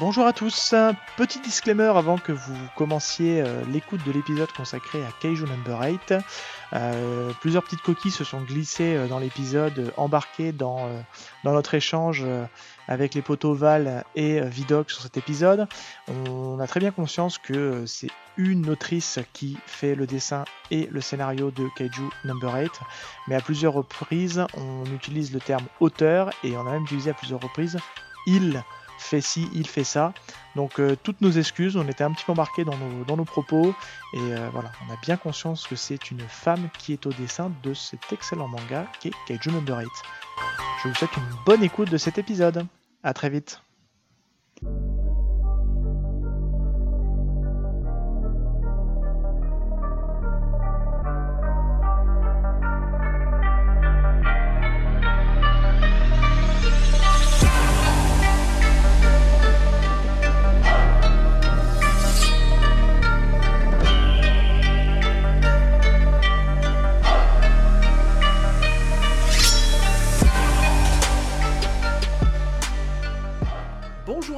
Bonjour à tous, petit disclaimer avant que vous commenciez euh, l'écoute de l'épisode consacré à Kaiju Number 8. Euh, plusieurs petites coquilles se sont glissées euh, dans l'épisode, embarquées dans, notre échange avec les potos Val et Vidoc sur cet épisode. On a très bien conscience que c'est une autrice qui fait le dessin et le scénario de Kaiju Number 8, mais à plusieurs reprises on utilise le terme auteur et on a même utilisé à plusieurs reprises il fait ci, il fait ça. Donc euh, toutes nos excuses, on était un petit peu embarqués dans nos, dans nos propos et euh, voilà, on a bien conscience que c'est une femme qui est au dessin de cet excellent manga qui est Kaiju Number 8. Je vous souhaite une bonne écoute de cet épisode. A très vite.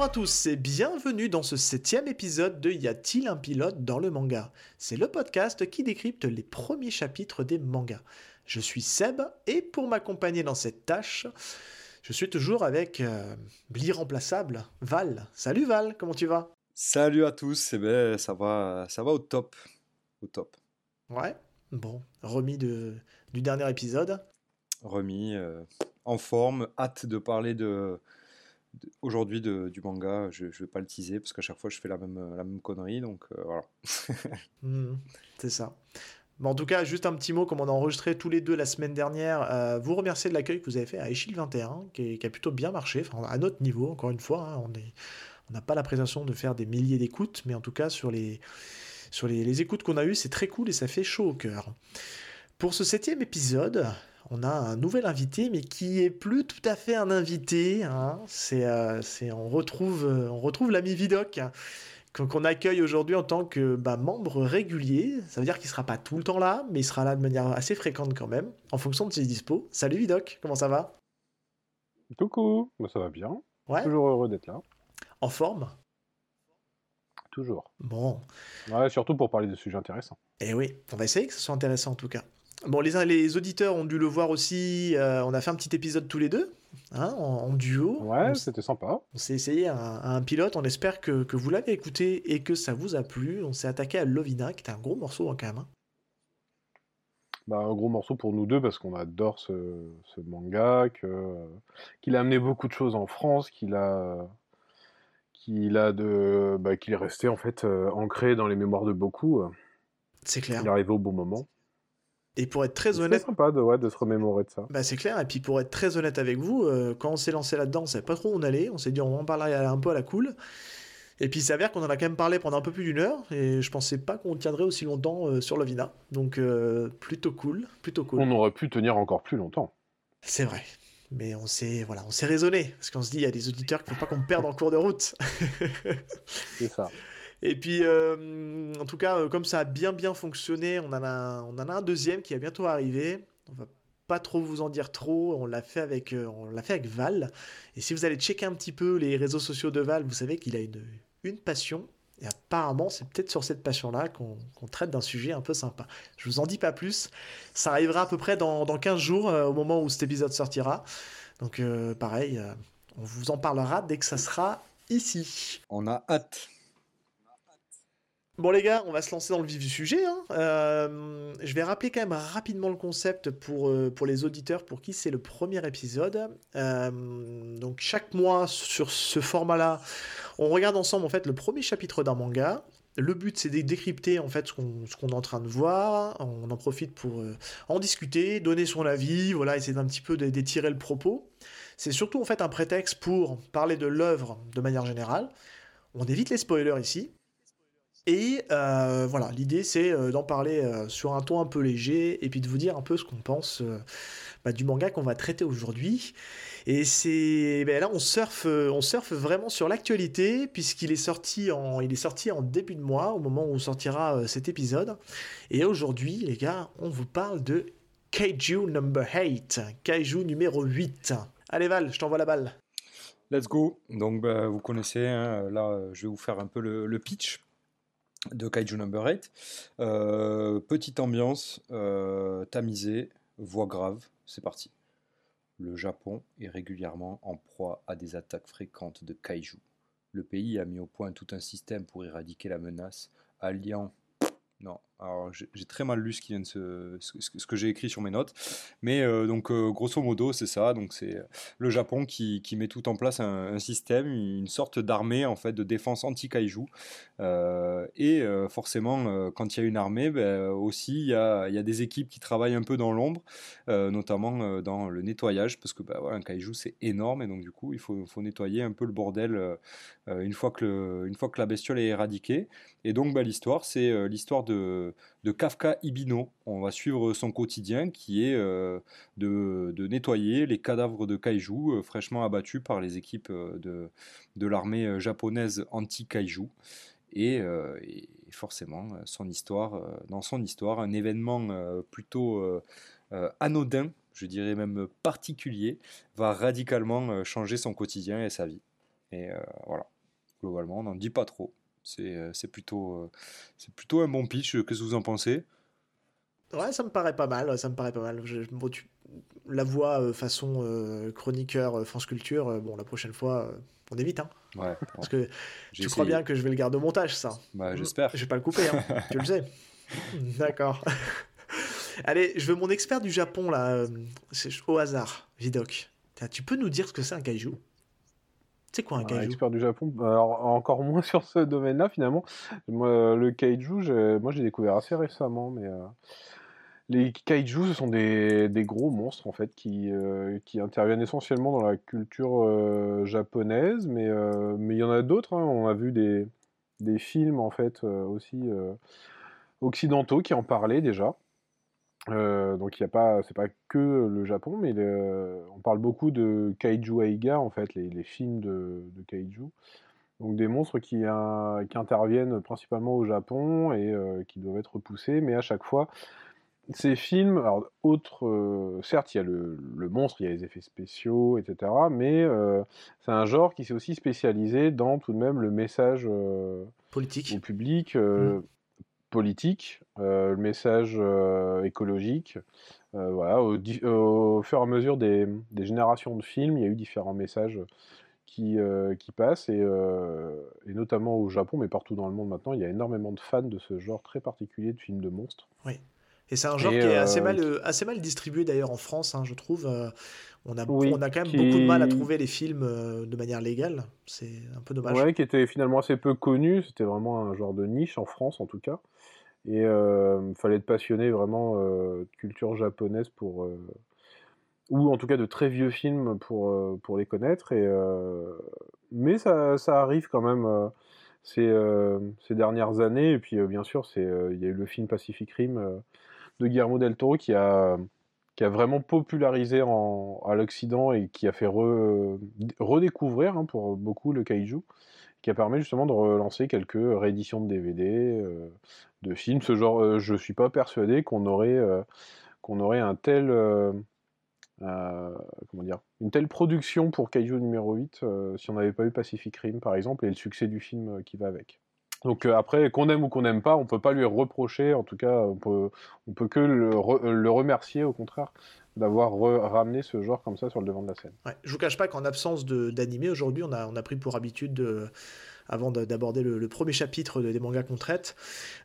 Bonjour à tous et bienvenue dans ce septième épisode de Y a-t-il un pilote dans le manga? C'est le podcast qui décrypte les premiers chapitres des mangas. Je suis Seb et pour m'accompagner dans cette tâche, je suis toujours avec euh, l'irremplaçable Val. Salut Val, comment tu vas? Salut à tous, eh ben, ça va, ça va au top, au top. Ouais, bon, remis de, du dernier épisode. Remis, euh, en forme, hâte de parler de aujourd'hui du manga. Je ne vais pas le teaser parce qu'à chaque fois je fais la même, la même connerie. Donc euh, voilà. Hmm, c'est ça. Mais en tout cas, juste un petit mot, comme on a enregistré tous les deux la semaine dernière, euh, vous remercier de l'accueil que vous avez fait à Echille 21, qui, a plutôt bien marché, enfin, à notre niveau, encore une fois. Hein, on est, on n'a pas la prétention de faire des milliers d'écoutes, mais en tout cas, sur les, sur les, les écoutes qu'on a eues, c'est très cool et ça fait chaud au cœur. Pour ce septième épisode, on a un nouvel invité, mais qui est plus tout à fait un invité. Hein. C'est, euh, on retrouve, euh, on retrouve l'ami Vidoc qu'on accueille aujourd'hui en tant que bah, membre régulier. Ça veut dire qu'il sera pas tout le temps là, mais il sera là de manière assez fréquente quand même, en fonction de ses dispos. Salut Vidoc, comment ça va? Coucou, bah, ça va bien. Toujours heureux d'être là. En forme? Toujours. Bon. Ouais, surtout pour parler de sujets intéressants. Eh oui, on va essayer que ce soit intéressant en tout cas. Bon, les, les auditeurs ont dû le voir aussi. Euh, on a fait un petit épisode tous les deux, hein, en, duo. Ouais, c'était sympa. On s'est essayé à, un pilote. On espère que, que vous l'avez écouté et que ça vous a plu. On s'est attaqué à Lovina, qui était un gros morceau hein, quand même. Hein. Bah, un gros morceau pour nous deux parce qu'on adore ce, ce manga, que, qu'il a amené beaucoup de choses en France, qu'il a, qu'il a de, bah, qu'il est resté en fait euh, ancré dans les mémoires de beaucoup. C'est clair. Il est arrivé au bon moment. Et pour être très honnête. C'est sympa de, ouais, de se remémorer de ça. Bah, c'est clair. Et puis pour être très honnête avec vous, euh, quand on s'est lancé là-dedans, on savait pas trop où on allait. On s'est dit, on va en parler un peu à la cool. Et puis il s'avère qu'on en a quand même parlé pendant un peu plus d'une heure. Et je pensais pas qu'on tiendrait aussi longtemps euh, sur Lovina. Donc euh, plutôt cool. Plutôt cool. On aurait pu tenir encore plus longtemps. C'est vrai. Mais on s'est voilà, on s'est raisonné. Parce qu'on se dit, il y a des auditeurs qui ne faut pas qu'on perde en cours de route. c'est ça. Et puis, euh, en tout cas, euh, comme ça a bien bien fonctionné, on en a, on en a un deuxième qui va bientôt arriver. On va pas trop vous en dire trop. On l'a fait avec, euh, on l'a fait avec Val. Et si vous allez checker un petit peu les réseaux sociaux de Val, vous savez qu'il a une, une passion. Et apparemment, c'est peut-être sur cette passion-là qu'on traite d'un sujet un peu sympa. Je vous en dis pas plus. Ça arrivera à peu près dans, dans 15 jours, au moment où cet épisode sortira. Donc, pareil, on vous en parlera dès que ça sera ici. On a hâte. Bon les gars, on va se lancer dans le vif du sujet. Hein. Euh, je vais rappeler quand même rapidement le concept pour, euh, pour les auditeurs pour qui c'est le premier épisode. Euh, donc chaque mois sur ce format-là, on regarde ensemble en fait le premier chapitre d'un manga. Le but c'est de décrypter en fait ce qu'on est en train de voir. On en profite pour en discuter, donner son avis, voilà, essayer d'un petit peu d'étirer le propos. C'est surtout en fait un prétexte pour parler de l'œuvre de manière générale. On évite les spoilers ici. Et euh, voilà, l'idée c'est euh, d'en parler euh, sur un ton un peu léger et puis de vous dire un peu ce qu'on pense bah, du manga qu'on va traiter aujourd'hui. Et c'est ben là on surfe, on surfe vraiment sur l'actualité puisqu'il est sorti en, il est sorti en début de mois au moment où sortira cet épisode. Et aujourd'hui les gars, on vous parle de Kaiju number 8, Kaiju numéro 8. Allez Val, je t'envoie la balle. Let's go. Donc, bah, vous connaissez, hein, là, je vais vous faire un peu le, pitch de Kaiju Number 8. Euh, petite ambiance, euh, tamisée, voix grave, c'est parti. Le Japon est régulièrement en proie à des attaques fréquentes de kaiju. Le pays a mis au point tout un système pour éradiquer la menace, alliant non, alors j'ai très mal lu ce, que j'ai écrit sur mes notes. Mais euh, donc, euh, grosso modo, c'est ça. Donc, c'est le Japon qui, met tout en place un, système, une sorte d'armée en fait de défense anti-kaiju. Euh, et forcément, quand il y a une armée, ben, aussi il y a, des équipes qui travaillent un peu dans l'ombre, notamment dans le nettoyage, parce que voilà, un kaiju c'est énorme et donc du coup il faut, nettoyer un peu le bordel une fois que une fois que la bestiole est éradiquée. Et donc ben, l'histoire, c'est l'histoire de de, Kafka Ibino. On va suivre son quotidien qui est euh, de, nettoyer les cadavres de kaiju euh, fraîchement abattus par les équipes euh, de, de l'armée japonaise anti-kaiju. Et, forcément, son histoire, dans son histoire, un événement plutôt anodin, je dirais même particulier, va radicalement changer son quotidien et sa vie. Et voilà, globalement, on n'en dit pas trop. Euh, c'est plutôt, euh, c'est plutôt un bon pitch. Qu'est-ce que vous en pensez? Ouais, ça me paraît pas mal. Ça me paraît pas mal. La voix euh, façon chroniqueur France Culture, bon, la prochaine fois, on évite. Hein. Ouais, Parce que tu crois bien que je vais le garder au montage, ça. Bah, j'espère. Je vais pas le couper, hein. tu le sais. D'accord. Allez, je veux mon expert du Japon, là, au hasard, Vidoc. Tu peux nous dire ce que c'est un kaiju? C'est quoi un kaiju? Expert du Japon, alors, encore moins sur ce domaine-là finalement. Moi, le kaiju, moi j'ai découvert assez récemment, mais euh, les kaiju, ce sont des, des, gros monstres en fait qui, euh, qui interviennent essentiellement dans la culture euh, japonaise, mais mais il y en a d'autres. Hein. On a vu des, des films en fait aussi occidentaux qui en parlaient déjà. Euh, donc il y a pas, c'est pas que le Japon, mais on parle beaucoup de kaiju aiga en fait, les, films de, kaiju. Donc des monstres qui, qui, interviennent principalement au Japon et euh, qui doivent être repoussés, mais à chaque fois, ces films, alors autre, euh, certes il y a le, monstre, il y a les effets spéciaux, etc. Mais c'est un genre qui s'est aussi spécialisé dans tout de même le message politique au public. Mmh politique, euh, le message euh, écologique. Euh, voilà, au, fur et à mesure des, générations de films, il y a eu différents messages qui, qui passent, et, et, notamment au Japon, mais partout dans le monde maintenant, il y a énormément de fans de ce genre très particulier de films de monstres. Oui. Et c'est un genre qui est assez mal, assez mal distribué d'ailleurs en France, hein, je trouve. on, a, on a quand même beaucoup de mal à trouver les films de manière légale. C'est un peu dommage. Ouais, qui était finalement assez peu connu. C'était vraiment un genre de niche en France en tout cas. Et il fallait être passionné vraiment de culture japonaise pour ou en tout cas de très vieux films pour, pour les connaître. Mais ça, ça, arrive quand même ces, ces, dernières années. Et puis bien sûr, il y a eu le film Pacific Rim de Guillermo del Toro qui a, qui a vraiment popularisé en, à l'Occident et qui a fait redécouvrir hein, pour beaucoup le kaiju qui a permis justement de relancer quelques rééditions de DVD, euh, de films. Ce genre, euh, je suis pas persuadé qu'on aurait, euh, qu'on aurait un tel, comment dire, une telle production pour Kaiju numéro 8 si on n'avait pas eu Pacific Rim par exemple et le succès du film qui va avec. Donc après, qu'on aime ou qu'on n'aime pas, on peut pas lui reprocher, en tout cas, on peut, on peut que le, le remercier au contraire d'avoir ramené ce genre comme ça sur le devant de la scène. Ouais, je vous cache pas qu'en absence d'animé, aujourd'hui, on a, on a pris pour habitude, de, avant d'aborder le, premier chapitre des mangas qu'on traite,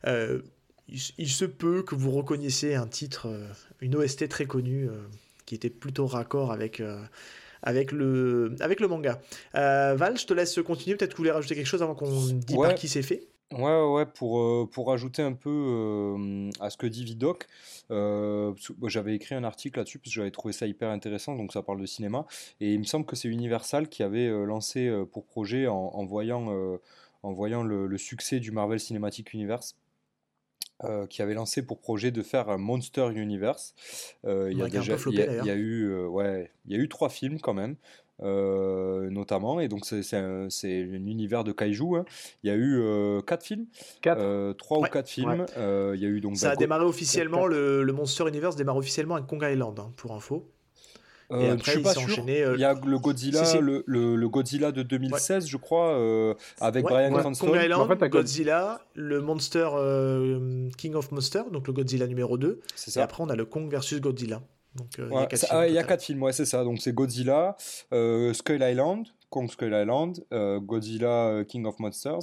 euh, il, se peut que vous reconnaissiez un titre, euh, une OST très connue, euh, qui était plutôt raccord avec avec le, avec le manga. Val, je te laisse continuer. Peut-être que vous voulez rajouter quelque chose avant qu'on dise par qui c'est fait. Ouais, ouais, pour, euh, pour ajouter un peu euh, à ce que dit Vidoc, euh, j'avais écrit un article là-dessus parce que j'avais trouvé ça hyper intéressant, donc ça parle de cinéma, et il me semble que c'est Universal qui avait lancé pour projet en, voyant, en voyant le, succès du Marvel Cinematic Universe. qui avait lancé pour projet de faire un Monster Universe. il y a déjà, il y a eu, ouais, il y a eu trois films quand même. Euh, notamment. Et donc, c'est un, univers de kaiju. Hein. Il y a eu euh, quatre films, euh, trois ou quatre films. il y a eu donc. Ça a démarré officiellement, le, le, Monster Universe démarre officiellement à Kong Island, hein, pour info. et après, je suis il pas s'est sûr. enchaîné. euh, Il y a le Godzilla, si, si. Le, le- le Godzilla de 2016, je crois, euh, avec Ouais, Brian ouais. Cranston. Kong Island, En fait, Godzilla, le Monster euh, King of Monster, donc le Godzilla numéro 2. C'est Et après, on a le Kong versus Godzilla. Donc, euh, il y a Ouais, quatre films au il y a total. quatre films, ouais, c'est ça. Donc c'est Godzilla, euh, Skull Island, Kong Skull Island, euh, Godzilla King of Monsters,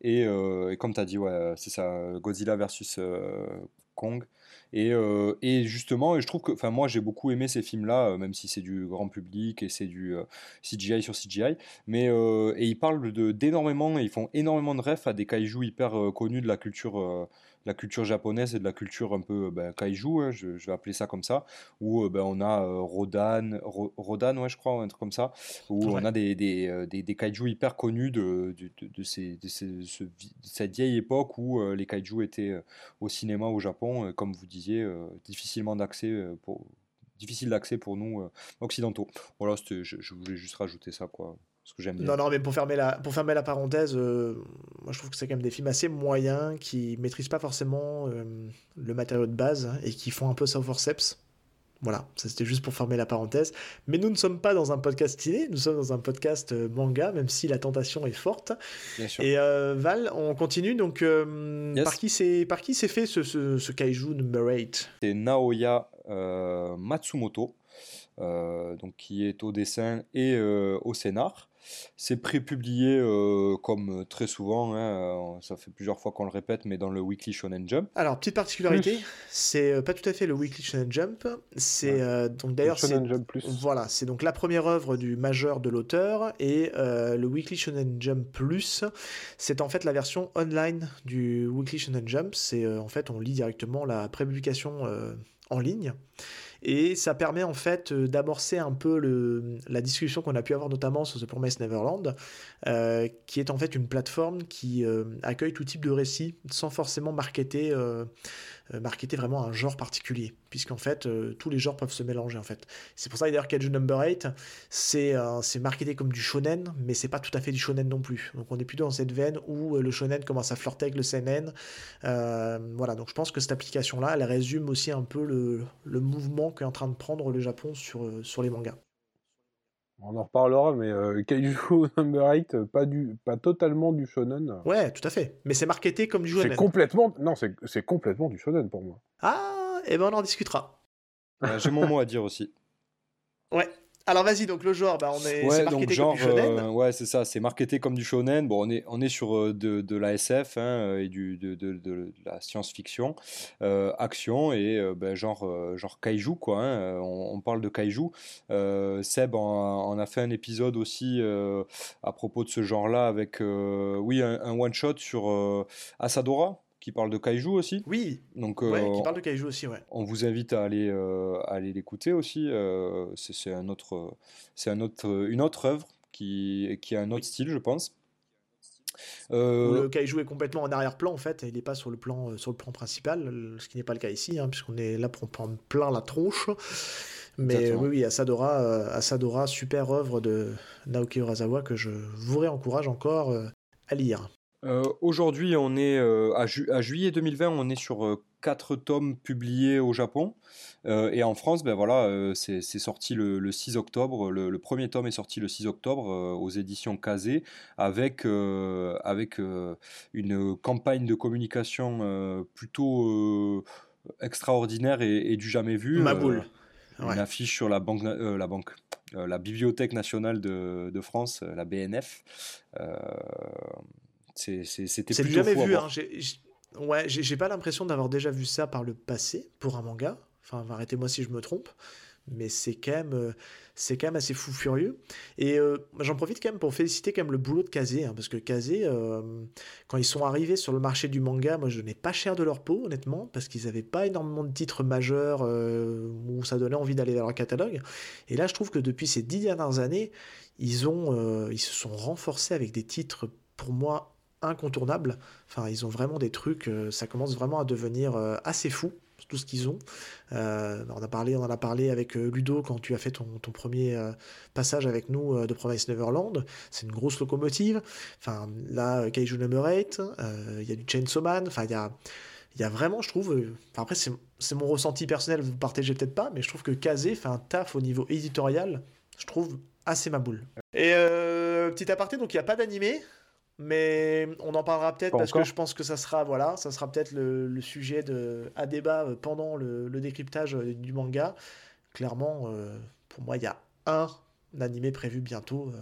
et, euh, et comme tu as dit, ouais, c'est ça, Godzilla versus euh, Kong. Et, euh, et justement, et je trouve que, enfin, moi j'ai beaucoup aimé ces films-là, euh, même si c'est du grand public et c'est du euh, CGI sur CGI, mais et ils parlent de d'énormément, ils font énormément de refs à des kaijus hyper connus de la culture, la culture japonaise et de la culture un peu ben, kaiju, hein, je, je vais appeler ça comme ça où ben, on a Rodan, Ro- Rodan, ouais, je crois, un truc comme ça, où Ouais. on a des, des, des, des kaiju hyper connus de, de, de, ces, de ces- ce de cette vieille époque où les kaiju étaient au cinéma au Japon, comme vous euh, difficilement d'accès euh, pour difficile d'accès pour nous euh, occidentaux. Voilà, je, je voulais juste rajouter ça, quoi, parce que j'aime. Non, non, mais pour fermer la, pour fermer la parenthèse, moi je trouve que c'est quand même des films assez moyens qui maîtrisent pas forcément le matériau de base et qui font un peu ça au forceps. Voilà, ça c'était juste pour fermer la parenthèse. Mais nous ne sommes pas dans un podcast ciné, nous sommes dans un podcast euh, manga, même si la tentation est forte. Bien sûr. Et euh, Val, on continue. Donc, euh, Yes. par qui c'est par qui s'est fait ce, ce, ce kaiju number 8 C'est Naoya euh, Matsumoto, donc qui est au dessin et au scénar. C'est prépublié euh, comme très souvent, hein, euh, ça fait plusieurs fois qu'on le répète, mais dans le Weekly Shonen Jump. Alors, petite particularité, c'est euh, pas tout à fait le Weekly Shonen Jump. C'est Ouais. euh, donc d'ailleurs c'est Shonen Jump Plus. Voilà, c'est donc la première œuvre du majeur de l'auteur et euh, le Weekly Shonen Jump Plus, c'est en fait la version online du Weekly Shonen Jump. C'est euh, en fait on lit directement la prépublication euh, en ligne et ça permet en fait euh, d'amorcer un peu la discussion qu'on a pu avoir notamment sur The Promised Neverland, euh, qui est en fait une plateforme qui euh, accueille tout type de récits sans forcément marketer, marketer vraiment un genre particulier, puisqu'en fait euh, tous les genres peuvent se mélanger en fait. C'est pour ça d'ailleurs Kaiju Number 8, c'est euh, c'est marketé comme du shonen, mais c'est pas tout à fait du shonen non plus. Donc on est plutôt dans cette veine où euh, le shonen commence à flirter avec le seinen. Euh, voilà, donc je pense que cette application-là, elle résume aussi un peu le, le mouvement qu'est en train de prendre le Japon sur, euh, sur les mangas. On en reparlera, mais euh, Kaiju Number 8, euh, pas, du, pas totalement du shonen. Ouais, tout à fait. Mais c'est marketé comme du C'est shonen. complètement, non, c'est c'est complètement du shonen pour moi. Ah, et ben on en discutera. Euh, J'ai mon mot à dire aussi. Ouais. Alors vas-y, donc le genre, bah, on est, c'est Ouais, marketé donc comme du shonen. euh, ouais, c'est ça, c'est marketé comme du shonen. Bon, on est, on est sur euh, de, de la SF hein, euh, et du, de, de, de la science-fiction, euh, action et euh, ben, genre, genre kaiju, quoi. hein, on, on parle de kaiju. Seb en, en a fait un épisode aussi à propos de ce genre-là avec, oui, un, un one-shot sur Asadora qui parle de kaiju aussi. Oui, Donc, ouais, euh, qui parle de kaiju aussi, ouais. on vous invite à aller, euh, à aller l'écouter aussi. euh, c'est un autre, c'est un autre, une autre œuvre qui, qui a un autre style, je pense. Le kaiju est complètement en arrière-plan en fait, il n'est pas sur le plan, sur le plan principal, ce qui n'est pas le cas ici, hein, puisqu'on est là pour en prendre plein la tronche. Mais Exactement. oui, oui, Asadora, Asadora, super œuvre de Naoki Urasawa que je vous réencourage encore à lire. Euh, Aujourd'hui, on est euh, à, ju- à juillet 2020, on est sur euh, quatre tomes publiés au Japon. Et en France, ben voilà, c'est sorti le, le 6 octobre. Le, le premier tome est sorti le 6 octobre aux éditions Kazé avec, avec une campagne de communication plutôt extraordinaire et, et du jamais vu. Ma boule. une affiche sur la banque, la banque, la Bibliothèque nationale de, de France, la BNF. C'était plutôt jamais fou vu. Hein. Ouais, j'ai pas l'impression d'avoir déjà vu ça par le passé pour un manga. Enfin, arrêtez-moi si je me trompe. Mais c'est quand même, euh, c'est quand même assez fou furieux. Et euh, j'en profite quand même pour féliciter quand même le boulot de Kazé, hein, parce que Kazé, euh, quand ils sont arrivés sur le marché du manga, moi je n'ai pas cher de leur peau, honnêtement, parce qu'ils n'avaient pas énormément de titres majeurs euh, où ça donnait envie d'aller vers leur catalogue. Et là, je trouve que depuis ces dix dernières années, ils ont, ils se sont renforcés avec des titres pour moi incontournables. Enfin, ils ont vraiment des trucs, euh, ça commence vraiment à devenir euh, assez fou, tout ce qu'ils ont. Euh, on, a parlé, on en a parlé avec Ludo quand tu as fait ton, premier passage avec nous de Promise Neverland. C'est une grosse locomotive. Enfin, là, Kaiju Number 8, il y a du Chainsaw Man, enfin, il y a. y a vraiment, je trouve, enfin après c'est mon ressenti personnel, vous partagez peut-être pas, mais je trouve que Kazé fait un taf au niveau éditorial, je trouve assez ma boule. Et petit aparté, donc il n'y a pas d'animé, mais on en parlera peut-être parce que je pense que ça sera, voilà, ça sera peut-être le, sujet de, à débat euh, pendant le, décryptage du manga. Clairement, pour moi, il y a un animé prévu bientôt.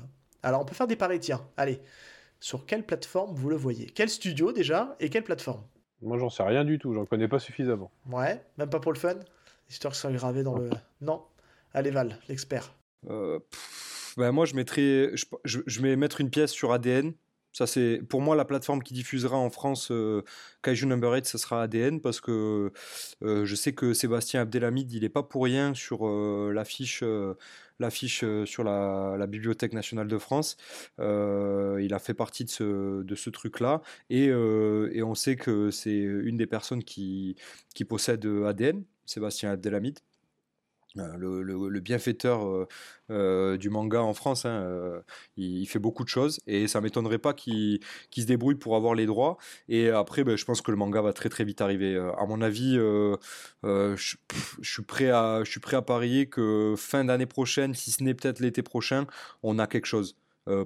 Alors on peut faire des paris, tiens, allez. Sur quelle plateforme vous le voyez? Quel studio déjà et quelle plateforme? Moi, j'en sais rien du tout, j'en connais pas suffisamment. Ouais, même pas pour le fun? Histoire que ça soit gravé dans le. Non Allez, Val, l'expert. Euh, bah, moi, je mettrais. Je, vais mettre une pièce sur ADN. Ça, c'est pour moi la plateforme qui diffusera en France Kaiju Number 8, ce sera ADN parce que je sais que Sébastien Abdelhamid, il est pas pour rien sur l'affiche l'affiche sur la, Bibliothèque nationale de France. Il a fait partie de ce, truc-là. Et, on sait que c'est une des personnes qui possède ADN, Sébastien Abdelhamid. Euh, le, bienfaiteur euh, euh, du manga en France, hein, il, fait beaucoup de choses et ça m'étonnerait pas qu'il se débrouille pour avoir les droits. Et après, ben, je pense que le manga va très très vite arriver. À mon avis, je, suis prêt à, parier que fin d'année prochaine, si ce n'est peut-être l'été prochain, on a quelque chose.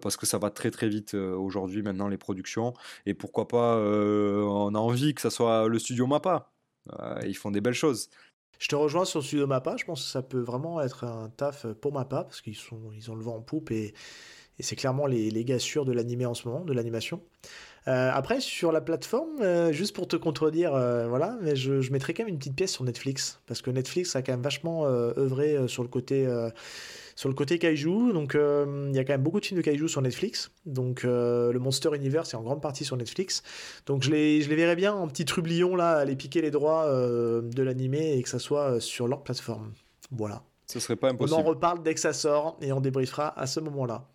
parce que ça va très très vite aujourd'hui maintenant les productions et pourquoi pas on a envie que ça soit le studio Mappa ils font des belles choses je te rejoins sur Studio Mappa, je pense que ça peut vraiment être un taf pour Mappa, parce qu'ils sont, ils ont le vent en poupe et, c'est clairement les, les gars sûrs de l'animé en ce moment, de l'animation. Euh, après, sur la plateforme, euh, juste pour te contredire, euh, voilà, mais je, je, mettrais quand même une petite pièce sur Netflix, parce que Netflix a quand même vachement œuvré sur le côté sur le côté kaiju, donc euh, il y a quand même beaucoup de films de kaiju sur Netflix. Donc euh, le Monster Universe est en grande partie sur Netflix. Donc je les, je les verrais bien en petit trublion là, aller piquer les droits euh, de l'animé et que ça soit sur leur plateforme. Voilà. Ce serait pas impossible. On en reparle dès que ça sort et on débriefera à ce moment-là.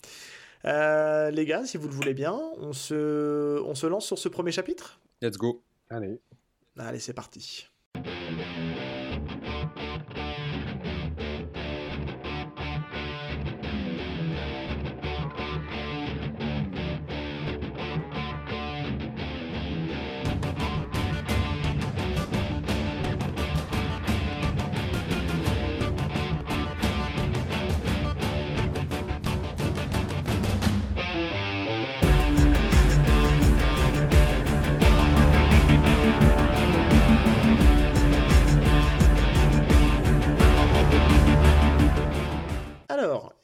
les gars, si vous le voulez bien, on se, on se lance sur ce premier chapitre? Let's go. Allez. Allez, c'est parti.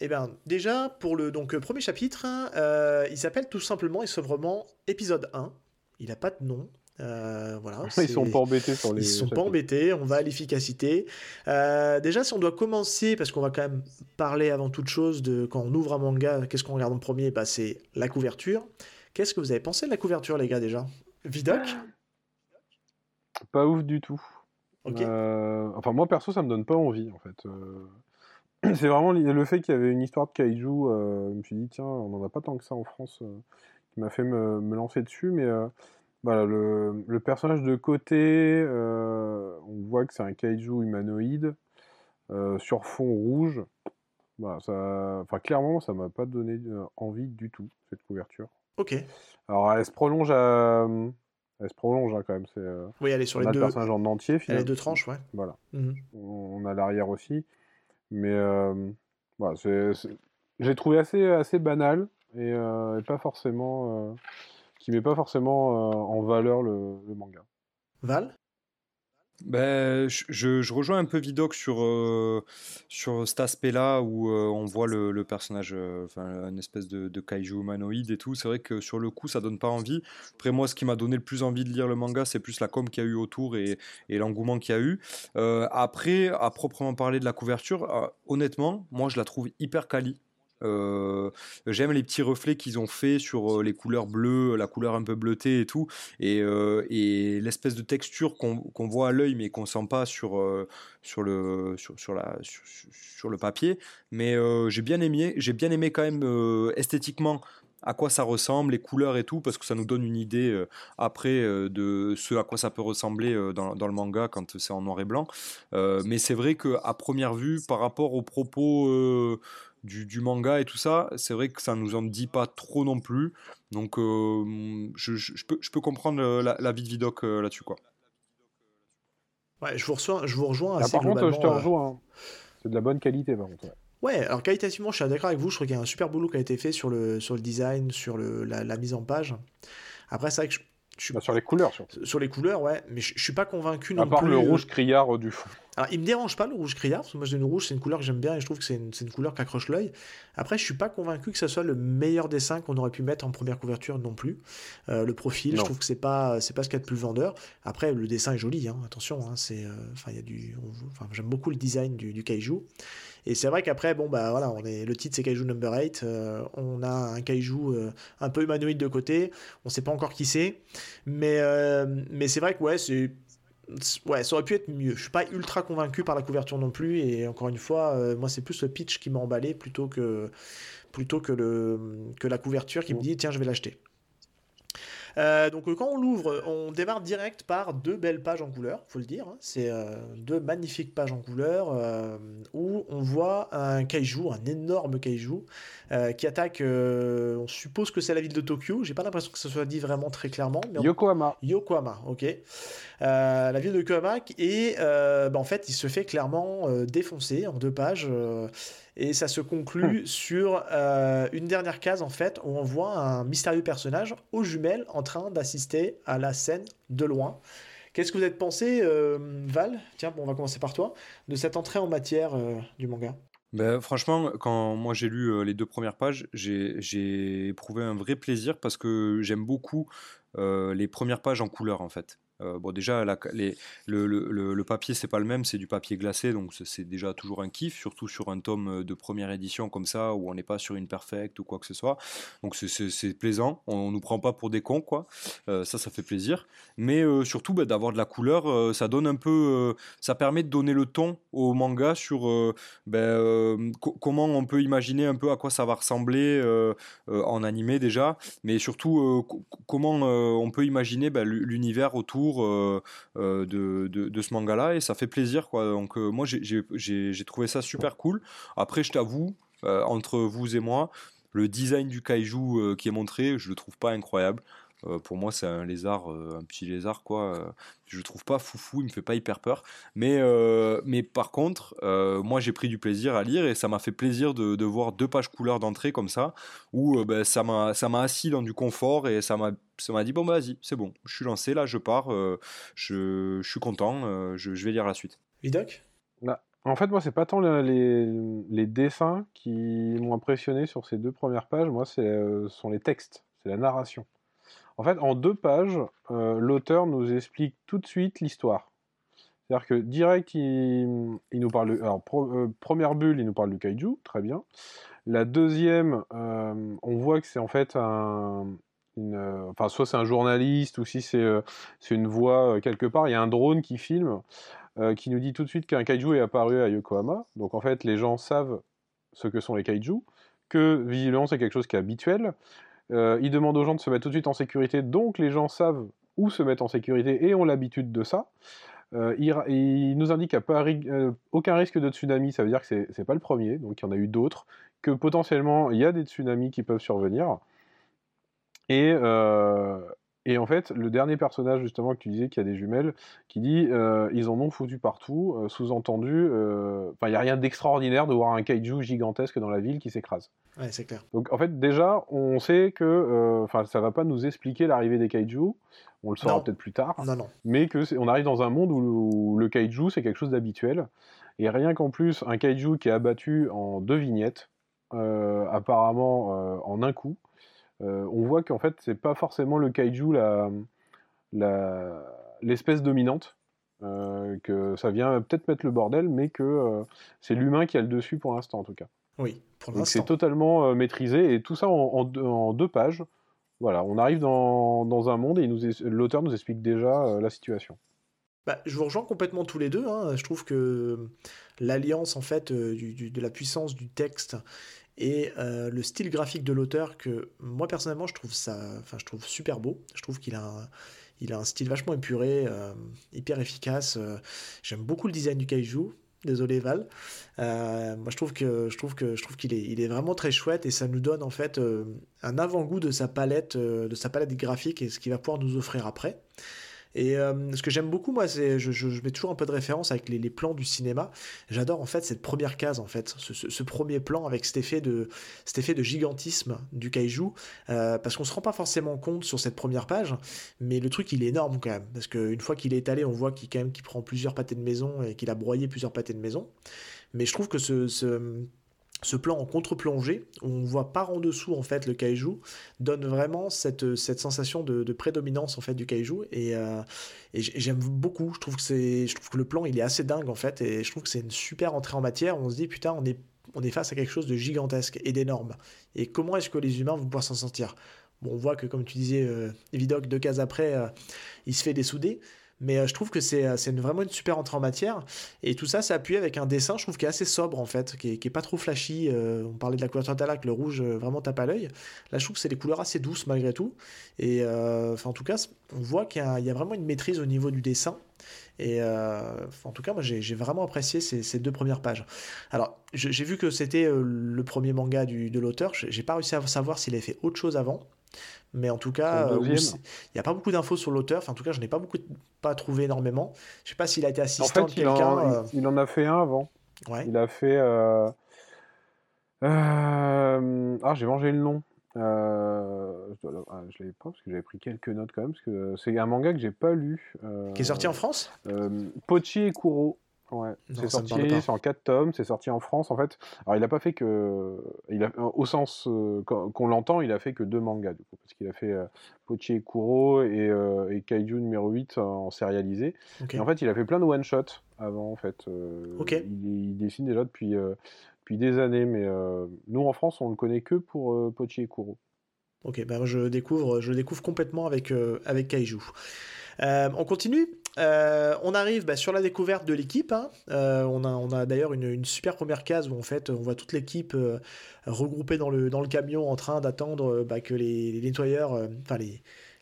Eh bien, déjà, pour le donc, euh, premier chapitre, euh, il s'appelle tout simplement et sobrement épisode 1. Il n'a pas de nom. Euh, voilà, ils sont pas embêtés sur les. Ils sont pas embêtés. On va à l'efficacité. déjà, si on doit commencer, parce qu'on va quand même parler avant toute chose de quand on ouvre un manga, qu'est-ce qu'on regarde en premier bah, C'est la couverture. Qu'est-ce que vous avez pensé de la couverture, les gars, déjà? Vidoc Pas ouf du tout. enfin, moi perso, ça me donne pas envie, en fait. c'est vraiment le fait qu'il y avait une histoire de kaiju. Euh, je me suis dit, tiens, on n'en a pas tant que ça en France, euh, qui m'a fait me, lancer dessus. Mais euh, voilà, le, personnage de côté, on voit que c'est un kaiju humanoïde sur fond rouge. Voilà, ça, enfin, clairement, ça m'a pas donné envie du tout, cette couverture. Ok. Alors, elle se prolonge à. Elle se prolonge hein, quand même. C'est, oui, elle est sur les deux. le personnage en entier, finalement. Les deux tranches, ouais. Voilà. Mhm. On a l'arrière aussi. Mais euh, voilà, j'ai trouvé assez, assez banal et, euh, pas forcément. Euh, qui met pas forcément en valeur le, le manga. Val? Ben, je, rejoins un peu Vidoc sur, euh, sur cet aspect-là où euh, on voit le, personnage, euh, une espèce de, de, kaiju humanoïde et tout. C'est vrai que sur le coup, ça donne pas envie. Après, moi, ce qui m'a donné le plus envie de lire le manga, c'est plus la com qu'il y a eu autour et, et l'engouement qu'il y a eu. après, à proprement parler de la couverture, honnêtement, moi, je la trouve hyper quali. J'aime les petits reflets qu'ils ont fait sur les couleurs bleues, la couleur un peu bleutée et tout, et, l'espèce de texture qu'on voit à l'œil mais qu'on sent pas sur, le, papier. Mais j'ai bien aimé, bien aimé quand même esthétiquement à quoi ça ressemble, les couleurs et tout, parce que ça nous donne une idée après de ce à quoi ça peut ressembler dans, le manga quand c'est en noir et blanc. mais c'est vrai qu'à première vue, par rapport aux propos du, manga et tout ça, c'est vrai que ça nous en dit pas trop non plus. Donc euh, je, peux, je, peux, comprendre la, vie de Vidoc euh, là-dessus. quoi. Ouais, je vous, reçois, je vous rejoins Ah, assez par contre, je te euh, rejoins. hein. C'est de la bonne qualité, par contre. ouais. Ouais, alors qualitativement, je suis d'accord avec vous. Je trouve qu'il y a un super boulot qui a été fait sur le, sur le design, sur le, la, la mise en page. Après, c'est vrai que je suis Bah, sur les couleurs, surtout. sur les couleurs, ouais, mais je, je suis pas convaincu non À part plus. le rouge criard du fond. Alors, il me dérange pas le rouge criard, parce que moi, j'ai une rouge, c'est une couleur que j'aime bien et je trouve que c'est une, couleur qui accroche l'œil. Après, je suis pas convaincu que ce soit le meilleur dessin qu'on aurait pu mettre en première couverture non plus. Euh, le profil, je trouve que c'est pas, c'est pas ce qu'il y a de plus vendeur. Après, le dessin est joli, hein, attention, hein, c'est, euh, enfin, il y a du, enfin, j'aime beaucoup le design du, du kaiju. Et c'est vrai qu'après, bon, bah voilà, on est, le titre c'est Kaiju Number 8. euh, on a un kaiju euh, un peu humanoïde de côté. On sait pas encore qui c'est. Mais, euh, mais c'est vrai que, ouais, c'est. Ouais, ça aurait pu être mieux. Je suis pas ultra convaincu par la couverture non plus. Et encore une fois, euh, moi, c'est plus le pitch qui m'a emballé plutôt que, plutôt que, le, que la couverture qui me dit tiens, je vais l'acheter. Euh, donc quand on l'ouvre, on démarre direct par deux belles pages en couleur, faut le dire. hein. C'est euh, deux magnifiques pages en couleur euh, où on voit un kaiju, un énorme kaiju qui attaque. on suppose que c'est la ville de Tokyo. J'ai pas l'impression que ce soit dit vraiment très clairement. Mais on- Yokohama. Yokohama, ok. Euh, la ville de Yokohama, et euh, bah, en fait, il se fait clairement euh, défoncer en deux pages, et ça se conclut sur euh, une dernière case, en fait, où on voit un mystérieux personnage aux jumelles en train d'assister à la scène de loin. Qu'est-ce que vous avez pensé, euh, Val? Tiens, bon, on va commencer par toi, de cette entrée en matière euh, du manga. Ben, franchement, quand moi j'ai lu euh, les deux premières pages, j'ai éprouvé un vrai plaisir parce que j'aime beaucoup les premières pages en couleur en fait. Euh, bon, déjà, le, le- le- papier, c'est pas le même, c'est du papier glacé, donc c'est- déjà toujours un kiff, surtout sur un tome de première édition comme ça, où on n'est pas sur une perfect ou quoi que ce soit. Donc c'est- plaisant, on nous prend pas pour des cons, quoi. Euh, ça, ça fait plaisir. Mais euh, surtout, ben, d'avoir de la couleur, euh, ça donne un peu. euh, ça permet de donner le ton au manga sur euh, ben, euh, co- comment on peut imaginer un peu à quoi ça va ressembler euh, euh, en animé déjà, mais surtout euh, co- comment euh, on peut imaginer ben, l'u- l'univers autour euh, euh, de, ce manga-là, et ça fait plaisir. Quoi. Donc euh, moi, j'ai- trouvé ça super cool. Après, je t'avoue, entre vous et moi, le design du kaiju qui est montré, je le trouve pas incroyable. Pour moi, c'est un lézard, un petit lézard, quoi. Je le trouve pas foufou, il me fait pas hyper peur. Mais, mais par contre, moi j'ai pris du plaisir à lire et ça m'a fait plaisir de, voir deux pages couleurs d'entrée comme ça, où ben, ça m'a assis dans du confort et ça m'a ça m'a dit bon bah, vas-y, c'est bon, je suis lancé là, je pars, euh, je, je suis content, euh, je, je vais lire la suite. Vidoc En fait, moi, c'est pas tant les, les- les dessins qui m'ont impressionné sur ces deux premières pages. Moi, c'est euh, sont les textes, c'est la narration. En fait, en deux pages, euh, l'auteur nous explique tout de suite l'histoire. C'est-à-dire que direct, il, il nous parle. de- Alors, pro- euh, première bulle, il nous parle du kaiju, très bien. La deuxième, euh, on voit que c'est en fait un. Euh, enfin, soit c'est un journaliste, ou si c'est euh, une voix euh, quelque part, il y a un drone qui filme, qui nous dit tout de suite qu'un kaiju est apparu à Yokohama. Donc en fait, les gens savent ce que sont les kaiju, que visiblement c'est quelque chose qui est habituel. Euh, il demande aux gens de se mettre tout de suite en sécurité, donc les gens savent où se mettre en sécurité et ont l'habitude de ça. Il, nous indique qu'il n'y a pas aucun risque de tsunami, ça veut dire que c'est c'est pas le premier, donc il y en a eu d'autres, que potentiellement il y a des tsunamis qui peuvent survenir. Et, euh, et en fait, le dernier personnage justement que tu disais qui a des jumelles, qui dit euh, ils en ont foutu partout, euh, sous-entendu, enfin il n'y a rien d'extraordinaire de voir un kaiju gigantesque dans la ville qui s'écrase. Ouais, c'est clair. Donc en fait déjà on sait que, enfin ça va pas nous expliquer l'arrivée des kaiju, on le saura peut-être plus tard, Non, non. mais que on arrive dans un monde où, le- où le kaiju c'est quelque chose d'habituel et rien qu'en plus un kaiju qui est abattu en deux vignettes, apparemment en un coup, on voit qu'en fait c'est pas forcément le kaiju la l'espèce dominante. euh, que ça vient peut-être mettre le bordel, mais que euh, c'est l'humain qui a le dessus pour l'instant en tout cas. Oui, pour Donc c'est l'instant. totalement euh, maîtrisé et tout ça en, en deux- en deux pages. Voilà, on arrive dans, dans un monde et l'auteur nous explique déjà euh, la situation. Bah, je vous rejoins complètement tous les deux. hein. Je trouve que l'alliance en fait euh, du- du- de la puissance du texte et euh, le style graphique de l'auteur que moi personnellement je trouve ça, enfin je trouve super beau. Je trouve qu'il a un, il a un style vachement épuré, euh, hyper efficace. euh. J'aime beaucoup le design du kaiju. Désolé Val. Moi je trouve que je trouve que je trouve qu'il est, il est vraiment très chouette et ça nous donne en fait un avant-goût de sa palette, de sa palette graphique et ce qu'il va pouvoir nous offrir après. Et euh, ce que j'aime beaucoup, moi, c'est je, je, mets toujours un peu de référence avec les, plans du cinéma. J'adore en fait cette première case, en fait, ce, premier plan avec cet effet de, cet effet de gigantisme du kaiju, euh, parce qu'on se rend pas forcément compte sur cette première page, mais le truc il est énorme quand même, parce qu'une fois qu'il est étalé, on voit qu'il quand même qu'il prend plusieurs pâtés de maison et qu'il a broyé plusieurs pâtés de maison. Mais je trouve que ce ce plan en contre-plongée, où on voit par en dessous en fait le kaiju, donne vraiment cette, cette sensation de, prédominance en fait du kaiju et, euh, j'aime beaucoup. Je trouve que c'est, je trouve que le plan il est assez dingue en fait et je trouve que c'est une super entrée en matière. On se dit putain on est on est face à quelque chose de gigantesque et d'énorme. Et comment est-ce que les humains vont pouvoir s'en sortir? Bon, on voit que comme tu disais, euh, Vidoc deux cases après, euh, il se fait dessouder. Mais euh, je trouve que c'est euh, vraiment une super entrée en matière. Et tout ça, c'est appuyé avec un dessin, je trouve, qui est assez sobre, en fait, qui est, pas trop flashy. Euh, on parlait de la couleur Totalac, le rouge vraiment tape à l'œil. Là, je trouve que c'est des couleurs assez douces, malgré tout. Et en tout cas, on voit qu'il y, a vraiment une maîtrise au niveau du dessin. Et en tout cas, moi, j'ai vraiment apprécié ces, deux premières pages. Alors, j'ai vu que c'était le premier manga de l'auteur. J'ai pas réussi à savoir s'il avait fait autre chose avant. Mais en tout cas, euh, il n'y a pas beaucoup d'infos sur l'auteur. Enfin, en tout cas, je n'ai pas beaucoup, pas trouvé énormément. Je ne sais pas s'il a été assistant de quelqu'un. Euh. Il, en a fait un avant. Il a fait. Euh, ah, j'ai mangé le nom. je ne ah, l'avais pas parce que j'avais pris quelques notes quand même. Parce que c'est un manga que j'ai pas lu. Qui est sorti en France? Pochi et Kuro. Ouais, c'est sorti, en 4 tomes, c'est sorti en France en fait. Alors il n'a pas fait que, il a, au sens euh, qu'on l'entend, il a fait que deux mangas du coup, parce qu'il a fait euh, Pochi et Kuro et, euh, et, Kaiju numéro 8 en sérialisé. Et en fait, il a fait plein de one shot avant en fait. il, dessine déjà depuis, depuis des années, mais nous en France, on le connaît que pour Pochi et Kuro. Ok, ben je découvre, je découvre complètement avec, avec Kaiju. on continue? Euh, on arrive bah, sur la découverte de l'équipe. Hein. Euh, on a, d'ailleurs une, super première case où on voit toute l'équipe euh, regroupée dans le, camion en train d'attendre bah, que les, nettoyeurs, enfin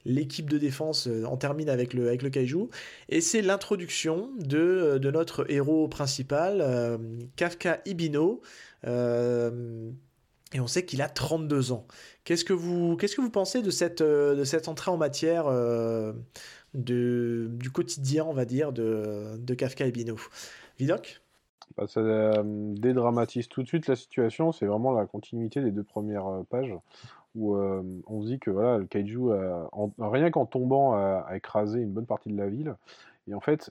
l'équipe de défense en termine avec le, kaiju. Et c'est l'introduction de, notre héros principal, Kafka Ibino. et on sait qu'il a 32 ans. Qu'est-ce que vous, pensez de cette entrée en matière de, du quotidien, on va dire, de, de Kafka et Bino. Vidoc bah, Ça euh, dédramatise tout de suite la situation. C'est vraiment la continuité des deux premières euh, pages où euh, on se dit que voilà, le kaiju, rien qu'en tombant, a, écrasé une bonne partie de la ville. Et en fait,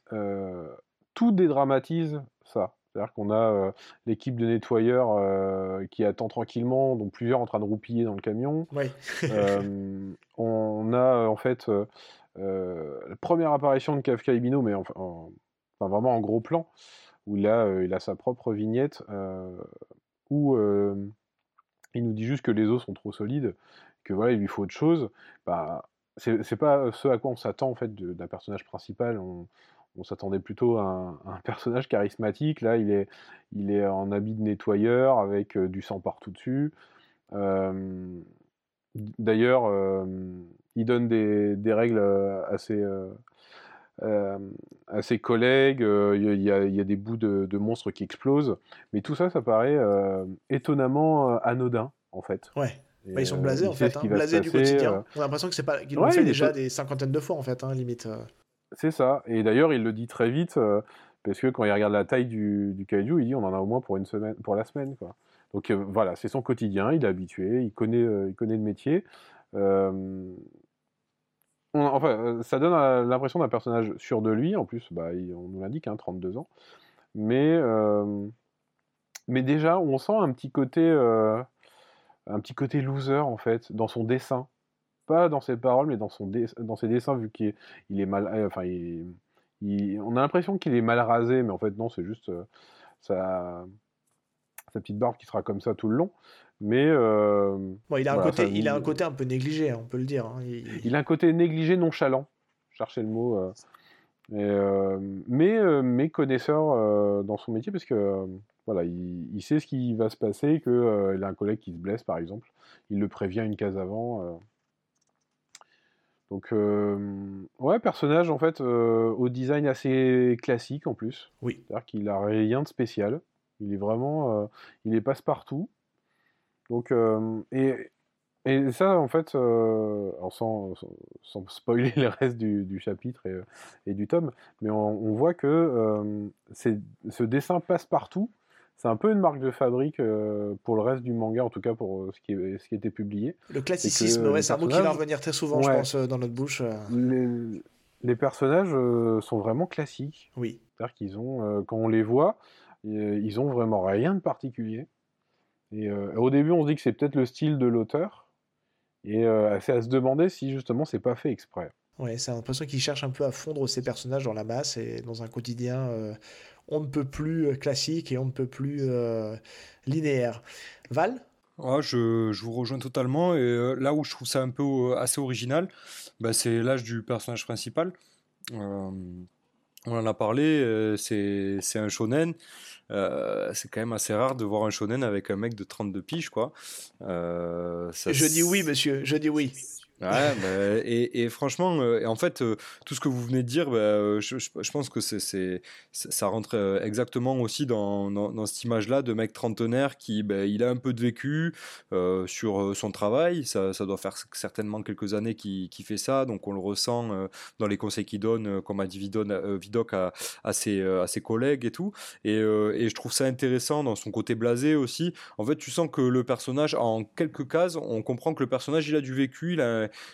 tout dédramatise ça. C'est-à-dire qu'on a l'équipe de nettoyeurs qui attend tranquillement, dont plusieurs en train de roupiller dans le camion. on a en fait la première apparition de Kafka Ibino, mais enfin, vraiment en gros plan, où a, euh, il a sa propre vignette, euh, où il nous dit juste que les os sont trop solides, que voilà, il lui faut autre chose. Bah, c'est pas ce à quoi on s'attend en fait d'un personnage principal. On, s'attendait plutôt à un, personnage charismatique. Là, il est, il est en habit de nettoyeur avec du sang partout dessus. D'ailleurs, il donne des, règles euh, assez, euh, euh, à ses collègues, il y, a des bouts de, monstres qui explosent, mais tout ça, ça paraît étonnamment anodin, en fait. Ouais. Bah, ils sont blasés en fait, hein, blasés du quotidien. On a l'impression que c'est pas qu'ils l'ont fait déjà des cinquantaines de fois en fait, hein, limite. C'est ça. Et d'ailleurs, il le dit très vite parce que quand il regarde la taille du, du kaiju, il dit on en a au moins pour une semaine, pour la semaine quoi. Donc voilà, c'est son quotidien, il est habitué, il connaît, il connaît le métier enfin, euh, ça donne euh, l'impression d'un personnage sûr de lui, en plus, bah, on nous l'indique, hein, 32 ans. Mais, euh, mais déjà, on sent un petit côté, un petit côté loser, en fait, dans son dessin. Pas dans ses paroles, mais dans, son dans ses dessins, vu qu'il est, il est mal. Enfin, on a l'impression qu'il est mal rasé, mais en fait, non, c'est juste sa, sa petite barbe qui sera comme ça tout le long. Mais euh, il, a un côté, il a un côté un peu négligé, hein, on peut le dire. Hein. Il... a un côté négligé, nonchalant. Chercher le mot. Euh. Euh, mais, mais connaisseur dans son métier parce que voilà, il, sait ce qui va se passer, qu'il a un collègue qui se blesse par exemple. Il le prévient une case avant. Donc, ouais, personnage en fait au design assez classique en plus. Oui. C'est-à-dire qu'il a rien de spécial. Il est vraiment, il est passe-partout. Donc, euh, et Et ça, en fait, euh, sans, sans, spoiler les restes du, du chapitre et, et, du tome, mais on, on voit que euh, ce dessin passe partout. C'est un peu une marque de fabrique euh, pour le reste du manga, en tout cas pour ce qui, est, ce qui était publié. Le classicisme, ouais, c'est un mot qui va revenir très souvent, je pense, dans notre bouche. Les, les personnages sont vraiment classiques. Oui. C'est-à-dire qu'ils ont, quand on les voit, ils ont vraiment rien de particulier. Et au début, on se dit que c'est peut-être le style de l'auteur. Et euh, c'est à se demander si justement c'est pas fait exprès. Ouais, c'est l'impression qu'il cherche un peu à fondre ses personnages dans la masse et dans un quotidien euh, on ne peut plus euh, classique et on ne peut plus linéaire. Val? Ah, je, je, vous rejoins totalement. Et là où je trouve ça un peu assez original, bah, c'est l'âge du personnage principal. on en a parlé, c'est un shonen. Euh, c'est quand même assez rare de voir un shonen avec un mec de 32 piges, quoi. Euh, je dis oui, monsieur, je dis oui. Bah, et, franchement, euh, en fait, euh, tout ce que vous venez de dire, bah, euh, je, pense que ça rentre exactement aussi dans, cette image-là de mec trentenaire qui, bah, il a un peu de vécu sur son travail. Ça, doit faire certainement quelques années qu'il, fait ça, donc on le ressent dans les conseils qu'il donne, comme a dit Vidoc à, ses, collègues et tout. Et, je trouve ça intéressant dans son côté blasé aussi. En fait, tu sens que le personnage, en quelques cases, on comprend que le personnage, il a du vécu,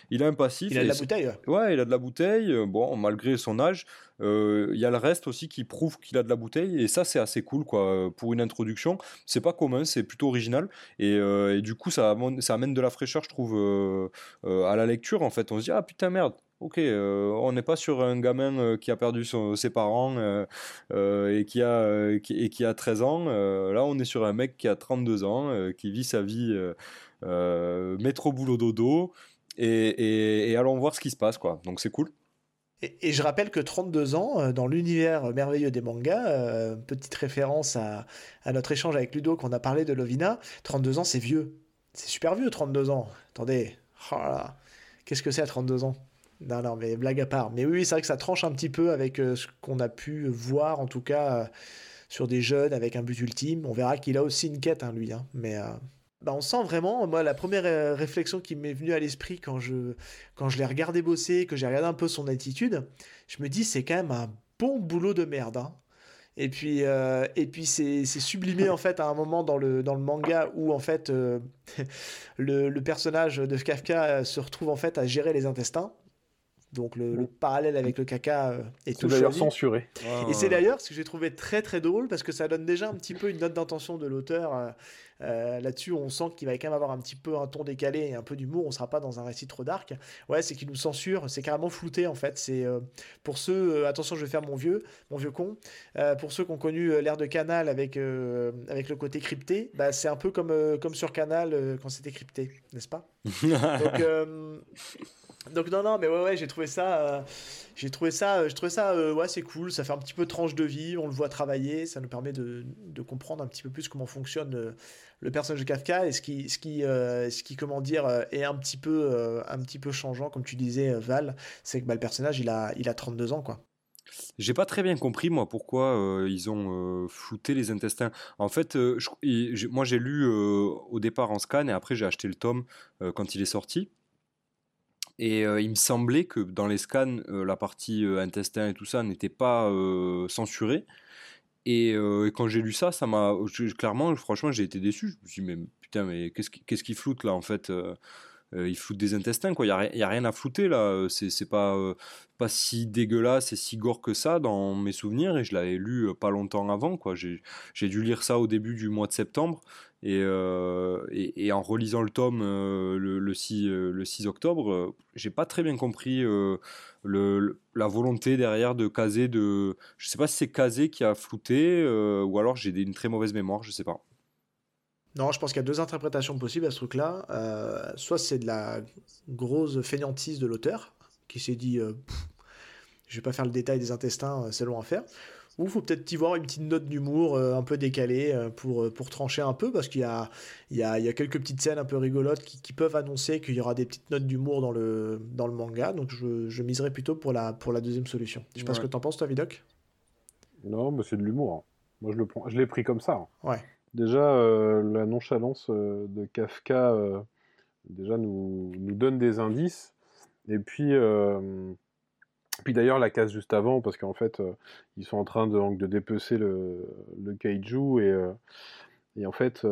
il a un passif. Il a de la bouteille. Ouais. il a de la bouteille. Euh, bon, malgré son âge, euh, il y a le reste aussi qui prouve qu'il a de la bouteille. Et ça, c'est assez cool, quoi. Pour une introduction, c'est pas commun, c'est plutôt original. Et, euh, du coup, ça, ça amène de la fraîcheur, je trouve, à la lecture. En fait, on se dit, ah putain, merde, ok, on n'est pas sur un gamin qui a perdu ses parents et, qui a, et qui a 13 ans. là, on est sur un mec qui a 32 ans, qui vit sa vie métro boulot dodo, et, allons voir ce qui se passe, quoi. Donc c'est cool. Et, je rappelle que 32 ans, euh, dans l'univers merveilleux des mangas, euh, petite référence à, notre échange avec Ludo qu'on a parlé de Lovina, 32 ans c'est vieux. C'est super vieux 32 ans. Attendez, oh qu'est-ce que c'est à 32 ans? Non, non, mais blague à part. Mais oui, c'est vrai que ça tranche un petit peu avec euh, ce qu'on a pu voir, en tout cas, sur des jeunes avec un but ultime. On verra qu'il a aussi une quête, hein, lui. Hein. mais bah, on sent vraiment, moi, la première euh, réflexion qui m'est venue à l'esprit quand je, quand je l'ai regardé bosser, que j'ai regardé un peu son attitude, je me dis, c'est quand même un bon boulot de merde. Hein. Et puis, euh, et puis c'est, sublimé en fait à un moment dans le, dans le manga où en fait euh, le, le, personnage de Kafka se retrouve en fait à gérer les intestins. Donc le, parallèle avec le caca est tout d'ailleurs censuré. et c'est d'ailleurs ce que j'ai trouvé très très drôle parce que ça donne déjà un petit peu une note d'intention de l'auteur euh, là-dessus, on sent qu'il va quand même avoir un petit peu un ton décalé et un peu d'humour. On sera pas dans un récit trop dark. Ouais, c'est qu'il nous censure. C'est carrément flouté en fait. C'est euh, pour ceux. Euh, attention, je vais faire mon vieux, mon vieux con. pour ceux qui ont connu l'ère de Canal avec avec le côté crypté, bah, c'est un peu comme comme sur Canal quand c'était crypté, n'est-ce pas? Donc donc non non mais ouais ouais j'ai trouvé ça j'ai trouvé ça je trouvais ça ouais c'est cool ça fait un petit peu tranche de vie on le voit travailler ça nous permet de, comprendre un petit peu plus comment fonctionne le personnage de Kafka et ce qui, ce qui, euh, ce qui comment dire, euh, est un petit peu, euh, un petit peu changeant, comme tu disais, Val, c'est que bah, le personnage, il a, il a 32 ans, quoi. J'ai pas très bien compris moi pourquoi ils ont flouté les intestins. En fait, moi j'ai lu au départ en scan et après j'ai acheté le tome quand il est sorti. Et il me semblait que dans les scans, la partie intestin et tout ça n'était pas censurée. Euh, et, quand j'ai lu ça, ça m'a clairement, franchement, j'ai été déçu. Je me suis dit, mais putain, mais qu'est-ce qui, qu'est-ce qui floute là en fait euh, euh, Il floute des intestins, quoi. Il n'y a, a, rien à flouter là. C'est pas, pas si dégueulasse et si gore que ça dans mes souvenirs. Et je l'avais lu pas longtemps avant, quoi. J'ai dû lire ça au début du mois de septembre. Et, et, en relisant le tome le, le, 6, le 6 octobre, j'ai pas très bien compris la volonté derrière de caser de. Je sais pas si c'est casé qui a flouté euh, ou alors j'ai une très mauvaise mémoire, je sais pas. Non, je pense qu'il y a deux interprétations possibles à ce truc-là. Euh, soit c'est de la grosse fainéantise de l'auteur qui s'est dit euh, je vais pas faire le détail des intestins, c'est long à faire. Ou faut peut-être y voir une petite note d'humour euh, un peu décalée euh, pour, euh, pour trancher un peu, parce qu'il y a, il y, a, il y a quelques petites scènes un peu rigolotes qui, qui peuvent annoncer qu'il y aura des petites notes d'humour dans le, dans le manga. Donc je, je miserais plutôt pour la, pour la deuxième solution. Je sais pas ce que t'en penses, toi, Vidoc Non, mais c'est de l'humour. Hein. Moi, je, le prends, je l'ai pris comme ça. Hein. Ouais. Déjà, la nonchalance de Kafka déjà nous, nous donne des indices. Et puis, puis d'ailleurs, la case juste avant, parce qu'en fait, ils sont en train de, de dépecer le, le kaiju et, et en fait,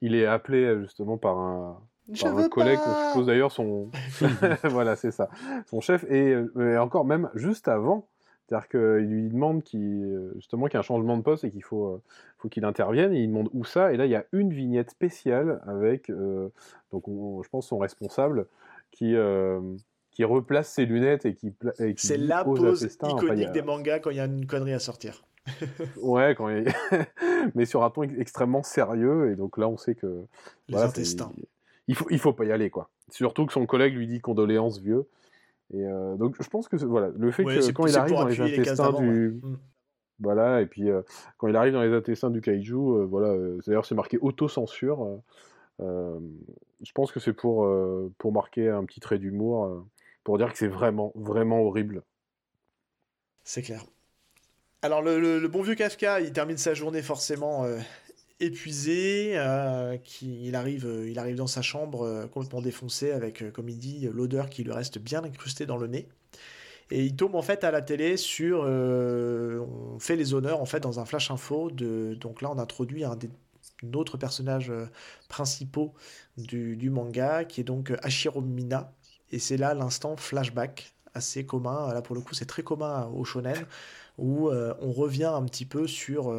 il est appelé justement par un, un collègue qu'on suppose d'ailleurs son voilà c'est ça. Son chef et, encore même juste avant. C'est-à-dire qu'il lui demande qu'il justement qu'il y a un changement de poste et qu'il faut euh, faut qu'il intervienne. Et il demande où ça. Et là il y a une vignette spéciale avec euh, donc je pense son responsable qui euh, qui replace ses lunettes et qui, c'est la pose iconique des mangas quand il y a une connerie à sortir ouais, quand il... mais sur un ton extrêmement sérieux, et donc là on sait que. Les intestins il faut, il faut pas y aller, quoi. Surtout que son collègue lui dit condoléances vieux. Et euh, donc je pense que voilà, le fait que quand il arrive dans les intestins du. Mm. Voilà, et puis euh, quand il arrive dans les intestins du kaiju, euh, voilà, d'ailleurs c'est marqué autocensure. je pense que c'est pour, pour marquer un petit trait d'humour, pour dire que c'est vraiment, vraiment horrible. C'est clair. Alors le, bon vieux Kafka, il termine sa journée forcément épuisé, euh, qui, il, arrive, euh, il arrive dans sa chambre euh, complètement défoncé avec, comme il dit, l'odeur qui lui reste bien incrustée dans le nez. Et il tombe en fait à la télé sur, on fait les honneurs en fait dans un flash info de, donc là on introduit un des autres personnages principaux du, du, manga qui est donc Hashiro Mina et c'est là l'instant flashback assez commun là pour le coup c'est très commun au shonen où on revient un petit peu sur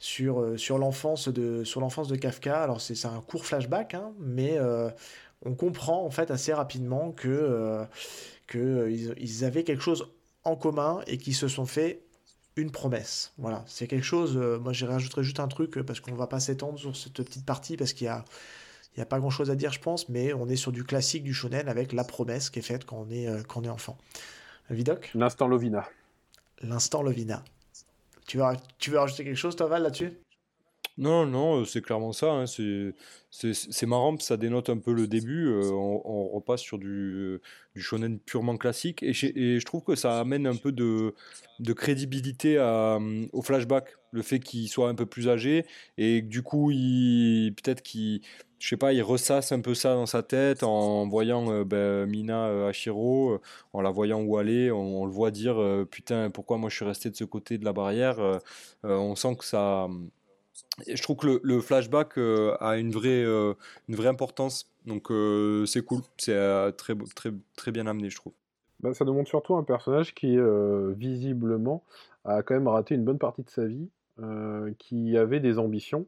sur, euh, sur l'enfance de, de Kafka. Alors c'est un court flashback, hein, mais euh, on comprend en fait assez rapidement que, euh, que ils, avaient quelque chose en commun et qu'ils se sont fait une promesse. Voilà, c'est quelque chose. moi, j'y rajouterai juste un truc parce qu'on va pas s'étendre sur cette petite partie parce qu'il y a il n'y a pas grand chose à dire, je pense, mais on est sur du classique du shonen avec la promesse qui est faite quand on est, quand on est enfant. Vidoc L'instant Lovina. L'instant Lovina. Tu veux, tu veux rajouter quelque chose, toi, Val, là-dessus? Non, non, euh, c'est clairement ça. Hein, c'est marrant, ça dénote un peu le début. Euh, on, repasse sur du, du, shonen purement classique. Et, je trouve que ça amène un peu de, de crédibilité à, au flashback. Le fait qu'il soit un peu plus âgé et que du coup, peut-être qu'il je sais pas, il ressasse un peu ça dans sa tête en voyant euh, ben, Mina euh, euh, en la voyant où aller, on, le voit dire putain pourquoi moi je suis resté de ce côté de la barrière. on sent que ça, je trouve que le, flashback a une vraie, une vraie importance, donc c'est cool, c'est très, très, très bien amené je trouve. Bah, ça nous montre surtout un personnage qui visiblement a quand même raté une bonne partie de sa vie, qui avait des ambitions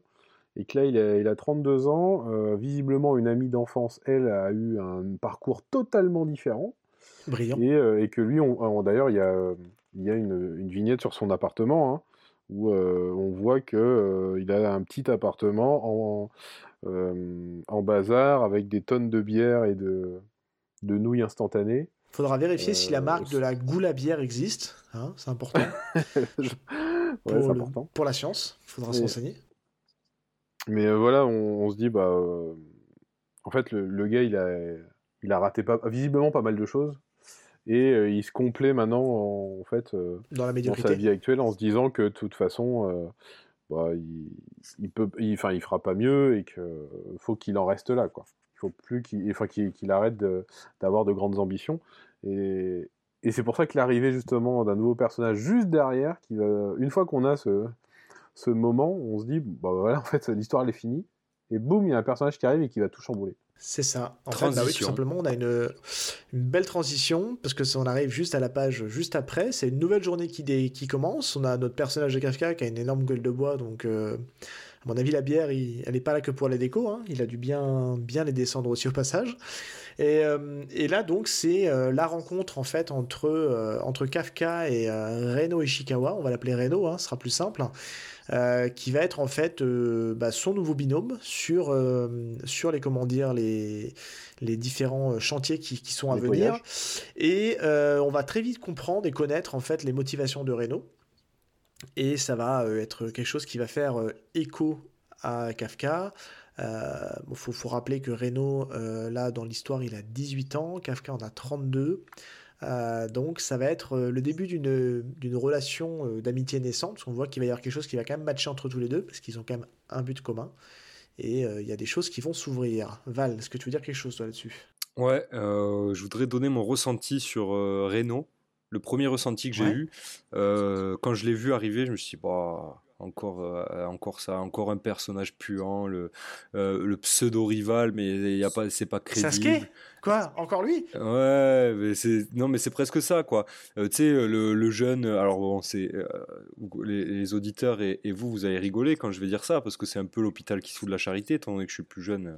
et que là, il a, 32 ans. Euh, visiblement, une amie d'enfance, elle, a eu un parcours totalement différent. Brillant. Et, euh, que lui, on, d'ailleurs, il y a, il y a une, vignette sur son appartement hein, où euh, on voit qu'il il a un petit appartement en, en bazar avec des tonnes de bière et de, de nouilles instantanées. Faudra vérifier si la marque de la goula bière existe. Hein, c'est important. pour, important. pour la science, il faudra s'enseigner. Mais voilà, on, se dit, bah, euh, en fait, le, gars, il a, il a raté pas, visiblement pas mal de choses. Et euh, il se complaît maintenant, en, fait, dans, la dans sa vie actuelle, en se disant que de toute façon, bah, il, il, peut, il, il fera pas mieux et qu'il faut qu'il en reste là, quoi. Il faut plus qu'il, enfin, qu'il arrête d'avoir de, grandes ambitions. Et, et c'est pour ça que l'arrivée justement d'un nouveau personnage juste derrière, qui va, une fois qu'on a ce, ce moment où on se dit, bah voilà, en fait, l'histoire elle est finie, et boum, il y a un personnage qui arrive et qui va tout chambouler. C'est ça. En fait, bah oui, tout simplement, on a une, une, belle transition parce que ça, on arrive juste à la page juste après. C'est une nouvelle journée qui, qui commence. On a notre personnage de Kafka qui a une énorme gueule de bois, donc euh, à mon avis, la bière, elle n'est pas là que pour la déco. Hein. Il a dû bien, bien les descendre aussi au passage. Et, euh, et là, donc, c'est euh, la rencontre en fait entre, entre Kafka et Reno Ishikawa. On va l'appeler Reno, hein, ce sera plus simple. Euh, qui va être en fait euh, bah, son nouveau binôme sur, euh, sur les, comment dire, les, les différents chantiers qui, qui sont à venir. Et on va très vite comprendre et connaître en fait les motivations de Renault. Et ça va être quelque chose qui va faire écho à Kafka. Il faut, faut, rappeler que Renault, là, dans l'histoire, il a 18 ans, Kafka en a 32. Euh, donc ça va être euh, le début d'une relation euh, d'amitié naissante, parce qu'on voit qu'il va y avoir quelque chose qui va quand même matcher entre tous les deux, parce qu'ils ont quand même un but commun. et il y a des choses qui vont s'ouvrir. Val, est-ce que tu veux dire quelque chose là-dessus? Ouais, je voudrais donner mon ressenti sur Renault. Le premier ressenti que j'ai eu, quand je l'ai vu arriver, je me suis dit, bah, encore, euh, encore ça, encore un personnage puant, le, euh, le pseudo rival, mais il y a pas, c'est pas crédible. Sasuke Quoi Encore lui? Ouais, mais c'est non, mais c'est presque ça, quoi. Euh, tu sais, le, le, jeune. Alors bon, c'est les, auditeurs et, vous, vous allez rigoler quand je vais dire ça, parce que c'est un peu l'hôpital qui de la charité, étant donné que je suis plus jeune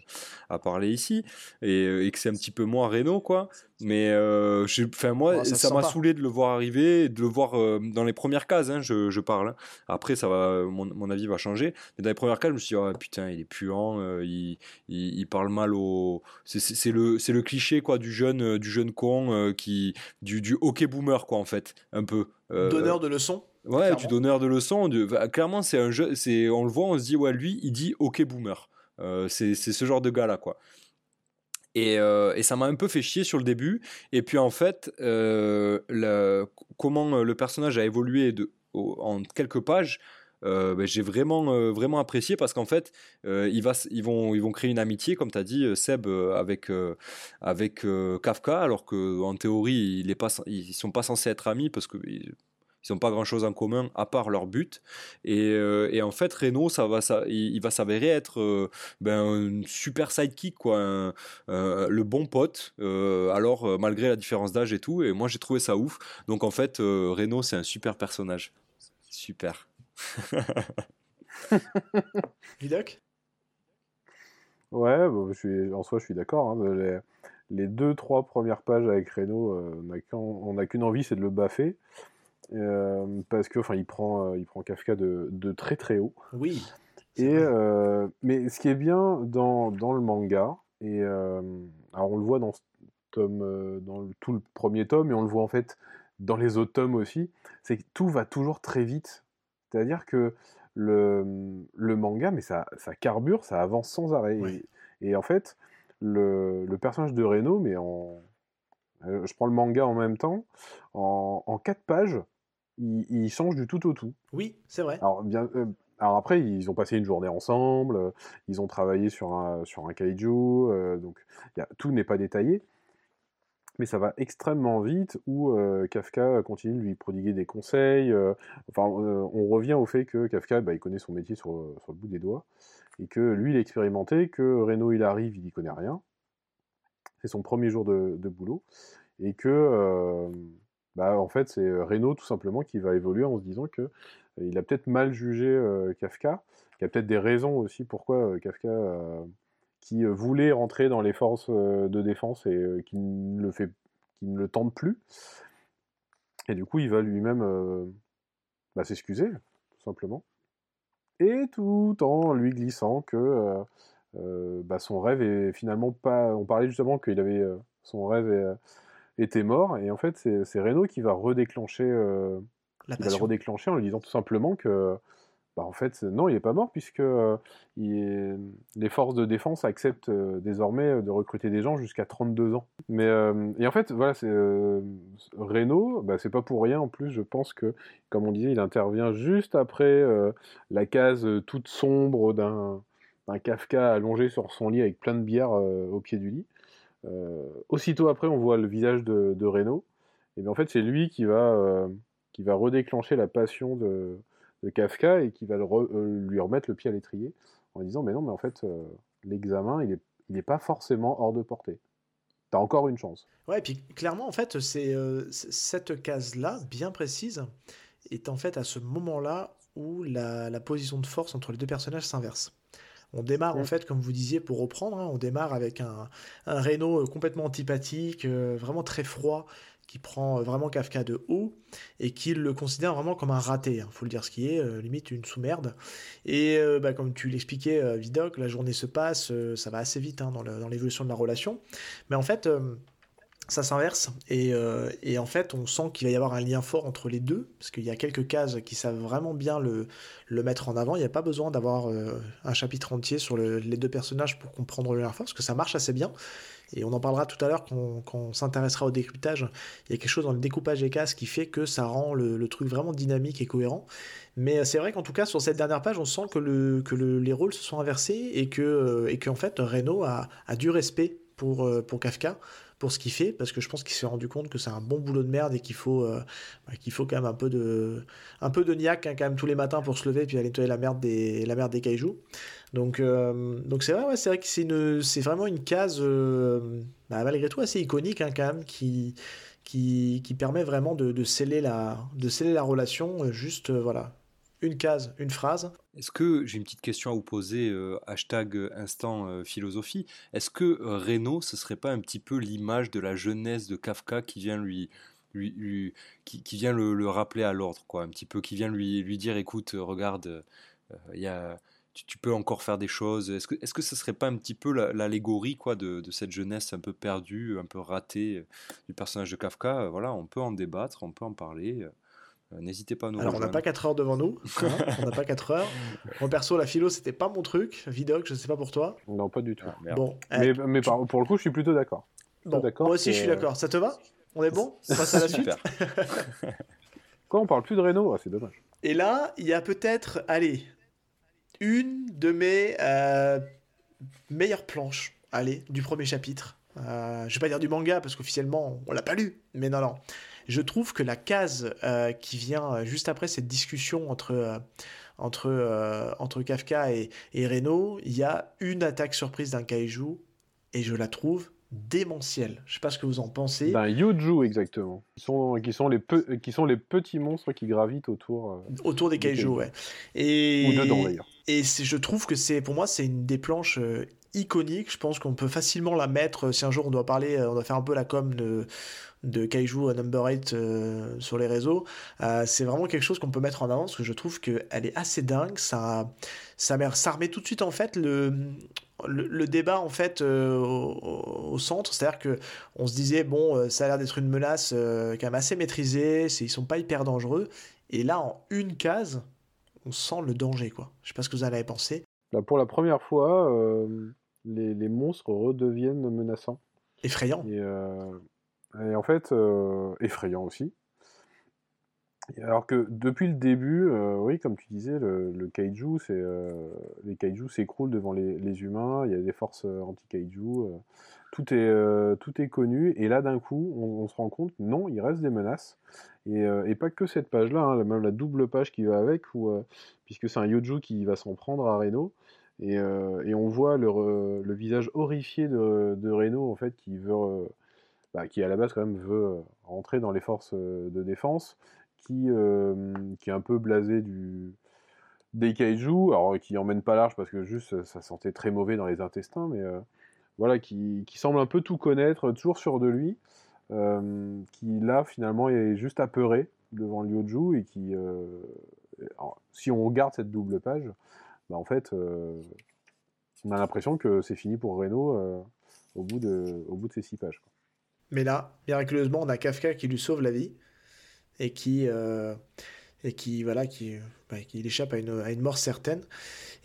à parler ici, et, et que c'est un petit peu moins Renault, quoi. Mais euh, enfin moi, ça m'a saoulé de le voir arriver, de le voir euh, dans les premières cases. Hein, je, je, parle. Hein. Après, ça va, mon, mon, avis va changer. Mais dans les premières cases, je me suis dit, oh, putain, il est puant, euh, il, il, il, parle mal au. C'est le, c'est le cliché quoi du jeune, euh, du jeune con euh, qui, du, du hockey boomer quoi en fait, un peu. donneur de leçons. Ouais, du donneur de leçons. De, clairement, c'est un jeu, c'est, on le voit, on se dit ouais, lui, il dit hockey boomer. c'est ce genre de gars là quoi. Euh, et, ça m'a un peu fait chier sur le début. Et puis en fait, euh, comment le personnage a évolué de, en quelques pages, euh, ben, j'ai vraiment, vraiment apprécié parce qu'en fait, va, ils, vont, ils vont créer une amitié, comme tu as dit, Seb, avec, avec Kafka, alors qu'en théorie, ils ne sont pas censés être amis parce que ils n'ont pas grand chose en commun à part leur but. Et, euh, en fait, Renault, il, va s'avérer être euh, ben, un super sidekick, quoi, le bon pote. Euh, alors, malgré la différence d'âge et tout, et moi j'ai trouvé ça ouf. Donc en fait, Renault, c'est un super personnage. Super. Vidoc Ouais, je suis, en soi, je suis d'accord. Hein, les, les, deux, trois premières pages avec Renault, on n'a qu'une envie, c'est de le baffer. Euh, parce que enfin il prend euh, il prend Kafka de, de, très très haut. Oui. Et euh, mais ce qui est bien dans, dans le manga et alors on le voit dans tome dans tout le premier tome et on le voit en fait dans les autres tomes aussi, c'est que tout va toujours très vite. C'est-à-dire que le, le, manga, mais ça, ça carbure, ça avance sans arrêt. Et, et, en fait, le, le personnage de Reno, mais en, je prends le manga en même temps, en, en 4 pages, ils, changent du tout au tout. Oui, c'est vrai. Alors, bien, euh, alors après, ils ont passé une journée ensemble, euh, ils ont travaillé sur un, sur un kaiju, donc y a, tout n'est pas détaillé. Mais ça va extrêmement vite où Kafka continue de lui prodiguer des conseils. enfin, on revient au fait que Kafka, bah, il connaît son métier sur, le bout des doigts. Et que lui, il est expérimenté, que Reno, il arrive, il n'y connaît rien. C'est son premier jour de, boulot. Et que bah, en fait, c'est euh, Renault tout simplement qui va évoluer en se disant que euh, il a peut-être mal jugé euh, Kafka, qu'il y a peut-être des raisons aussi pourquoi Kafka, qui voulait rentrer dans les forces de défense et qui ne le fait, qui ne le tente plus. Et du coup, il va lui-même bah, s'excuser, tout simplement. Et tout en lui glissant que bah, son rêve est finalement pas. On parlait justement qu'il avait son rêve était mort. Et en fait, c'est Renault qui va redéclencher, euh, va le redéclencher en lui disant tout simplement que, bah, en fait, non, il n'est pas mort puisque euh, les forces de défense acceptent euh, désormais de recruter des gens jusqu'à 32 ans. Mais et en fait, voilà, c'est Renault, bah, c'est pas pour rien. En plus, je pense que, comme on disait, il intervient juste après la case toute sombre d'un Kafka allongé sur son lit avec plein de bière au pied du lit. Euh, aussitôt après, on voit le visage de, de Renault. Et en fait, c'est lui qui va, euh, qui va redéclencher la passion de, Kafka et qui va euh, lui remettre le pied à l'étrier en disant Mais non, mais en fait, l'examen, il n'est il est pas forcément hors de portée. T'as encore une chance. Ouais, et puis clairement, en fait, c'est cette case-là, bien précise, est en fait à ce moment-là où la, la, position de force entre les deux personnages s'inverse. On démarre, en fait, comme vous disiez, pour reprendre, hein, on démarre avec un, un Renault euh, complètement antipathique, euh, vraiment très froid, qui prend euh, vraiment Kafka de haut et qui le considère vraiment comme un raté. Il hein, faut le dire ce qui est, limite une sous-merde. Et bah, comme tu l'expliquais, Vidoc, la journée se passe, ça va assez vite hein, dans l'évolution de la relation. Mais en fait, ça s'inverse. Et, euh, et, en fait on sent qu'il va y avoir un lien fort entre les deux parce qu'il y a quelques cases qui savent vraiment bien le, mettre en avant. Il n'y a pas besoin d'avoir euh, un chapitre entier sur les deux personnages pour comprendre le lien fort parce que ça marche assez bien. Et on en parlera tout à l'heure quand, on s'intéressera au décryptage. Il y a quelque chose dans le découpage des cases qui fait que ça rend le, truc vraiment dynamique et cohérent. Mais c'est vrai qu'en tout cas sur cette dernière page on sent que, le, que les rôles se sont inversés et que qu'en fait Reno a, du respect pour Kafka pour ce qu'il fait, parce que je pense qu'il s'est rendu compte que c'est un bon boulot de merde et qu'il faut, euh, bah, qu'il faut quand même un peu de, un peu de niaque hein, quand même tous les matins pour se lever et puis aller nettoyer la merde des, la merde des kaijus. Donc, euh, donc c'est vrai, c'est vrai que c'est une, c'est vraiment une case euh, bah, malgré tout assez iconique hein, quand même qui, qui, qui permet vraiment de, de, sceller la, de sceller la relation. Juste, voilà, une case, une phrase. Est-ce que, j'ai une petite question à vous poser, euh, hashtag euh, instant euh, philosophie, est-ce que Reno, ce serait pas un petit peu l'image de la jeunesse de Kafka qui vient lui, qui, vient le, rappeler à l'ordre, quoi, un petit peu, qui vient lui, dire, écoute, regarde, tu, peux encore faire des choses. Est-ce que, est-ce que ce serait pas un petit peu l'allégorie, quoi, de, de, cette jeunesse un peu perdue, un peu ratée du personnage de Kafka? Voilà, on peut en débattre, on peut en parler. Euh, n'hésitez pas à nous Alors, on n'a pas 4 heures devant nous. Hein, on n'a pas 4 heures. Mon perso, la philo, c'était pas mon truc. Vidoc, je sais pas pour toi. Non, pas du tout. Ah, bon, mais, mais pour le coup, je suis plutôt d'accord. Bon, moi aussi, je suis d'accord. Ça te va? On est bon? On passe à la suite? Quoi, on parle plus de Renault? Ah, C'est dommage. Et là, il y a peut-être, allez, une de mes euh, meilleures planches, allez, du premier chapitre. Euh, je vais pas dire du manga parce qu'officiellement on l'a pas lu, mais non non. Je trouve que la case euh, qui vient euh, juste après cette discussion entre, euh, entre, entre Kafka et, et Reno, il y a une attaque surprise d'un kaiju et je la trouve démentielle. Je sais pas ce que vous en pensez. D'un yuju exactement. Qui sont, qui sont, les, qui sont les petits monstres qui gravitent autour. autour des kaiju, ouais. Et, Ou dedans d'ailleurs. Et je trouve que c'est, pour moi, c'est une des planches iconiques. Je pense qu'on peut facilement la mettre si un jour on doit parler, on doit faire un peu la com de, de Kaiju Number 8 euh, sur les réseaux, euh, c'est vraiment quelque chose qu'on peut mettre en avant parce que je trouve qu'elle est assez dingue. Ça, ça, ça remet tout de suite en fait le, le, débat en fait euh, au, centre, c'est-à-dire que on se disait bon, ça a l'air d'être une menace quand même assez maîtrisée, ils sont pas hyper dangereux, et là en une case, on sent le danger quoi. Je sais pas ce que vous en avez pensé. Bah, pour la première fois, les, les, monstres redeviennent menaçants. Effrayants. Et, et en fait, euh, effrayant aussi. Alors que depuis le début, euh, oui, comme tu disais, le, kaiju, c'est euh, les kaiju s'écroulent devant les, humains. Il y a des forces anti-kaiju. tout est tout est connu. Et là, d'un coup, on, se rend compte, non, il reste des menaces. Et, pas que cette page-là, hein, même la double page qui va avec, puisque c'est un Yoju qui va s'en prendre à Reno. Et, on voit le, le, visage horrifié de, de Reno, en fait, qui veut bah, qui à la base quand même veut euh, rentrer dans les forces euh, de défense, qui, euh, qui est un peu blasé du, des kaiju, alors qui emmène pas large parce que juste ça sentait très mauvais dans les intestins, mais voilà, qui, semble un peu tout connaître, toujours sûr de lui, qui là finalement est juste apeuré devant Lyoju et qui, si on regarde cette double page, bah, en fait, on a l'impression que c'est fini pour Reno au bout de ces six pages. Mais là, miraculeusement, on a Kafka qui lui sauve la vie et qui, euh, et qui voilà, qui, bah, qui échappe à une, à une, mort certaine.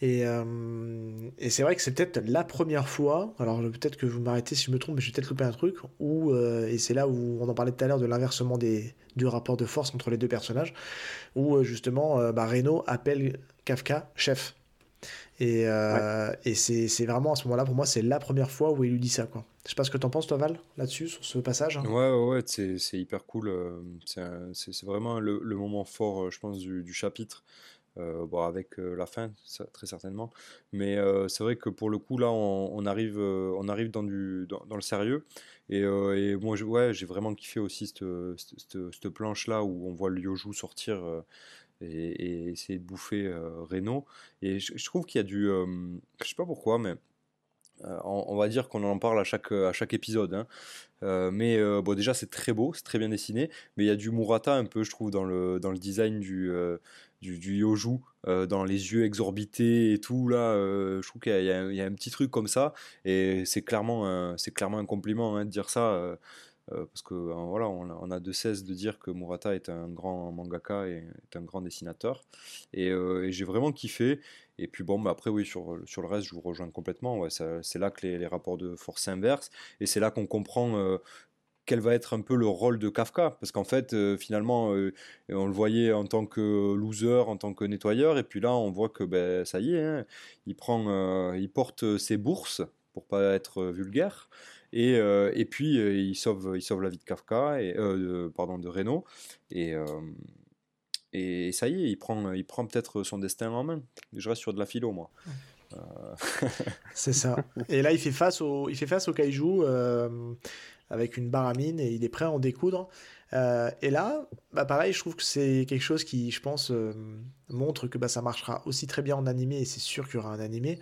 Et, euh, et c'est vrai que c'est peut-être la première fois, alors peut-être que vous m'arrêtez si je me trompe, mais je vais peut-être louper un truc, où, euh, et c'est là où on en parlait tout à l'heure de l'inversement des, du rapport de force entre les deux personnages, où justement bah, Reno appelle Kafka chef. Et, et c'est vraiment à ce moment-là, pour moi, c'est la première fois où il lui dit ça. Quoi. Je sais pas ce que t'en penses, toi, Val, là-dessus, sur ce passage. Ouais, ouais, ouais c'est hyper cool. Euh, c'est vraiment le, le, moment fort, euh, je pense, du, du chapitre. Euh, bon, avec la fin, très certainement. Mais c'est vrai que pour le coup, là, on, on arrive, on arrive dans, du, dans, dans le sérieux. Et, et moi, ouais, j'ai vraiment kiffé aussi cette, cette, cette planche-là où on voit le Yoju sortir et, et, essayer de bouffer Reno. Et je, trouve qu'il y a du. je sais pas pourquoi, mais euh, on, va dire qu'on en parle à chaque, à chaque épisode. Hein. Euh, mais euh, bon, déjà, c'est très beau, c'est très bien dessiné. Mais il y a du Murata un peu, je trouve, dans le, dans le design du, du, du, Yoju, dans les yeux exorbités et tout. Là, je trouve qu'il y, y, a un petit truc comme ça. Et c'est clairement, clairement un compliment hein, de dire ça. Parce que voilà, on a, de cesse de dire que Murata est un grand mangaka et un grand dessinateur. Et, j'ai vraiment kiffé. Et puis bon, bah après oui, sur, sur le reste, je vous rejoins complètement. C'est là que les, rapports de force s'inversent. Et c'est là qu'on comprend quel va être un peu le rôle de Kafka Parce qu'en fait, euh, finalement, euh, on le voyait en tant que loser, en tant que nettoyeur, et puis là, on voit que ben, ça y est, hein, il, prend, euh, il porte ses bourses, pour pas être vulgaire, et, et puis il, sauve, il sauve la vie de Kafka, et, pardon, de Renault, et, et ça y est, il prend, il prend peut-être son destin en main. Je reste sur de la philo, moi. C'est ça. Et là, il fait face au, il fait face au kaiju avec une baramine et il est prêt à en découdre. Euh, et là, bah pareil, je trouve que c'est quelque chose qui, je pense, euh, montre que bah, ça marchera aussi très bien en animé, et c'est sûr qu'il y aura un animé.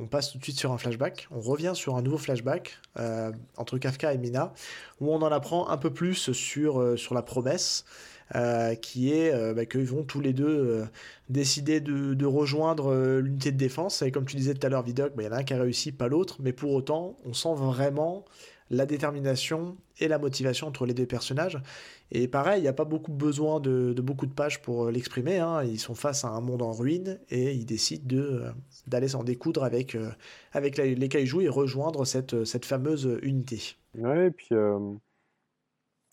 On passe tout de suite sur un flashback, on revient sur un nouveau flashback euh, entre Kafka et Mina, où on en apprend un peu plus sur, sur la promesse, qui est bah, qu'ils vont tous les deux décider de, de rejoindre l'unité de défense. Et comme tu disais tout à l'heure, Vidoc, bah, il y en a un qui a réussi, pas l'autre, mais pour autant, on sent vraiment la détermination et la motivation entre les deux personnages. Et pareil, il n'y a pas beaucoup besoin de, beaucoup de pages pour euh, l'exprimer. Hein. Ils sont face à un monde en ruine et ils décident de, euh, d'aller s'en découdre avec, euh, avec les kaiju et rejoindre cette, cette fameuse unité. Ouais, et puis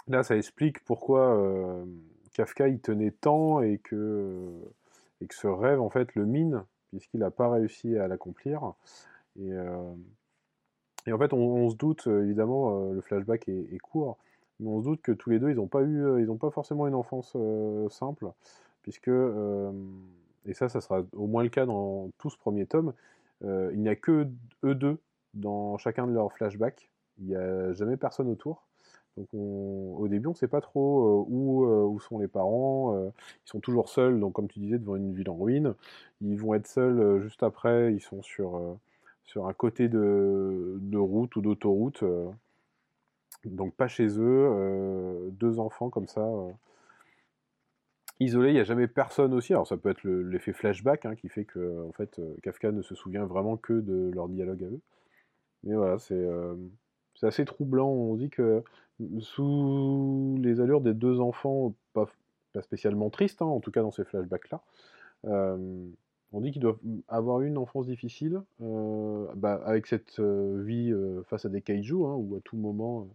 là, ça explique pourquoi Kafka y tenait tant et que, et que ce rêve, en fait, le mine, puisqu'il n'a pas réussi à l'accomplir. Et et en fait, on, se doute, euh, évidemment, euh, le flashback est, court, mais on se doute que tous les deux, ils n'ont pas eu, euh, ils n'ont pas forcément une enfance simple, puisque, et ça, ça sera au moins le cas dans tout ce premier tome, il n'y a que eux deux dans chacun de leurs flashbacks. Il n'y a jamais personne autour. Donc au début, on ne sait pas trop où, où, sont les parents. ils sont toujours seuls, donc comme tu disais, devant une ville en ruine. Ils vont être seuls juste après. Ils sont sur sur un côté de, route ou d'autoroute. Euh, donc pas chez eux, euh, deux enfants comme ça, euh, isolés, il n'y a jamais personne aussi. Alors ça peut être l'effet flashback hein, qui fait que en fait, Kafka ne se souvient vraiment que de leur dialogue à eux. Mais voilà, c'est assez troublant. On dit que sous les allures des deux enfants, pas, spécialement tristes, hein, en tout cas dans ces flashbacks-là, on dit qu'ils doivent avoir eu une enfance difficile, euh, bah, avec cette euh, vie euh, face à des kaiju, hein, où à tout moment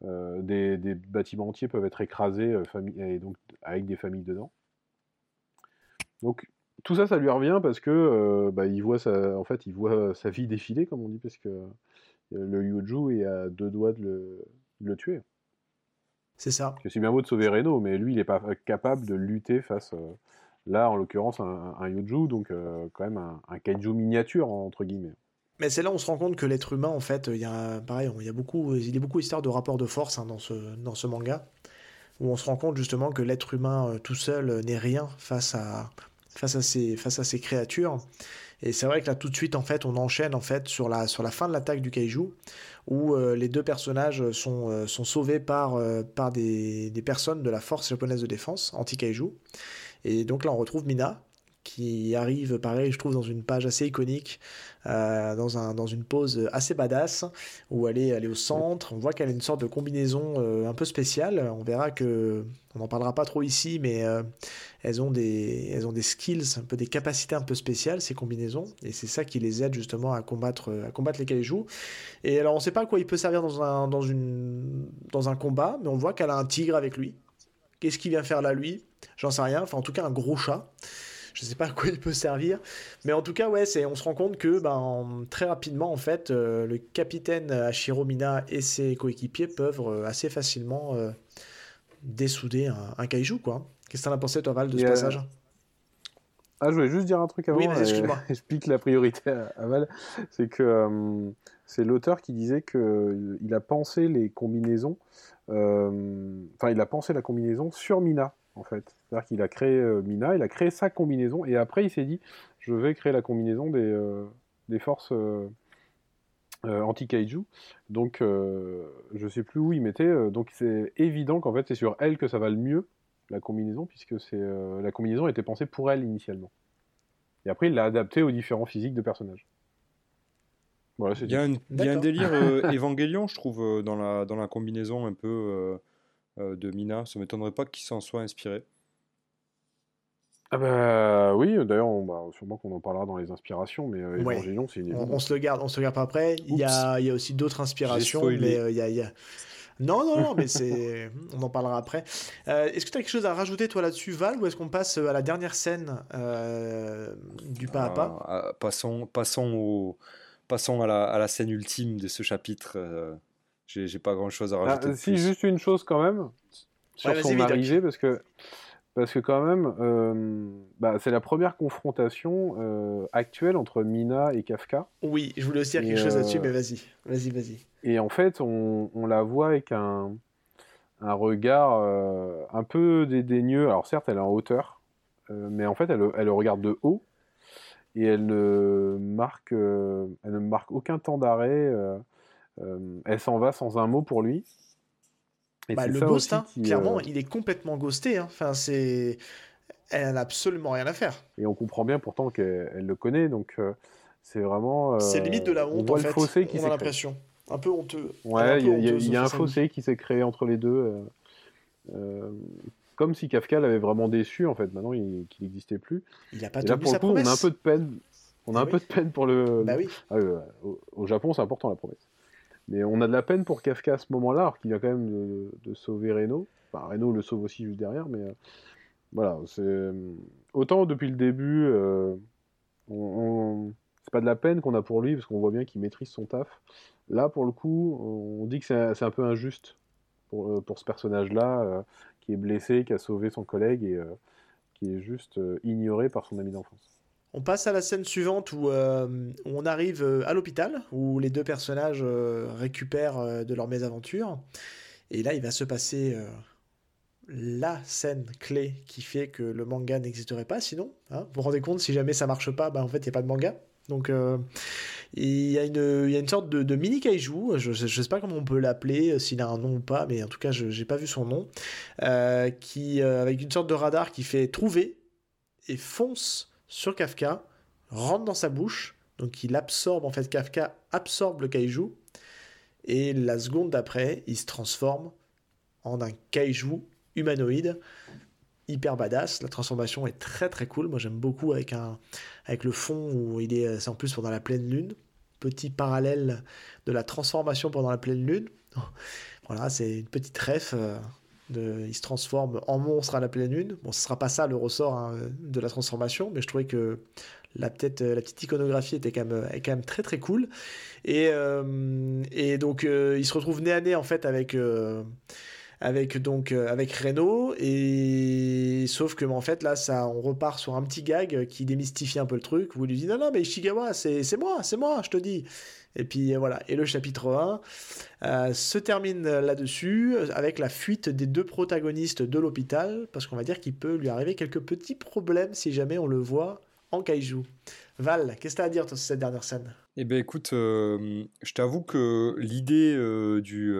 des, bâtiments entiers peuvent être écrasés, et donc avec des familles dedans. Donc tout ça, ça lui revient parce que bah, il voit sa, en fait, il voit sa vie défiler, comme on dit, parce que le Yuju est à deux doigts de le, tuer. C'est ça. C'est bien beau de sauver Reno, mais lui, il n'est pas capable de lutter face Là, en l'occurrence, un, un, Yuju, donc euh, quand même un, kaiju miniature, entre guillemets. Mais c'est là où on se rend compte que l'être humain, en fait, il y a, pareil, il y a beaucoup, il y a beaucoup d'histoires de rapports de force hein, dans, ce, dans ce manga, où on se rend compte justement que l'être humain euh, tout seul euh, n'est rien face à, face, à ces, face à ces créatures. Et c'est vrai que là, tout de suite, en fait, on enchaîne en fait sur la, sur la fin de l'attaque du kaiju, où les deux personnages sont, sont sauvés par, par des, des, personnes de la force japonaise de défense, anti-kaiju. Et donc là, on retrouve Mina, qui arrive, pareil, je trouve, dans une page assez iconique, euh, dans, un, dans une pose assez badass, où elle est, elle est au centre. On voit qu'elle a une sorte de combinaison euh, un peu spéciale. On verra que, on n'en parlera pas trop ici, mais euh, elles, ont des, elles ont des skills, un peu des capacités un peu spéciales, ces combinaisons. Et c'est ça qui les aide justement à combattre, à combattre les kaiju. Et alors, on ne sait pas à quoi il peut servir dans un, dans une, dans un combat, mais on voit qu'elle a un tigre avec lui. Qu'est-ce qu'il vient faire là, lui? J'en sais rien. Enfin, en tout cas, un gros chat. Je sais pas à quoi il peut servir. Mais en tout cas, ouais, c'est, on se rend compte que ben, très rapidement, en fait, euh, le capitaine Hashiro Mina et ses coéquipiers peuvent euh, assez facilement euh, dessouder un, kaiju, quoi. Qu'est-ce que t'en as pensé, toi, Val, de ce passage? Ah, je voulais juste dire un truc avant. Oui, mais excuse-moi. Explique la priorité à, Val. C'est que c'est l'auteur qui disait qu'il a pensé les combinaisons enfin, il a pensé la combinaison sur Mina, en fait. C'est-à-dire qu'il a créé euh, Mina, il a créé sa combinaison, et après il s'est dit, je vais créer la combinaison des, euh, des forces anti-kaiju. Donc, je sais plus où il mettait. donc, c'est évident qu'en fait, c'est sur elle que ça va le mieux, la combinaison, puisque c'est la combinaison était pensée pour elle initialement. Et après, il l'a adapté aux différents physiques de personnages. Voilà, Il y a un, il y a un D'accord. délire euh, Évangélion, je trouve, euh, dans la, dans la combinaison un peu euh, euh, de Mina. Ça m'étonnerait pas qu'il s'en soit inspiré. Ah bah oui, d'ailleurs, bah, sûrement qu'on en parlera dans les inspirations, mais euh, Ouais. C'est une On, on se le garde, on se le garde pas après. Il y a, il y a aussi d'autres inspirations, mais euh, il y a, il y a- Non, non, non, mais c'est. On en parlera après. Euh, est-ce que tu as quelque chose à rajouter, toi, là-dessus, Val, ou est-ce qu'on passe à la dernière scène euh, du pas à pas? Ah, ah, passons, passons, au, passons à, la, à la scène ultime de ce chapitre. euh, J'ai pas grand chose à Ah, rajouter. si, plus. juste une chose quand même, sur Ouais, son arrivée, parce que, parce que quand même, euh, bah, c'est la première confrontation euh, actuelle entre Mina et Kafka. Oui, je voulais aussi dire Et, quelque chose là-dessus, euh, mais vas-y, vas-y, vas-y. Et en fait, on, on la voit avec un, un regard euh, un peu dédaigneux. Alors certes, elle est en hauteur, euh, mais en fait, elle, elle le regarde de haut et elle ne marque, euh, elle ne marque aucun temps d'arrêt. euh, euh, elle s'en va sans un mot pour lui. Et Bah, le ghost, hein, qui, clairement, il est complètement ghosté. hein. Enfin, c'est. Elle n'a absolument rien à faire. Et on comprend bien pourtant qu'elle elle le connaît, donc euh, c'est vraiment. euh, c'est limite de la on honte, voit en le fait. fossé qui on a l'impression. Un peu honteux. Ouais, il y a, y y un fossé qui s'est créé entre les deux. euh, comme si Kafka l'avait vraiment déçu, en fait, maintenant il- qu'il n'existait plus. Il n'a pas Et là, tenu pour sa le coup, on a un peu de peine. On a Ah un oui. peu de peine pour le. Bah oui. Ah, euh, au, Japon, c'est important la promesse. Mais on a de la peine pour Kafka à ce moment-là, alors qu'il a quand même de, de sauver Reno. Enfin, Reno le sauve aussi juste derrière, mais euh, voilà. c'est Autant depuis le début, euh, on, on- c'est pas de la peine qu'on a pour lui, parce qu'on voit bien qu'il maîtrise son taf. Là, pour le coup, on dit que c'est un peu injuste pour, euh, pour ce personnage-là, euh, qui est blessé, qui a sauvé son collègue et euh, qui est juste euh, ignoré par son ami d'enfance. On passe à la scène suivante où, euh, on arrive à l'hôpital, où les deux personnages récupèrent de leur mésaventure. Et là, il va se passer la scène clé qui fait que le manga n'existerait pas sinon. hein. vous vous rendez compte, si jamais ça marche pas, bah, en fait, il n'y a pas de manga. Donc, il y, a une- il y a une sorte de, mini kaiju, je ne sais pas comment on peut l'appeler, euh, s'il a un nom ou pas, mais en tout cas, je n'ai pas vu son nom, euh, qui, euh, avec une sorte de radar qui fait trouver et fonce sur Kafka, rentre dans sa bouche, donc il absorbe, en fait, Kafka absorbe le kaiju, et la seconde d'après, il se transforme en un kaiju humanoïde hyper badass. La transformation est très très cool. Moi j'aime beaucoup avec, un, avec le fond où il est, c'est en plus pendant la pleine lune. Petit parallèle de la transformation pendant la pleine lune. Voilà, c'est une petite ref. euh, il se transforme en monstre à la pleine lune. Bon, ce sera pas ça le ressort hein, de la transformation, mais je trouvais que la, petite, la petite iconographie était quand même, est quand même très très cool. Et, euh, et donc euh, il se retrouve nez à nez en fait avec, avec, donc, euh, avec Reno. Et sauf que en fait là, ça, on repart sur un petit gag qui démystifie un peu le truc, où il lui dit non, non, mais Ishigawa, c'est moi, c'est moi, je te dis. Et puis euh, voilà. Et le chapitre 1 euh, se termine là-dessus avec la fuite des deux protagonistes de l'hôpital, parce qu'on va dire qu'il peut lui arriver quelques petits problèmes si jamais on le voit en kaiju. Val, qu'est-ce que tu as à dire sur cette dernière scène? Eh ben écoute, je t'avoue que l'idée du,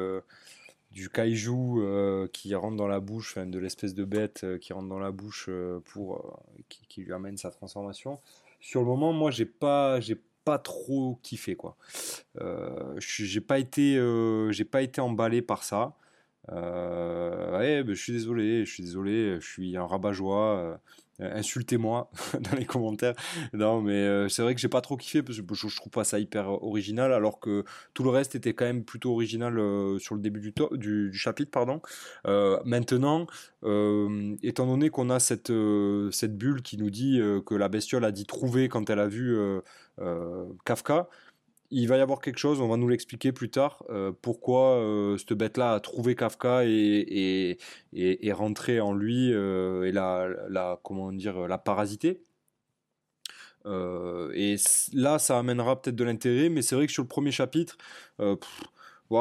du kaiju euh, qui rentre dans la bouche, de l'espèce de bête euh, qui rentre dans la bouche euh, pour qui, lui amène sa transformation, sur le moment, moi, j'ai pas, j'ai pas trop kiffé quoi. J'ai pas été, j'ai pas été emballé par ça. Ouais, ben, je suis désolé, je suis désolé, je suis un rabat-joie. Euh, euh, Insultez-moi dans les commentaires. Non, mais euh, c'est vrai que j'ai pas trop kiffé parce que je, trouve pas ça hyper original, alors que tout le reste était quand même plutôt original euh, sur le début du, chapitre, pardon. Euh, maintenant, euh, étant donné qu'on a cette, euh, cette bulle qui nous dit euh, que la bestiole a dit trouver quand elle a vu euh, euh, Kafka, il va y avoir quelque chose, on va nous l'expliquer plus tard, euh, pourquoi euh, cette bête-là a trouvé Kafka et, et, et, et rentré en lui euh, et la, la, comment dire, la parasité. Et là, ça amènera peut-être de l'intérêt, mais c'est vrai que sur le premier chapitre,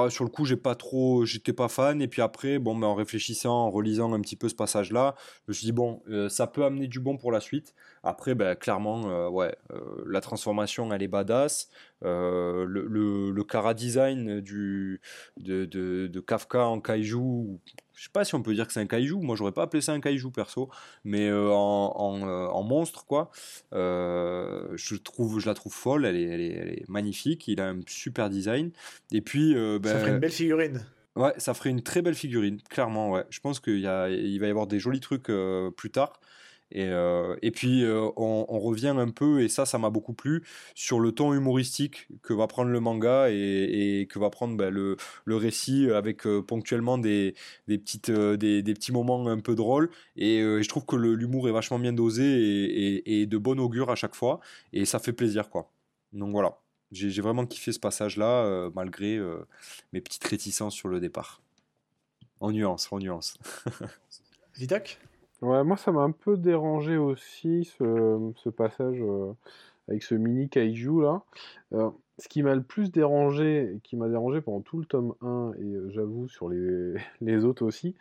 sur le coup, j'ai pas trop, j'étais pas fan. Et puis après, bon, en réfléchissant, en relisant un petit peu ce passage-là, je me suis dit bon, euh, ça peut amener du bon pour la suite. Après, ben, clairement, euh, ouais, euh, la transformation, elle est badass. le, le, cara design du, de, Kafka en kaiju, je sais pas si on peut dire que c'est un kaiju, moi j'aurais pas appelé ça un kaiju perso, mais en, en, en, monstre quoi, je, trouve, je la trouve folle, elle est, elle est, elle est, magnifique, il a un super design, et puis... Ben, ça ferait une belle figurine. Ouais, ça ferait une très belle figurine, clairement. Ouais. Je pense qu'il y a, il va y avoir des jolis trucs euh, plus tard. Et, euh, et puis euh, on, revient un peu, et ça, ça m'a beaucoup plu, sur le ton humoristique que va prendre le manga et, que va prendre bah, le, le, récit avec ponctuellement des, des, petites, des, des, petits moments un peu drôles. Et je trouve que l'humour est vachement bien dosé et, et, de bon augure à chaque fois. Et ça fait plaisir, quoi. Donc voilà. J'ai vraiment kiffé ce passage-là, euh, malgré euh, mes petites réticences sur le départ. En nuance, en nuance. Vidoc Ouais, moi ça m'a un peu dérangé aussi ce, ce passage euh, avec ce mini kaiju là. ce qui m'a le plus dérangé, qui m'a dérangé pendant tout le tome 1, et j'avoue sur les, les autres aussi,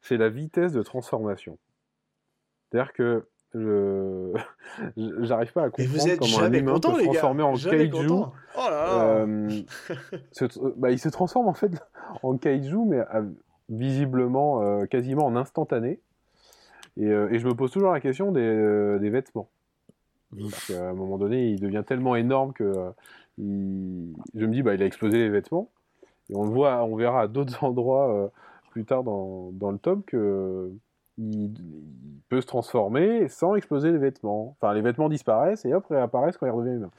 c'est la vitesse de transformation. C'est-à-dire que je j'arrive pas à comprendre comment un humain peut se transformer en kaiju. Oh euh, bah, il se transforme en fait en kaiju, mais visiblement euh, quasiment en instantané. Et, euh, et, je me pose toujours la question des, des vêtements. Parce qu'à un moment donné, il devient tellement énorme que il... je me dis, bah, il a explosé les vêtements. Et on le voit, on verra à d'autres endroits plus tard dans, dans le tome que il, peut se transformer sans exploser les vêtements. Enfin, les vêtements disparaissent et hop, réapparaissent quand il redevient humain.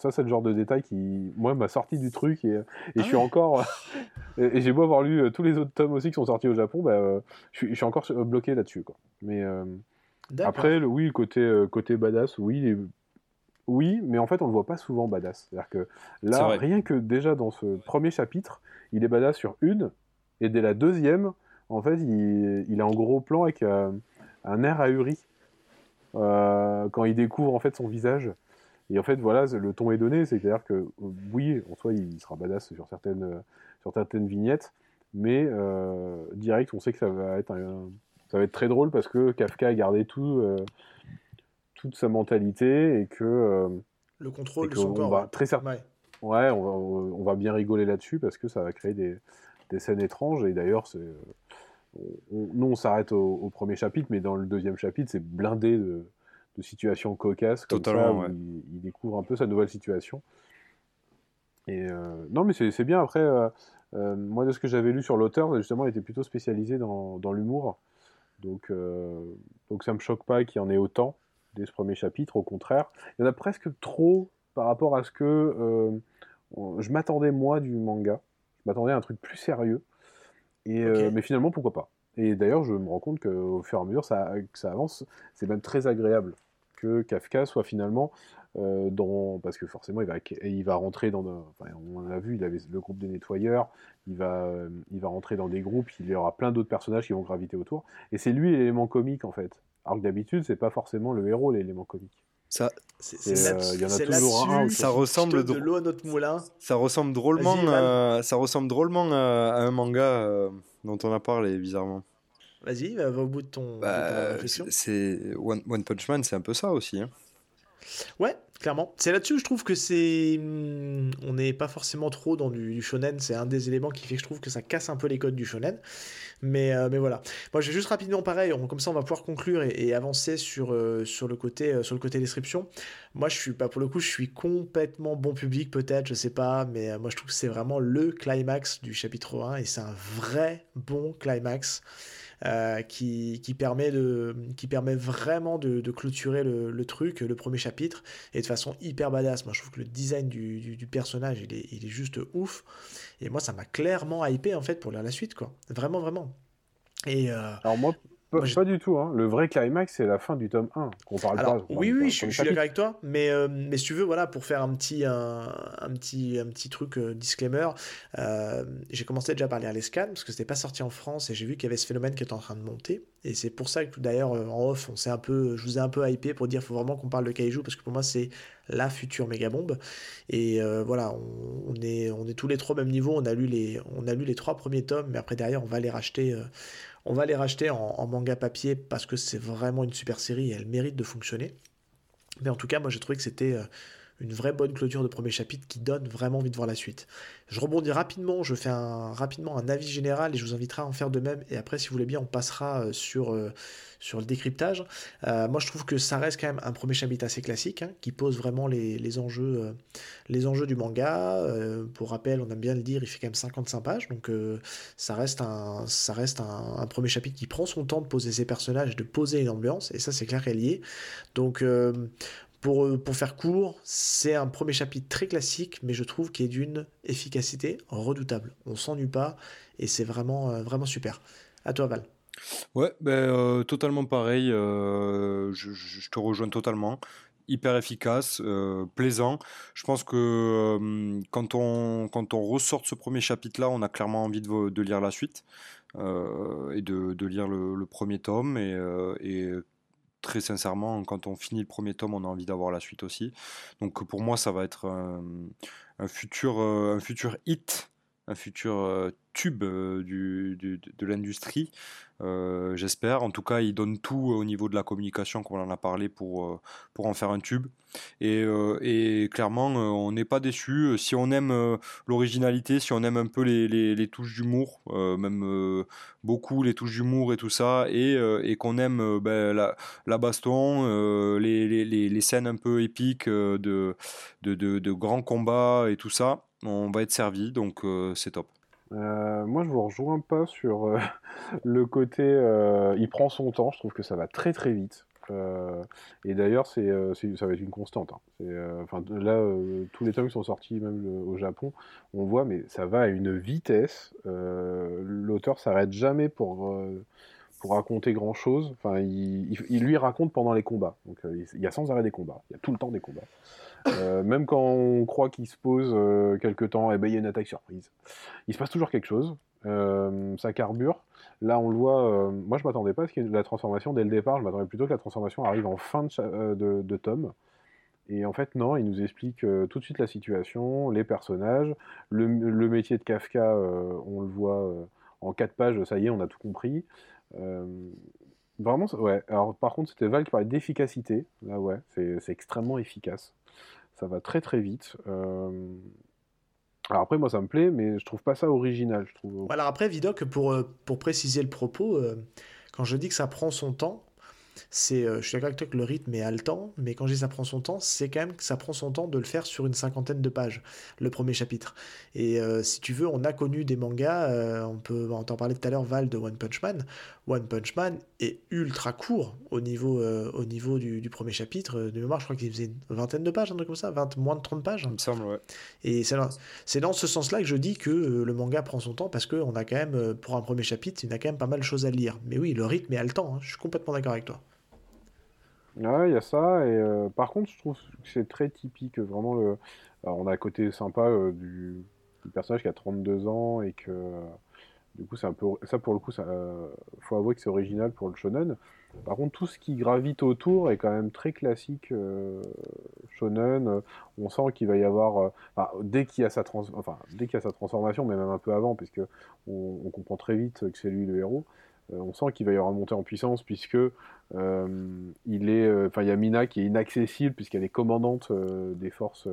ça, c'est le genre de détail qui, moi, m'a sorti du truc et, et je suis ah encore. et, j'ai beau avoir lu euh, tous les autres tomes aussi qui sont sortis au Japon, bah, euh, je, suis, encore bloqué là-dessus. Quoi. Mais euh, après, le, oui, côté, côté badass, oui, oui, mais en fait, on le voit pas souvent badass. C'est-à-dire que là, rien que déjà dans ce premier chapitre, il est badass sur une, et dès la deuxième, en fait, il, il est en gros plan avec euh, un air ahuri euh, quand il découvre en fait son visage. Et en fait, voilà, le ton est donné, c'est-à-dire que oui, en soi, il sera badass sur certaines, sur certaines vignettes, mais euh, direct, on sait que ça va être ça va être très drôle parce que Kafka a gardé tout, toute sa mentalité et que le contrôle de son corps. Va très certain. Ouais, on va, on va bien rigoler là-dessus parce que ça va créer des, des scènes étranges. Et d'ailleurs, c'est, nous, on s'arrête au, premier chapitre, mais dans le deuxième chapitre, c'est blindé de, situations cocasses comme ça, où il, découvre un peu sa nouvelle situation. Et euh, non, mais c'est bien. Après, euh, euh, moi, de ce que j'avais lu sur l'auteur, justement, il était plutôt spécialisé dans, dans l'humour. Donc, donc ça me choque pas qu'il y en ait autant dès ce premier chapitre. Au contraire, il y en a presque trop par rapport à ce que je m'attendais moi du manga m'attendais à un truc plus sérieux. Et, euh, mais finalement, pourquoi pas? Et d'ailleurs, je me rends compte qu'au fur et à mesure ça, que ça avance, c'est même très agréable que Kafka soit finalement euh, dans. Parce que forcément, il va, il va rentrer dans. Enfin, on l'a vu, il avait le groupe des nettoyeurs, il va, il va rentrer dans des groupes, il y aura plein d'autres personnages qui vont graviter autour. Et c'est lui l'élément comique en fait. Alors que d'habitude, c'est pas forcément le héros l'élément comique. Ça, euh, il y en a toujours un. Ça ressemble de l'eau à notre moulin. Ça ressemble drôlement, à, ça ressemble drôlement à, un manga euh, dont on a parlé bizarrement. Vas-y, va, au bout de ton, bah. C'est One, One, Punch Man, c'est un peu ça aussi. Hein. Ouais, clairement. C'est là-dessus je trouve que c'est. Hmm, on n'est pas forcément trop dans du, shonen. C'est un des éléments qui fait que je trouve que ça casse un peu les codes du shonen. Mais, euh, mais voilà. Moi, je vais juste rapidement pareil. comme ça, on va pouvoir conclure et, avancer sur, euh, sur, le côté, euh, sur le côté description. Moi, je suis pas pour le coup, je suis complètement bon public, peut-être, je sais pas. Mais moi, je trouve que c'est vraiment le climax du chapitre 1 et c'est un vrai bon climax. Euh, qui, permet de, qui permet vraiment de, clôturer le, truc, le premier chapitre, et de façon hyper badass. Moi, je trouve que le design du, personnage, il est, il est, juste ouf. Et moi, ça m'a clairement hypé, en fait, pour lire la suite, quoi. Vraiment, vraiment. Et, euh, Alors moi, pas, du tout. Hein. Le vrai climax, c'est la fin du tome 1. qu'on parle pas, oui, oui, je, suis d'accord avec toi. Mais, euh, mais si tu veux, voilà, pour faire un petit, un, petit, un petit truc euh, disclaimer, euh, j'ai commencé déjà par lire les scans parce que c'était pas sorti en France et j'ai vu qu'il y avait ce phénomène qui était en train de monter. Et c'est pour ça que d'ailleurs, en off, on s'est un peu, je vous ai un peu hypé pour dire qu'il faut vraiment qu'on parle de Kaiju parce que pour moi, c'est la future méga bombe. Et voilà, on, est, on est tous les trois au même niveau. On a, lu les, on a lu les trois premiers tomes, mais après, derrière, on va les racheter on va les racheter en, manga papier parce que c'est vraiment une super série et elle mérite de fonctionner. Mais en tout cas, moi j'ai trouvé que c'était euh, une vraie bonne clôture de premier chapitre qui donne vraiment envie de voir la suite. Je rebondis rapidement, je fais rapidement un avis général et je vous inviterai à en faire de même. Et après, si vous voulez bien, on passera euh, sur, euh, sur le décryptage. Euh, moi, je trouve que ça reste quand même un premier chapitre assez classique hein, qui pose vraiment les, enjeux, les enjeux du manga. pour rappel, on aime bien le dire, il fait quand même 55 pages. Donc, ça reste, un, ça reste un, premier chapitre qui prend son temps de poser ses personnages et de poser une ambiance. Et ça, c'est clair y est. Donc, pour, pour, faire court, c'est un premier chapitre très classique, mais je trouve qu'il est d'une efficacité redoutable. On s'ennuie pas et c'est vraiment, euh, vraiment super. À toi, Val. Ouais, ben, euh, totalement pareil. Euh, je, te rejoins totalement. Hyper efficace, plaisant. Je pense que quand, on, quand on ressort ce premier chapitre-là, on a clairement envie de, de lire la suite et de, de lire le, premier tome. Et très sincèrement, quand on finit le premier tome, on a envie d'avoir la suite aussi. Donc pour moi, ça va être un, futur, un futur hit, un futur tube du, de l'industrie. J'espère. En tout cas, il donne tout au niveau de la communication, comme on en a parlé, pour, pour en faire un tube. Et, clairement, on n'est pas déçu. Si on aime l'originalité, si on aime un peu les, touches d'humour, même beaucoup les touches d'humour et tout ça, et, qu'on aime ben, la, baston, les, scènes un peu épiques de, de, grands combats et tout ça, on va être servi. Donc c'est top. moi, je vous rejoins pas sur le côté. il prend son temps. Je trouve que ça va très très vite. Euh, et d'ailleurs, c'est, euh, ça va être une constante. Hein. Euh, enfin, là, tous les tomes qui sont sortis, même au Japon, on voit, mais ça va à une vitesse. l'auteur s'arrête jamais pour, pour raconter grand chose. Enfin, il, il, lui raconte pendant les combats. Donc, il y a sans arrêt des combats. Il y a tout le temps des combats. Même quand on croit qu'il se pose quelque temps, eh ben, il y a une attaque surprise. Il se passe toujours quelque chose. ça carbure. Là, on le voit. Euh, moi, je m'attendais pas à ce qu'il y ait la transformation dès le départ. Je m'attendais plutôt que la transformation arrive en fin de, euh, tome. Et en fait, non, il nous explique euh, tout de suite la situation, les personnages, le, métier de Kafka, on le voit en quatre pages, ça y est, on a tout compris. vraiment, ouais. Alors, par contre, c'était Val qui parlait d'efficacité. Là, ouais, c'est extrêmement efficace. Ça va très très vite. Alors après, moi, ça me plaît, mais je trouve pas ça original, je trouve. Alors après, Vidoc, pour, euh, pour préciser le propos, euh, quand je dis que ça prend son temps, c'est, euh, je suis d'accord avec toi que le rythme est haletant, mais quand je dis ça prend son temps, c'est quand même que ça prend son temps de le faire sur une cinquantaine de pages, le premier chapitre. Et euh, si tu veux, on a connu des mangas, euh, on peut en parler tout à l'heure, Val de One Punch Man. One Punch Man est ultra court au niveau, au niveau du, premier chapitre. De mémoire, je crois qu'il faisait une vingtaine de pages, un truc comme ça, 20, moins de 30 pages. Il me semble, ouais. Et c'est dans, c'est dans ce sens-là que je dis que le manga prend son temps parce qu'on a quand même, pour un premier chapitre, il y a quand même pas mal de choses à lire. Mais oui, le rythme est haletant, hein. je suis complètement d'accord avec toi. Ouais, il y a ça. Et euh, par contre, je trouve que c'est très typique. Vraiment, le... on a un côté sympa euh, du... personnage qui a 32 ans et que du coup, c'est un peu ça pour le coup, ça faut avouer que c'est original pour le shonen. Par contre, tout ce qui gravite autour est quand même très classique euh, shonen. On sent qu'il va y avoir, dès qu'il y a sa trans... dès qu'il y a sa transformation, mais même un peu avant, puisque on, on comprend très vite que c'est lui le héros. Euh, on sent qu'il va y avoir une montée en puissance puisque euh, il est, euh, enfin il y a Mina qui est inaccessible puisqu'elle est commandante des forces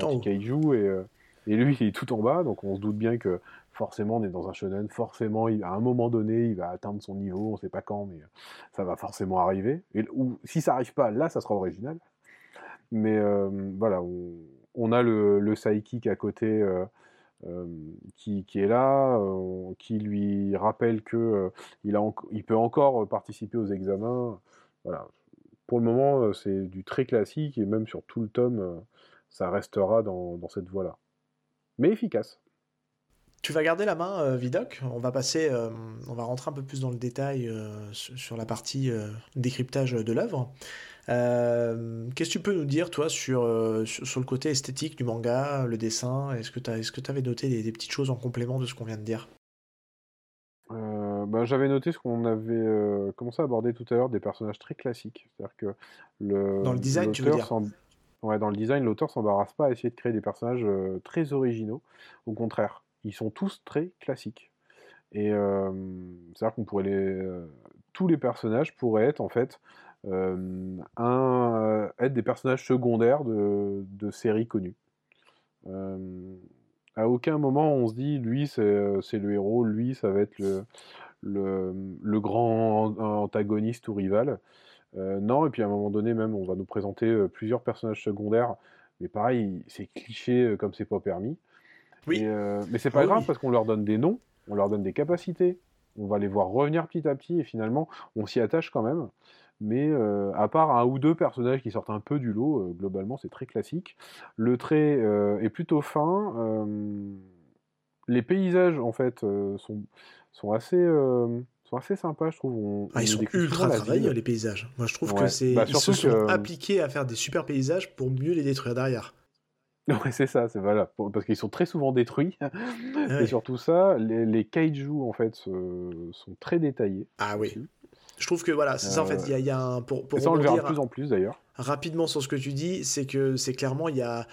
anti-kaiju et, et lui il est tout en bas donc on se doute bien que forcément on est dans un shonen, forcément à un moment donné il va atteindre son niveau, on sait pas quand mais ça va forcément arriver. Et, ou si ça arrive pas là ça sera original. Mais voilà, on, a le, le à côté qui, est là, qui lui rappelle que il, peut encore participer aux examens. Voilà. Pour le moment, c'est du très classique et même sur tout le tome, ça restera dans, cette voie-là. Mais efficace. Tu vas garder la main, Vidoc. On va passer, on va rentrer un peu plus dans le détail sur la partie décryptage de l'œuvre. Euh, qu'est-ce que tu peux nous dire, toi, sur, euh, sur, le côté esthétique du manga, le dessin? Est-ce que tu est avais noté des, petites choses en complément de ce qu'on vient de dire? Euh, bah, J'avais noté ce qu'on avait commencé à aborder tout à l'heure, des personnages très classiques. C'est-à-dire que le, dans le design, tu veux dire? Ouais, dans le design, l'auteur s'embarrasse pas à essayer de créer des personnages très originaux. Au contraire, ils sont tous très classiques. Et c'est-à-dire qu'on pourrait les... tous les personnages pourraient être en fait un, être des personnages secondaires de, de séries connues. à aucun moment on se dit, lui c'est le héros, lui ça va être le, le, le grand antagoniste ou rival. non, et puis à un moment donné même on va nous présenter plusieurs personnages secondaires, mais pareil, c'est cliché comme c'est pas permis. Oui. mais c'est pas ah grave parce qu'on leur donne des noms, on leur donne des capacités, on va les voir revenir petit à petit et finalement on s'y attache quand même. Mais euh, à part un ou deux personnages qui sortent un peu du lot, euh, globalement c'est très classique. Le trait euh, est plutôt fin. les paysages en fait sont, sont assez sont assez sympas, je trouve. ah, ils sont ultra travaillés, les paysages. Moi, je trouve que c'est bah, ils se sont appliqués à faire des super paysages pour mieux les détruire derrière. Ouais, c'est ça, c'est voilà, parce qu'ils sont très souvent détruits. Et surtout ça, les, les kaiju en fait sont très détaillés. Ah oui. Je trouve que voilà, c'est ça en fait. Il y, a un pour, pour ça on le verra de plus en plus d'ailleurs. Rapidement sur ce que tu dis, c'est que c'est clairement il y a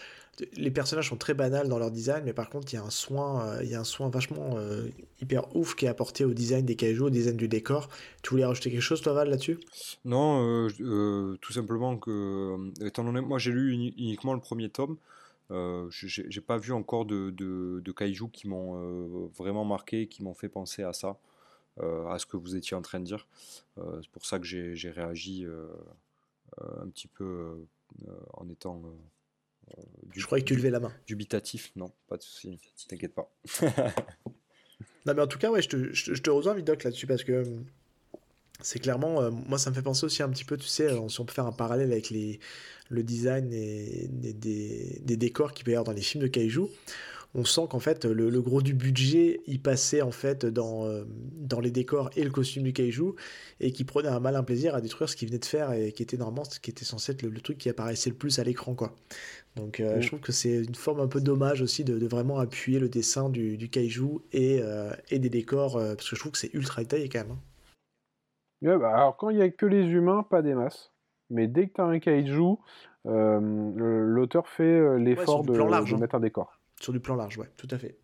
les personnages sont très banals dans leur design, mais par contre il y a un soin, euh, il y a un soin vachement euh, hyper ouf qui est apporté au design des kaiju, au design du décor. Tu voulais rajouter quelque chose toi Val là-dessus? Non, euh, tout simplement que étant donné moi j'ai lu uniquement le premier tome. Euh, j'ai pas vu encore de, de, kaiju qui m'ont euh, vraiment marqué, qui m'ont fait penser à ça, euh, à ce que vous étiez en train de dire. c'est pour ça que j'ai réagi un petit peu en étant. Du, Je croyais que tu levais la main. Dubitatif, non, pas de souci, t'inquiète pas. non, mais en tout cas, ouais, je te, je, te rejoins, Vidoc, là-dessus, parce que c'est clairement, moi, ça me fait penser aussi un petit peu, tu sais, si on peut faire un parallèle avec les, le design et, des, décors qu'il peut y avoir dans les films de kaiju, on sent qu'en fait le, gros du budget y passait en fait dans, euh, dans les décors et le costume du kaiju et qui prenait un malin plaisir à détruire ce qu'il venait de faire et qui était normalement ce qui était censé être le, truc qui apparaissait le plus à l'écran quoi. Donc euh, je trouve que c'est une forme un peu dommage aussi de, vraiment appuyer le dessin du, du kaiju et, euh, et des décors parce que je trouve que c'est ultra détaillé quand même. Hein. Bah, alors quand il y a que les humains, pas des masses mais dès que tu as un kaiju, l'auteur fait l'effort de, de, mettre un décor. Sur du plan large, ouais, tout à fait.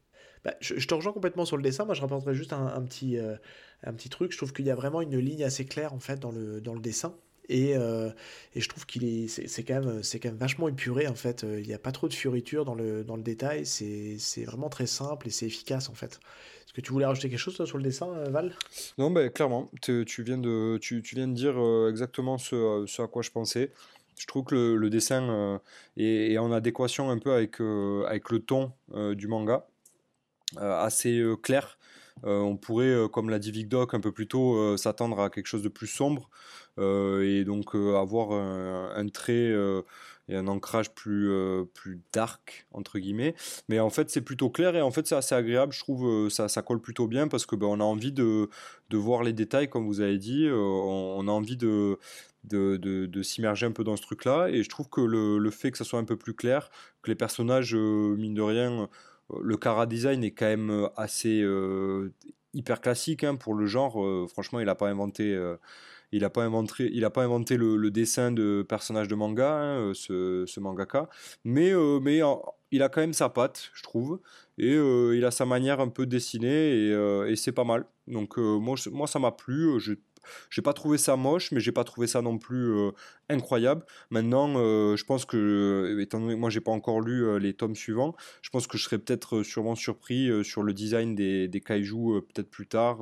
Bah, je, te rejoins complètement sur le dessin. Moi, je rapporterai juste un, petit, euh, un petit truc. Je trouve qu'il y a vraiment une ligne assez claire en fait dans le, dans le dessin. Et, et je trouve qu'il est, c'est, quand même, c'est quand même vachement épuré en fait. Il n'y a pas trop de fioritures dans le, dans le détail. C'est, c'est vraiment très simple et c'est efficace en fait. Est-ce que tu voulais rajouter quelque chose sur le dessin, euh, Val? Non, bah, clairement. Tu, viens de, tu, viens de dire euh, exactement ce, ce, à quoi je pensais. Je trouve que le, dessin euh, est, en adéquation un peu avec, avec le ton du manga, assez clair. on pourrait, comme l'a dit Vic Doc un peu plus tôt, s'attendre à quelque chose de plus sombre et donc avoir un, trait et un ancrage plus, euh, dark, entre guillemets. Mais en fait, c'est plutôt clair et en fait, c'est assez agréable. Je trouve euh, ça, ça colle plutôt bien parce que ben, on a envie de, voir les détails, comme vous avez dit. Euh, on, a envie de, de, de, s'immerger un peu dans ce truc-là. Et je trouve que le, le, fait que ça soit un peu plus clair, que les personnages, mine de rien, le cara design est quand même assez hyper classique hein, pour le genre. franchement, il n'a pas inventé il n'a pas inventé, il a pas inventé le, dessin de personnages de manga, hein, euh, ce, ce, mangaka, mais, euh, mais il a quand même sa patte, je trouve, et euh, il a sa manière un peu de dessiner, et, c'est pas mal. Donc moi, moi, ça m'a plu. Je j'ai pas trouvé ça moche, mais j'ai pas trouvé ça non plus incroyable. Maintenant, je pense que, étant donné que moi j'ai pas encore lu les tomes suivants, je pense que je serais peut-être sûrement surpris sur le design des, des kaiju peut-être plus tard.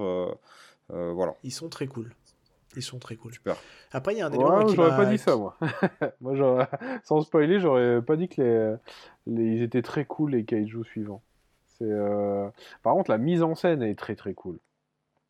voilà. Ils sont très cool. Ils sont très cool. Super. Après, il y a un élément ouais, J'aurais pas dit ça, moi. moi sans spoiler, j'aurais pas dit que les... ils étaient très cool, les kaiju suivants. Euh... Par contre, la mise en scène est très très cool.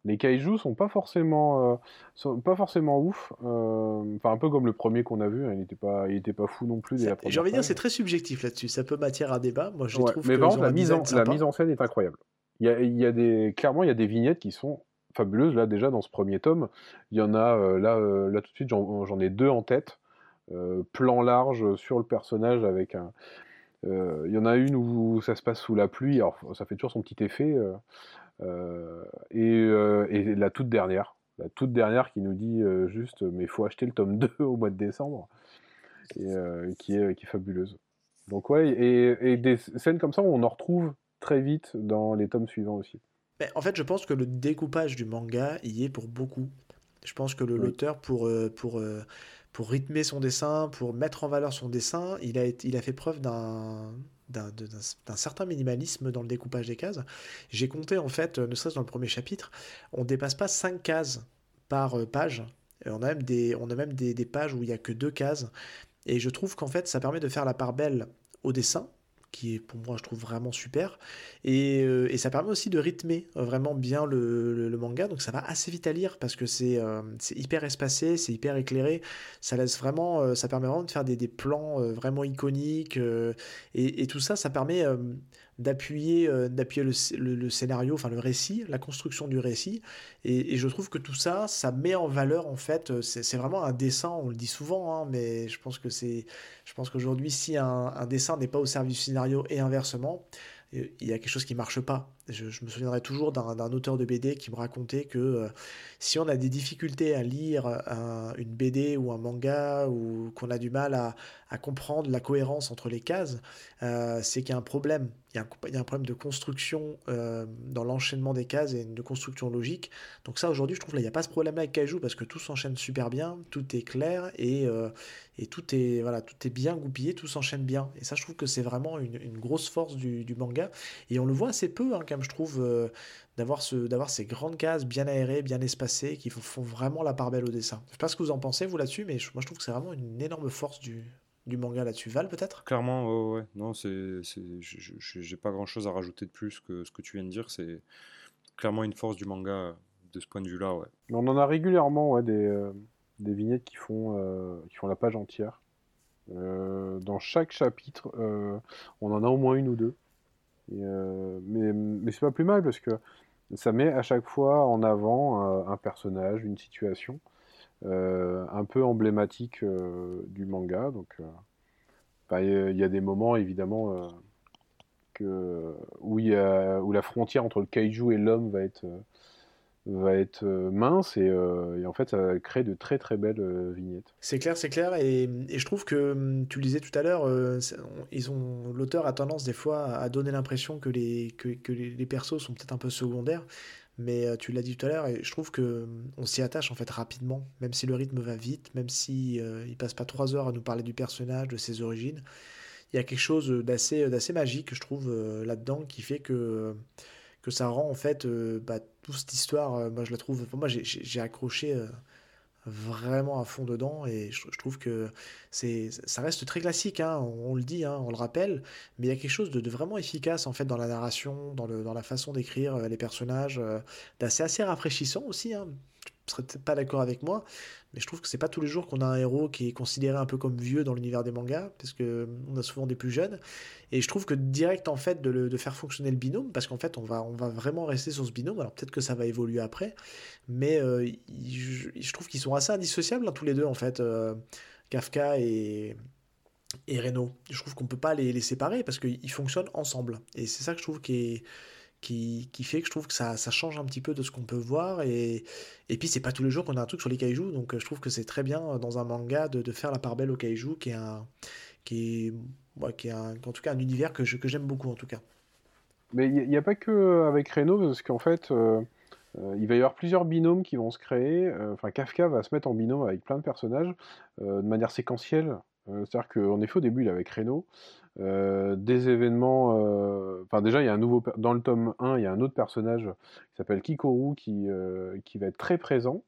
Les kaiju sont pas forcément, euh, sont pas forcément ouf. Euh, enfin, un peu comme le premier qu'on a vu, hein, il était pas, il était pas fou non plus. J'ai envie de dire, c'est très subjectif là-dessus. Ça peut matière à débat. Moi, je trouve mais par contre, la mise, en, la mise en scène est incroyable. Il y a, il y a des, clairement, il y a des vignettes qui sont fabuleuse. Là, déjà, dans ce premier tome, il y en a, euh, là, là tout de suite, j'en ai deux en tête. Plan large sur le personnage avec un. Il y en a une où ça se passe sous la pluie, alors ça fait toujours son petit effet. Et, et, la toute dernière, la toute dernière qui nous dit juste, mais il faut acheter le tome 2 au mois de décembre, et, qui, est, qui est fabuleuse. Donc ouais, et, et, des scènes comme ça, on en retrouve très vite dans les tomes suivants aussi. Ben, en fait, je pense que le découpage du manga y est pour beaucoup. Je pense que l'auteur, pour, pour, pour rythmer son dessin, pour mettre en valeur son dessin, il a, il a fait preuve d'un d'un certain minimalisme dans le découpage des cases. J'ai compté en fait, ne serait-ce dans le premier chapitre, on dépasse pas 5 cases par page. On a même des pages où il n'y a que deux cases. Et je trouve qu'en fait, ça permet de faire la part belle au dessin, qui est pour moi je trouve vraiment super. Et, euh, et ça permet aussi de rythmer euh, vraiment bien le, manga. Donc ça va assez vite à lire parce que c'est euh, hyper espacé c'est hyper éclairé. Ça laisse vraiment ça permet vraiment de faire des, des plans vraiment iconiques et, tout ça ça permet d'appuyer euh, d'appuyer le, scénario, enfin le récit, la construction du récit. Et, je trouve que tout ça, ça met en valeur en fait. Euh, c'est vraiment un dessin, on le dit souvent, hein, mais je pense que c'est, je pense qu'aujourd'hui, si un, un dessin n'est pas au service du scénario et inversement, il y a quelque chose qui marche pas. Je, me souviendrai toujours d'un auteur de BD qui me racontait que euh, si on a des difficultés à lire une BD ou un manga ou qu'on a du mal à, à, comprendre la cohérence entre les cases, euh, c'est qu'il y a un problème. Il y a un, problème de construction euh, dans l'enchaînement des cases et de construction logique. Donc ça aujourd'hui je trouve là il n'y a pas ce problème avec Kaiju parce que tout s'enchaîne super bien, tout est clair et, et tout est voilà tout est bien goupillé, tout s'enchaîne bien. Et ça je trouve que c'est vraiment une, une, grosse force du, du, manga et on le voit assez peu hein, quand je trouve, euh, d'avoir ce, d'avoir ces grandes cases bien aérées, bien espacées, qui font vraiment la part belle au dessin. Je sais pas ce que vous en pensez, vous, là-dessus, mais moi, je trouve que c'est vraiment une énorme force du, du manga là-dessus. Val, peut-être? Clairement, ouais, Non, c'est, j'ai pas grand-chose à rajouter de plus que ce que tu viens de dire. C'est clairement une force du manga de ce point de vue-là, ouais. On en a régulièrement ouais, des, euh, des vignettes qui font, euh, qui font la page entière. dans chaque chapitre, on en a au moins une ou deux. Euh, mais mais c'est pas plus mal parce que ça met à chaque fois en avant euh, un personnage, une situation euh, un peu emblématique du manga. Donc, il y, a des moments évidemment où la frontière entre le kaiju et l'homme va être va être mince et, en fait ça crée de très très belles vignettes. C'est clair, c'est clair et, je trouve que hum, tu le disais tout à l'heure, ils ont l'auteur a tendance des fois à donner l'impression que les que, les persos sont peut-être un peu secondaires, mais tu l'as dit tout à l'heure et je trouve que hum, on s'y attache en fait rapidement, même si le rythme va vite, même si il passe pas trois heures à nous parler du personnage, de ses origines. Il y a quelque chose d'assez d'assez magique, je trouve, là-dedans qui fait que que ça rend en fait euh, bah, toute cette histoire, euh, moi je la trouve, moi j'ai accroché euh, vraiment à fond dedans et je, trouve que ça reste très classique, hein, on, le dit, hein, on le rappelle, mais il y a quelque chose de, vraiment efficace en fait dans la narration, dans, la façon d'écrire les personnages, d'assez assez rafraîchissant aussi. Hein. Tu serais peut-être pas d'accord avec moi, mais je trouve que c'est pas tous les jours qu'on a un héros qui est considéré un peu comme vieux dans l'univers des mangas, parce que on a souvent des plus jeunes. Et je trouve que direct en fait de, de faire fonctionner le binôme, parce qu'en fait on va, on va vraiment rester sur ce binôme. Alors peut-être que ça va évoluer après, mais euh, je, trouve qu'ils sont assez indissociables hein, tous les deux en fait, euh, Kafka et et Reno. Je trouve qu'on peut pas les, les séparer parce qu'ils fonctionnent ensemble. Et c'est ça que je trouve qui est qui, fait que je trouve que ça, change un petit peu de ce qu'on peut voir. Et, et puis, c'est pas tous les jours qu'on a un truc sur les kaiju, donc je trouve que c'est très bien dans un manga de, de, faire la part belle au kaiju, qui est un. qui est, qui est en tout cas un univers que, que j'aime beaucoup, en tout cas. Mais il n'y a, pas que avec Reno, parce qu'en fait. Euh, euh, il va y avoir plusieurs binômes qui vont se créer. Euh, enfin, Kafka va se mettre en binôme avec plein de personnages de manière séquentielle. C'est-à-dire qu'en effet, au début, il est avec Reno. Euh, des événements. Euh, enfin, déjà, il y a un nouveau. Dans le tome 1, il y a un autre personnage qui s'appelle Kikoru qui, euh, qui va être très présent.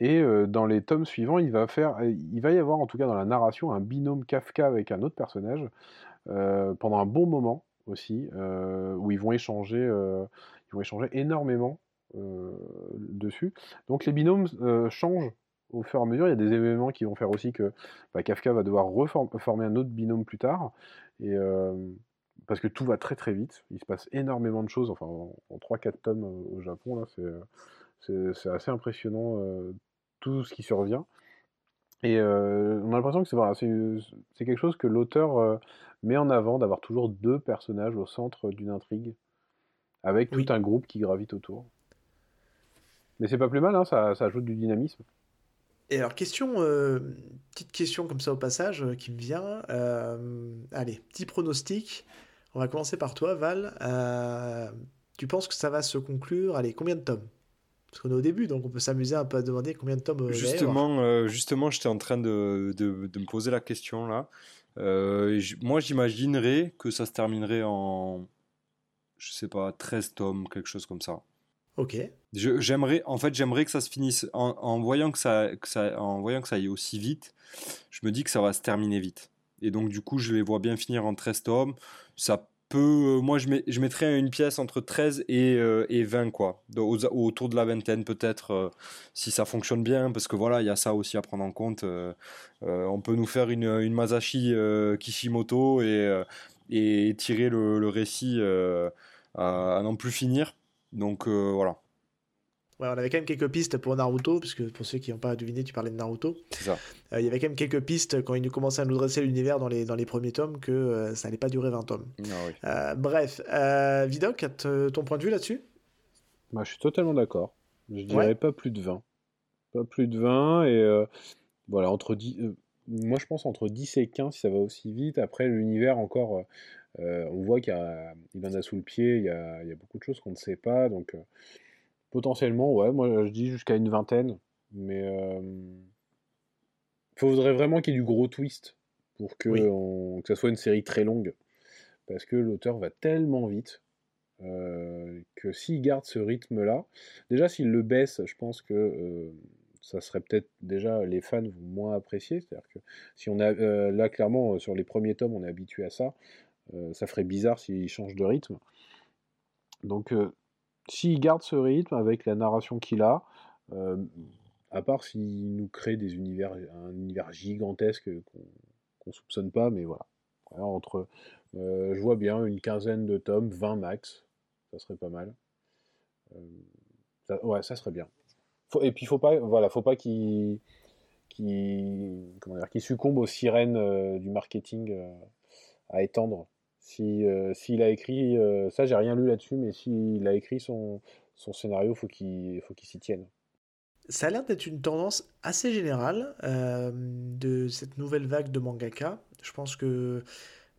et dans les tomes suivants, il va, faire, il va y avoir, en tout cas dans la narration, un binôme Kafka avec un autre personnage pendant un bon moment aussi, où ils vont échanger, ils vont échanger énormément dessus. Donc les binômes changent au fur et à mesure, il y a des événements qui vont faire aussi que bah, Kafka va devoir reformer un autre binôme plus tard. Et, euh, parce que tout va très très vite. Il se passe énormément de choses. Enfin, en, 3-4 tomes au Japon, là, c'est, assez impressionnant euh, tout ce qui survient. Et euh, on a l'impression que c'est, quelque chose que l'auteur met en avant, d'avoir toujours deux personnages au centre d'une intrigue, avec tout un groupe qui gravite autour. Mais c'est pas plus mal, hein, ça, ça ajoute du dynamisme. Et alors, question, euh, petite question comme ça au passage euh, qui me vient. Euh, allez, petit pronostic. On va commencer par toi, Val. tu penses que ça va se conclure Allez, combien de tomes? Parce qu'on est au début, donc on peut s'amuser un peu à demander combien de tomes. Justement, justement j'étais en train de, de- de me poser la question là. Moi, j'imaginerais que ça se terminerait en, je sais pas, 13 tomes, quelque chose comme ça. Ok. J'aimerais, en fait, j'aimerais que ça se finisse en, voyant que ça, en voyant que ça aille aussi vite. Je me dis que ça va se terminer vite. Et donc, du coup, je les vois bien finir en 13 tomes. Ça peut, moi, je, mets, je mettrais une pièce entre 13 et, euh, et 20, quoi. Autour de la vingtaine, peut-être, euh, si ça fonctionne bien. Parce que voilà, il y a ça aussi à prendre en compte. Euh, euh, on peut nous faire une, une Masashi euh, Kishimoto et, euh, et tirer le, récit euh, à, à n'en plus finir. Donc, euh, voilà. Ouais, on avait quand même quelques pistes pour Naruto, puisque pour ceux qui n'ont pas deviné, tu parlais de Naruto. C'est ça. Euh, il y avait quand même quelques pistes quand il nous commençait à nous dresser l'univers dans les, dans les premiers tomes que euh, ça n'allait pas durer 20 tomes. Ah oui. Euh, bref, euh, Vidoc, ton point de vue là-dessus? Bah, je suis totalement d'accord. Je dirais Ouais. pas plus de 20. Pas plus de 20 et euh, voilà, entre 10, euh, moi je pense entre 10 et 15 si ça va aussi vite. Après l'univers encore, euh, on voit qu'il il en a sous le pied, il y a, il y a beaucoup de choses qu'on ne sait pas. Donc euh, potentiellement, ouais, moi je dis jusqu'à une vingtaine. Mais euh, faudrait vraiment qu'il y ait du gros twist pour que, Oui. on- que ça soit une série très longue. Parce que l'auteur va tellement vite que s'il garde ce rythme-là, déjà s'il le baisse, je pense que ça serait peut-être déjà les fans vont moins apprécier. C'est-à-dire que si on a euh, là clairement sur les premiers tomes, on est habitué à ça, ça ferait bizarre s'il change de rythme. Donc euh, s'il garde ce rythme avec la narration qu'il a, euh, à part s'il nous crée des univers, un univers gigantesque qu'on soupçonne pas, mais voilà. Entre, euh, je vois bien une quinzaine de tomes, 20 max, ça serait pas mal. Euh, ouais, ça serait bien. Et puis faut pas, voilà, faut pas qu'il succombe aux sirènes euh, du marketing euh, à étendre. Si euh, s'il a écrit, euh, ça j'ai rien lu là-dessus, mais s'il a écrit son, son scénario, faut qu'il faut qu'il s'y tienne. Ça a l'air d'être une tendance assez générale euh, de cette nouvelle vague de mangaka. Je pense que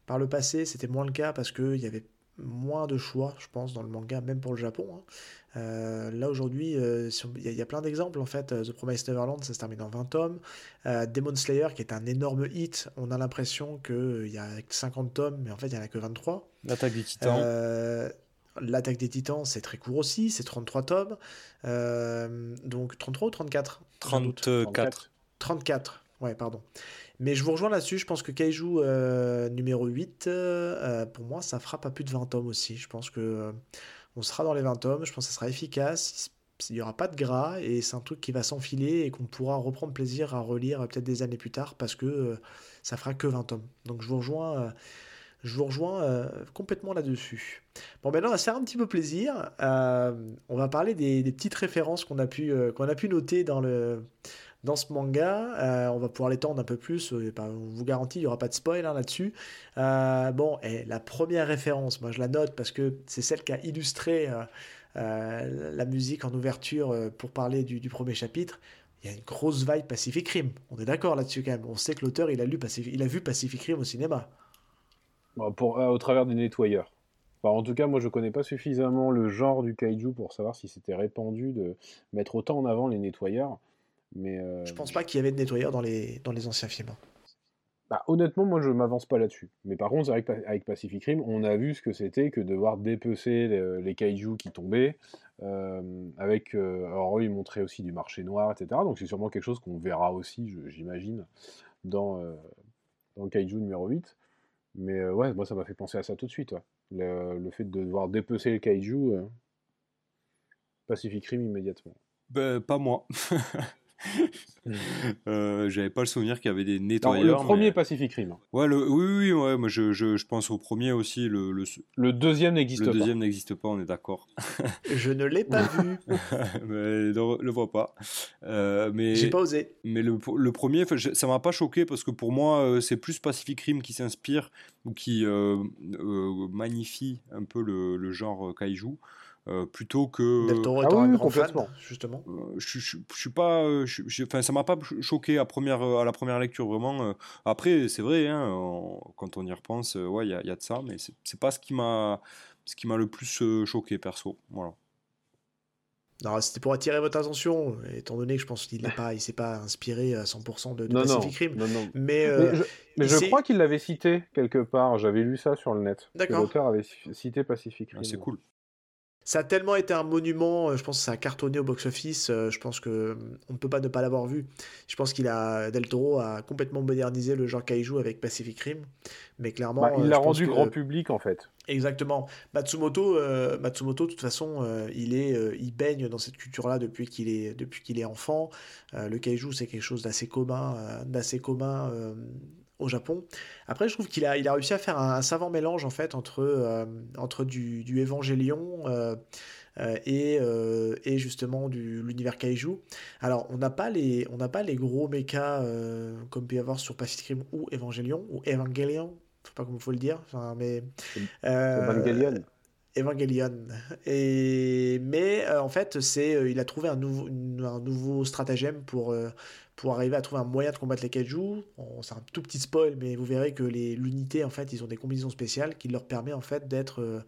par le passé, c'était moins le cas parce qu'il y avait moins de choix, je pense, dans le manga, même pour le Japon. hein. Euh, là, aujourd'hui, euh, si il y, a- il y a plein d'exemples. En fait, Euh, The Promised Neverland, ça se termine en 20 tomes. Euh, Demon Slayer, qui est un énorme hit, on a l'impression qu'il y a 50 tomes, mais en fait, il n'y en a que 23. L'attaque des titans. Euh, L'attaque des titans, c'est très court aussi, c'est 33 tomes. Euh, donc 33 ou 34 J'ai un doute. 34. 34, ouais, pardon. Mais je vous rejoins là-dessus, je pense que Kaiju euh, numéro 8, euh, pour moi, ça fera pas plus de 20 tomes aussi. Je pense que euh, on sera dans les 20 tomes, je pense que ça sera efficace, il n'y aura pas de gras, et c'est un truc qui va s'enfiler et qu'on pourra reprendre plaisir à relire euh, peut-être des années plus tard, parce que euh, ça fera que 20 tomes. Donc je vous rejoins, euh, je vous rejoins euh, complètement là-dessus. Bon, maintenant, on va un petit peu plaisir. Euh, on va parler des, petites références qu'on a, euh, qu'on a pu noter dans le dans ce manga. Euh, on va pouvoir l'étendre un peu plus. euh, bah, on vous garantit, il n'y aura pas de spoil hein, là-dessus. Euh, bon, et la première référence, moi je la note parce que c'est celle qui a illustré euh, la musique en ouverture pour parler du, premier chapitre. Il y a une grosse vibe Pacific Rim. On est d'accord là-dessus quand même. On sait que l'auteur, il, a lu Pacific- il a vu Pacific Rim au cinéma. Euh, au travers des nettoyeurs. En tout cas, moi je connais pas suffisamment le genre du kaiju pour savoir si c'était répandu de mettre autant en avant les nettoyeurs. Mais euh, Je pense pas qu'il y avait de nettoyeur dans les, dans les anciens films. bah, honnêtement, moi je m'avance pas là-dessus. Mais par contre, qu'avec Pacific Rim, on a vu ce que c'était que devoir dépecer les, les kaiju qui tombaient. euh, avec, euh, alors eux, ils montraient aussi du marché noir, etc. Donc c'est sûrement quelque chose qu'on verra aussi, j'imagine, dans, euh, dans Kaiju numéro 8. Mais euh, ouais, moi ça m'a fait penser à ça tout de suite. ouais. Le, le fait de devoir dépecer le kaiju, euh, Pacific Rim immédiatement. Ben, pas moi. Euh, J'avais pas le souvenir qu'il y avait des Non, nettoyeurs. le premier mais- Pacific Rim. Ouais, le... oui, oui, oui, ouais, moi je, je, je pense au premier aussi. Le, le, Le deuxième n'existe le pas. deuxième n'existe pas, on est d'accord. Je ne l'ai pas vu. mais ne le vois pas. Euh, mais J'ai pas osé. mais le, le premier, ça m'a pas choqué parce que pour moi, euh, c'est plus Pacific Rim qui s'inspire ou qui euh, euh, magnifie un peu le, le genre euh, kaiju. Euh, plutôt que Del Toro ah oui, fan, complètement. justement. Euh, je, je, je suis pas euh, je- je- enfin ça m'a pas ch- choqué à première euh, à la première lecture vraiment après c'est vrai hein, on- quand on y repense ouais il y a, il y a de ça mais c'est pas ce qui m'a ce qui m'a le plus choqué perso voilà Non, c'était pour attirer votre attention, étant donné que je pense qu'il n'est pas, il s'est pas inspiré à 100% de, de Pacific Rim. Non, non. Mais, euh, mais je, crois qu'il l'avait cité quelque part. J'avais lu ça sur le net. D'accord. L'auteur avait cité Pacific Rim. Ah, c'est cool. Ça a tellement été un monument, euh, je pense que ça a cartonné au box-office, euh, je pense que euh, on ne peut pas ne pas l'avoir vu. Je pense qu'il a Del Toro a complètement modernisé le genre kaiju avec Pacific Rim, mais clairement Bah, il euh, l'a rendu que- grand public en fait. Exactement. Matsumoto, euh, Matsumoto, de toute façon, euh, il est, euh, il baigne dans cette culture-là depuis qu'il est, depuis qu'il est enfant. Le kaiju, c'est quelque chose d'assez commun, d'assez commun au Japon. Après, je trouve qu'il a, il a réussi à faire un, un savant mélange en fait entre, euh, entre du, du Évangélion euh, euh, et, euh, et justement du l'univers kaiju. Alors, on n'a pas les, on n'a pas les gros mechas comme peut y avoir sur Pacific Rim ou Évangélion ou Evangelion. Je sais pas comment faut le dire. Enfin, mais Evangelion. Evangelion. Et mais euh, en fait, c'est euh, il a trouvé un nouveau une- un nouveau stratagème pour euh, pour arriver à trouver un moyen de combattre les kaiju. C'est un tout petit spoil, mais vous verrez que les l'unité en fait, ils ont des combinaisons spéciales qui leur permet en fait d'être euh,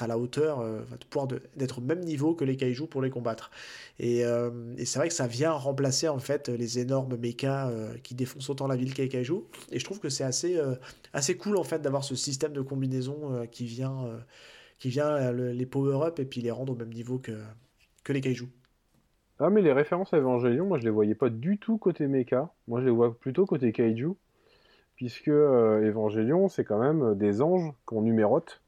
à la hauteur, euh, d'être au même niveau que les kaiju pour les combattre. Et, euh, et c'est vrai que ça vient remplacer en fait les énormes mechas qui défoncent autant la ville que les kaiju. Et je trouve que c'est assez assez cool en fait d'avoir ce système de combinaison qui vient qui vient le- les power-up et puis les rendre au même niveau que, que les kaiju. Ah mais les références à Evangelion, moi je les voyais pas du tout côté mecha. Moi je les vois plutôt côté kaiju, puisque euh, Evangelion c'est quand même des anges qu'on numérote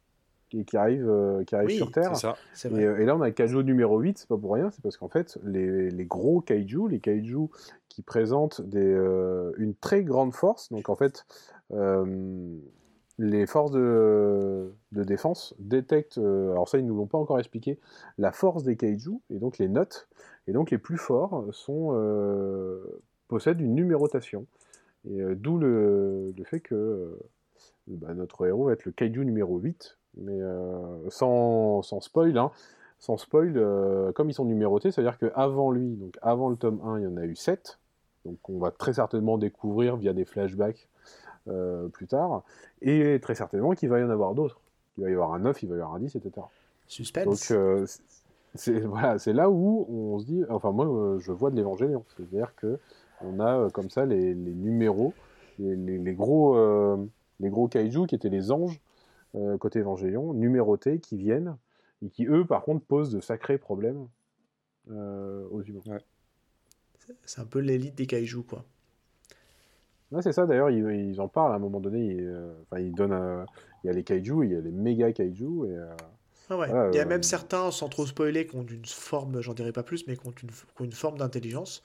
et qui arrivent, euh, qui arrivent Oui, sur Terre. Ça. Et, euh, et là, on a le kaiju numéro 8, c'est pas pour rien, c'est parce qu'en fait, les, les gros kaiju, les kaiju qui présentent des, euh, une très grande force, donc en fait, euh, les forces de, de défense détectent, euh, alors ça, ils nous l'ont pas encore expliqué, la force des kaiju, et donc les notes, et donc les plus forts sont, euh, possèdent une numérotation. Et euh, d'où le, le fait que euh, bah, notre héros va être le kaiju numéro 8, mais euh, sans, sans spoil, hein, sans spoil, euh, comme ils sont numérotés, c'est-à-dire qu'avant lui, donc avant le tome 1, il y en a eu 7, donc on va très certainement découvrir via des flashbacks euh, plus tard, et très certainement qu'il va y en avoir d'autres. Il va y avoir un 9, il va y avoir un 10, etc. Suspense. Donc euh, c'est- voilà, c'est là où on se dit, enfin moi euh, je vois de l'évangélion, c'est-à-dire que on a euh, comme ça les, les numéros, les, les- les gros, euh, les gros kaiju qui étaient les anges euh, côté évangélion, numérotés, qui viennent et qui eux par contre posent de sacrés problèmes euh, aux humains. C'est un peu l'élite des kaiju, quoi. Ouais, c'est ça d'ailleurs, ils, ils en parlent à un moment donné, ils, enfin, ils donnent, il y a les kaiju, il y a les méga kaiju et Ah ouais. Voilà, Il y a euh, même certains, sans trop spoiler, qui ont une forme, j'en dirai pas plus, mais qui ont une, qui ont une forme d'intelligence.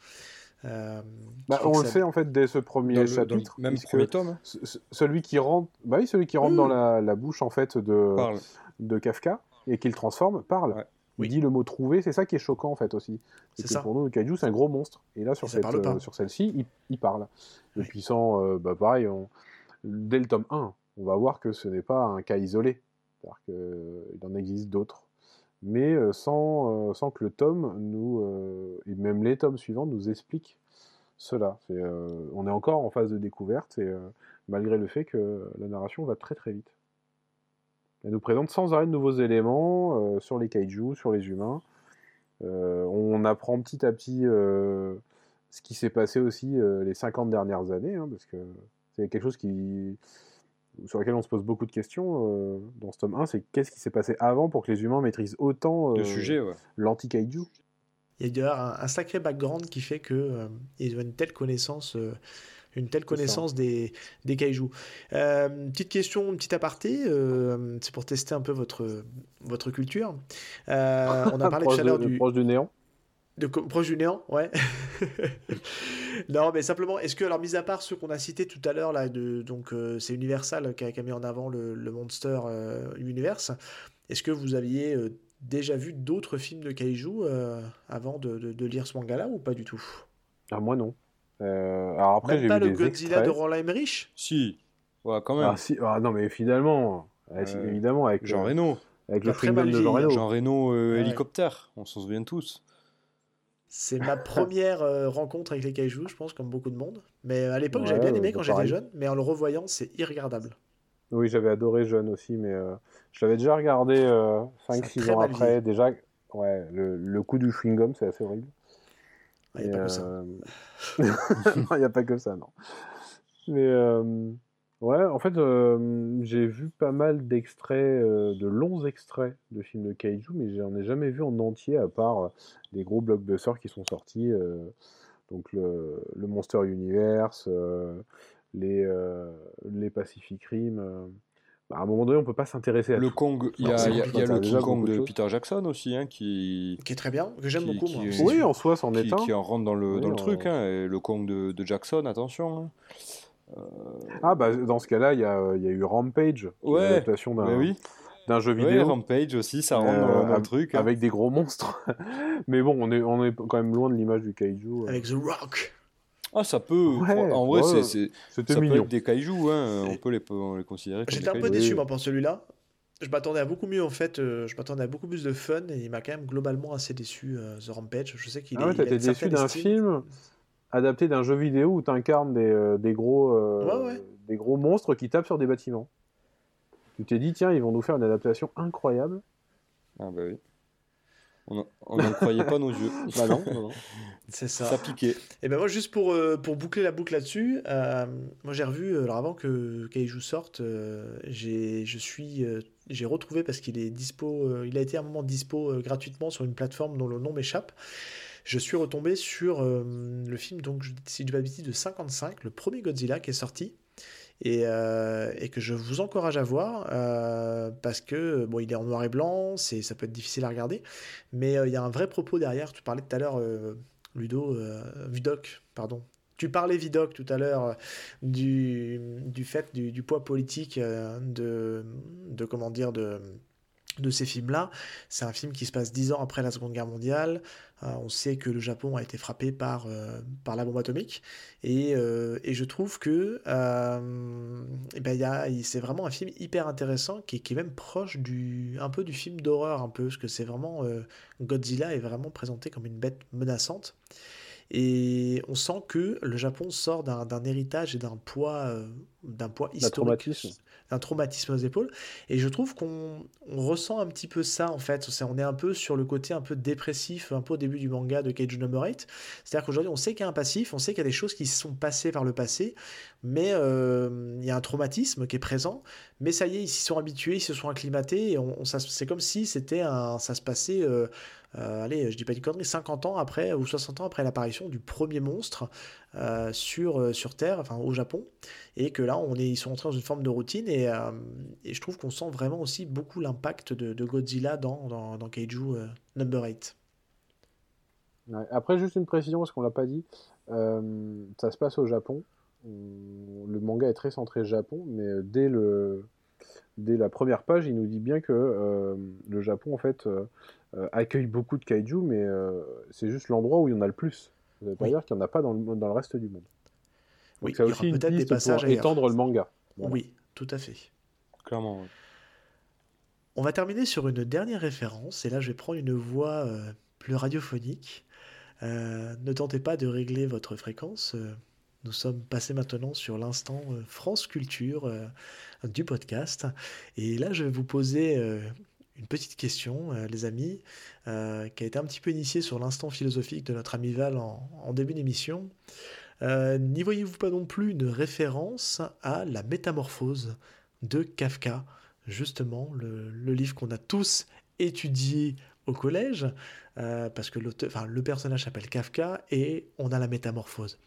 euh, bah, on le ça- sait en fait dès ce premier Dans le, dans le chapitre, même premier tome, hein, ce- ce- celui qui rentre, bah oui, celui qui rentre dans la, la bouche en fait de, parle. de Kafka et qui le transforme parle. Ouais. Il Oui. dit le mot trouvé, c'est ça qui est choquant en fait aussi. C'est que ça. pour nous, le kaiju c'est un gros monstre. Et là sur, Et cette, euh, sur celle-ci, il, il parle. Et Oui. puis sans, euh, bah pareil, on- dès le tome 1, on va voir que ce n'est pas un cas isolé. C'est-à-dire qu'il en existe d'autres. Mais euh, sans, euh, sans que le tome nous, euh, et même les tomes suivants nous expliquent cela. Euh, on est encore en phase de découverte et euh, malgré le fait que la narration va très très vite. Elle nous présente sans arrêt de nouveaux éléments euh, sur les kaiju, sur les humains. Euh, on apprend petit à petit euh, ce qui s'est passé aussi euh, les 50 dernières années, hein, parce que c'est quelque chose qui, sur lequel on se pose beaucoup de questions euh, dans ce tome 1, c'est qu'est-ce qui s'est passé avant pour que les humains maîtrisent autant euh, sujet, ouais. l'anti-kaiju? Il y a d'ailleurs un, un sacré background qui fait que euh, ils ont une telle connaissance, euh, une telle connaissance des, des kaiju. Euh, petite question, une petite aparté, euh, c'est pour tester un peu votre, votre culture. Euh, on a parlé tout à l'heure de- du, proche du néant. De proche du néant, ouais. non, mais simplement, est-ce que, alors, mis à part ceux qu'on a cités tout à l'heure, là, de, donc euh, c'est Universal qui a, qui a mis en avant le, le Monster euh, Universe, est-ce que vous aviez euh, déjà vu d'autres films de kaiju euh, avant de, de- de lire ce manga-là ou pas du tout? Ah, moi non. Euh, alors après, Même j'ai pas vu le des Godzilla extraits. de Roland Emmerich? Si, ouais, quand même. Ah, si, ah, non, mais finalement, ah, Euh, évidemment, avec, Jean Reno. avec le très mal de Jean. Reno. Jean Reno euh, Ouais. hélicoptère, on s'en souvient tous. C'est ma première euh, rencontre avec les kaiju, je pense, comme beaucoup de monde. Mais à l'époque, j'avais Ouais, bien aimé euh, quand j'étais jeune, mais en le revoyant, c'est irregardable. Oui, j'avais adoré Jeune aussi, mais euh, je l'avais déjà regardé a 5-6 très ans après. Déjà, Ouais, le, le coup du chewing-gum, c'est assez horrible. Il n'y a pas que ça. Euh, non, il n'y a pas que ça, non. Mais euh, ouais, en fait, euh, j'ai vu pas mal d'extraits, euh, de longs extraits de films de kaiju, mais j'en ai jamais vu en entier à part euh, des gros blockbusters qui sont sortis. euh, donc le, le Monster Universe, euh, les, euh, les Pacific Rim. euh. Bah, à un moment donné, on peut pas s'intéresser à Le tout. Kong, il y a, y y le King Kong de. Peter Jackson aussi, hein, qui, Qui est très bien, que j'aime beaucoup, qui moi. Oui, en soi, c'en qui, est un. qui en rentre dans le, Oui, dans le truc. hein, et le Kong de, de Jackson, attention. hein. Ah, bah, dans ce cas-là, il y a, il y a eu Rampage, Ouais, l'adaptation d'un Mais oui, d'un jeu Ouais, vidéo. Rampage aussi, ça rentre Euh, av- truc. hein. avec des gros monstres. Mais bon, on est, on est quand même loin de l'image du kaiju. euh. Avec The Rock. Ah, ça peut. Ouais, en vrai, ouais, c'est, ça peut mignon. être des kaijus. Hein, on peut les, on les considérer comme des J'étais un peu déçu, moi, pour celui-là. Je m'attendais à beaucoup mieux, en fait. euh, je m'attendais à beaucoup plus de fun et il m'a quand même globalement assez déçu, euh, The Rampage. Je sais qu'il Ah est. ouais, il a t'étais une déçu d'un film? Adapté d'un jeu vidéo où t'incarnes des, euh, des, gros, euh, Ouais, ouais. des gros monstres qui tapent sur des bâtiments. Tu t'es dit, tiens, ils vont nous faire une adaptation incroyable. Ah, bah oui. On n'en croyait pas nos yeux. Bah non, non, non. C'est ça. Ça piquait. Et ben moi, juste pour, euh, pour boucler la boucle là-dessus, euh, moi j'ai revu, alors avant que Kaiju sorte, euh, j'ai, je suis, euh, j'ai retrouvé parce qu'il est dispo, euh, il a été à un moment dispo euh, gratuitement sur une plateforme dont le nom m'échappe. Je suis retombé sur euh, le film, donc si de bêtises, de 55, le premier Godzilla qui est sorti. Et, euh, et que je vous encourage à voir euh, parce que bon, il est en noir et blanc, c'est, ça peut être difficile à regarder, mais il y a un vrai propos derrière. Tu parlais tout à l'heure, Ludo, Vidoc, pardon. Tu parlais, Vidoc, tout à l'heure, du, du fait du, du poids politique de, de, comment dire, de, de ces films-là. C'est un film qui se passe dix ans après la Seconde Guerre mondiale. Euh, on sait que le Japon a été frappé par, euh, par la bombe atomique. Et, euh, et je trouve que euh, eh ben, c'est vraiment un film hyper intéressant qui, est- qui est même proche du, un peu du film d'horreur, un peu, parce que c'est vraiment... Godzilla est vraiment présenté comme une bête menaçante. Et on sent que le Japon sort d'un héritage et d'un poids, d'un poids historique, traumatisme. D'un traumatisme aux épaules. Et je trouve qu'on on ressent un petit peu ça en fait. On est un peu sur le côté un peu dépressif, un peu au début du manga de Cage Number 8. C'est-à-dire qu'aujourd'hui, on sait qu'il y a un passif, on sait qu'il y a des choses qui se sont passées par le passé, mais euh, il y a un traumatisme qui est présent. Mais ça y est, ils s'y sont habitués, ils se sont acclimatés. Et on, on- c'est comme si c'était un, ça se passait. euh, euh, allez, je dis pas une connerie, 50 ans après ou 60 ans après l'apparition du premier monstre euh, sur, euh, sur Terre, enfin au Japon, et que là, on est, ils sont entrés dans une forme de routine, et, je trouve qu'on sent vraiment aussi beaucoup l'impact de, Godzilla dans, dans, dans Kaiju Number 8. Ouais. Après, juste une précision, parce qu'on l'a pas dit. Ça se passe au Japon. On- Le manga est très centré Japon, mais dès, le... dès la première page, il nous dit bien que euh, le Japon, en fait, euh, euh, accueille beaucoup de kaiju, mais euh, c'est juste l'endroit où il y en a le plus. Ça veut pas Oui. dire qu'il n'y en a pas dans le, dans le reste du monde. Donc Oui, ça il y aussi aura une des piste passages pour ailleurs. étendre le manga. Voilà. Oui, tout à fait. Clairement. On va terminer sur une dernière référence, et là je vais prendre une voix euh, plus radiophonique. Euh, ne tentez pas de régler votre fréquence. Nous sommes passés maintenant sur l'instant euh, France Culture euh, du podcast. Et là je vais vous poser euh, une petite question, les amis, qui a été un petit peu initiée sur l'instant philosophique de notre ami Val en, début d'émission. N'y voyez-vous pas non plus une référence à la métamorphose de Kafka justement le, livre qu'on a tous étudié au collège, parce que le personnage s'appelle Kafka et on a la métamorphose.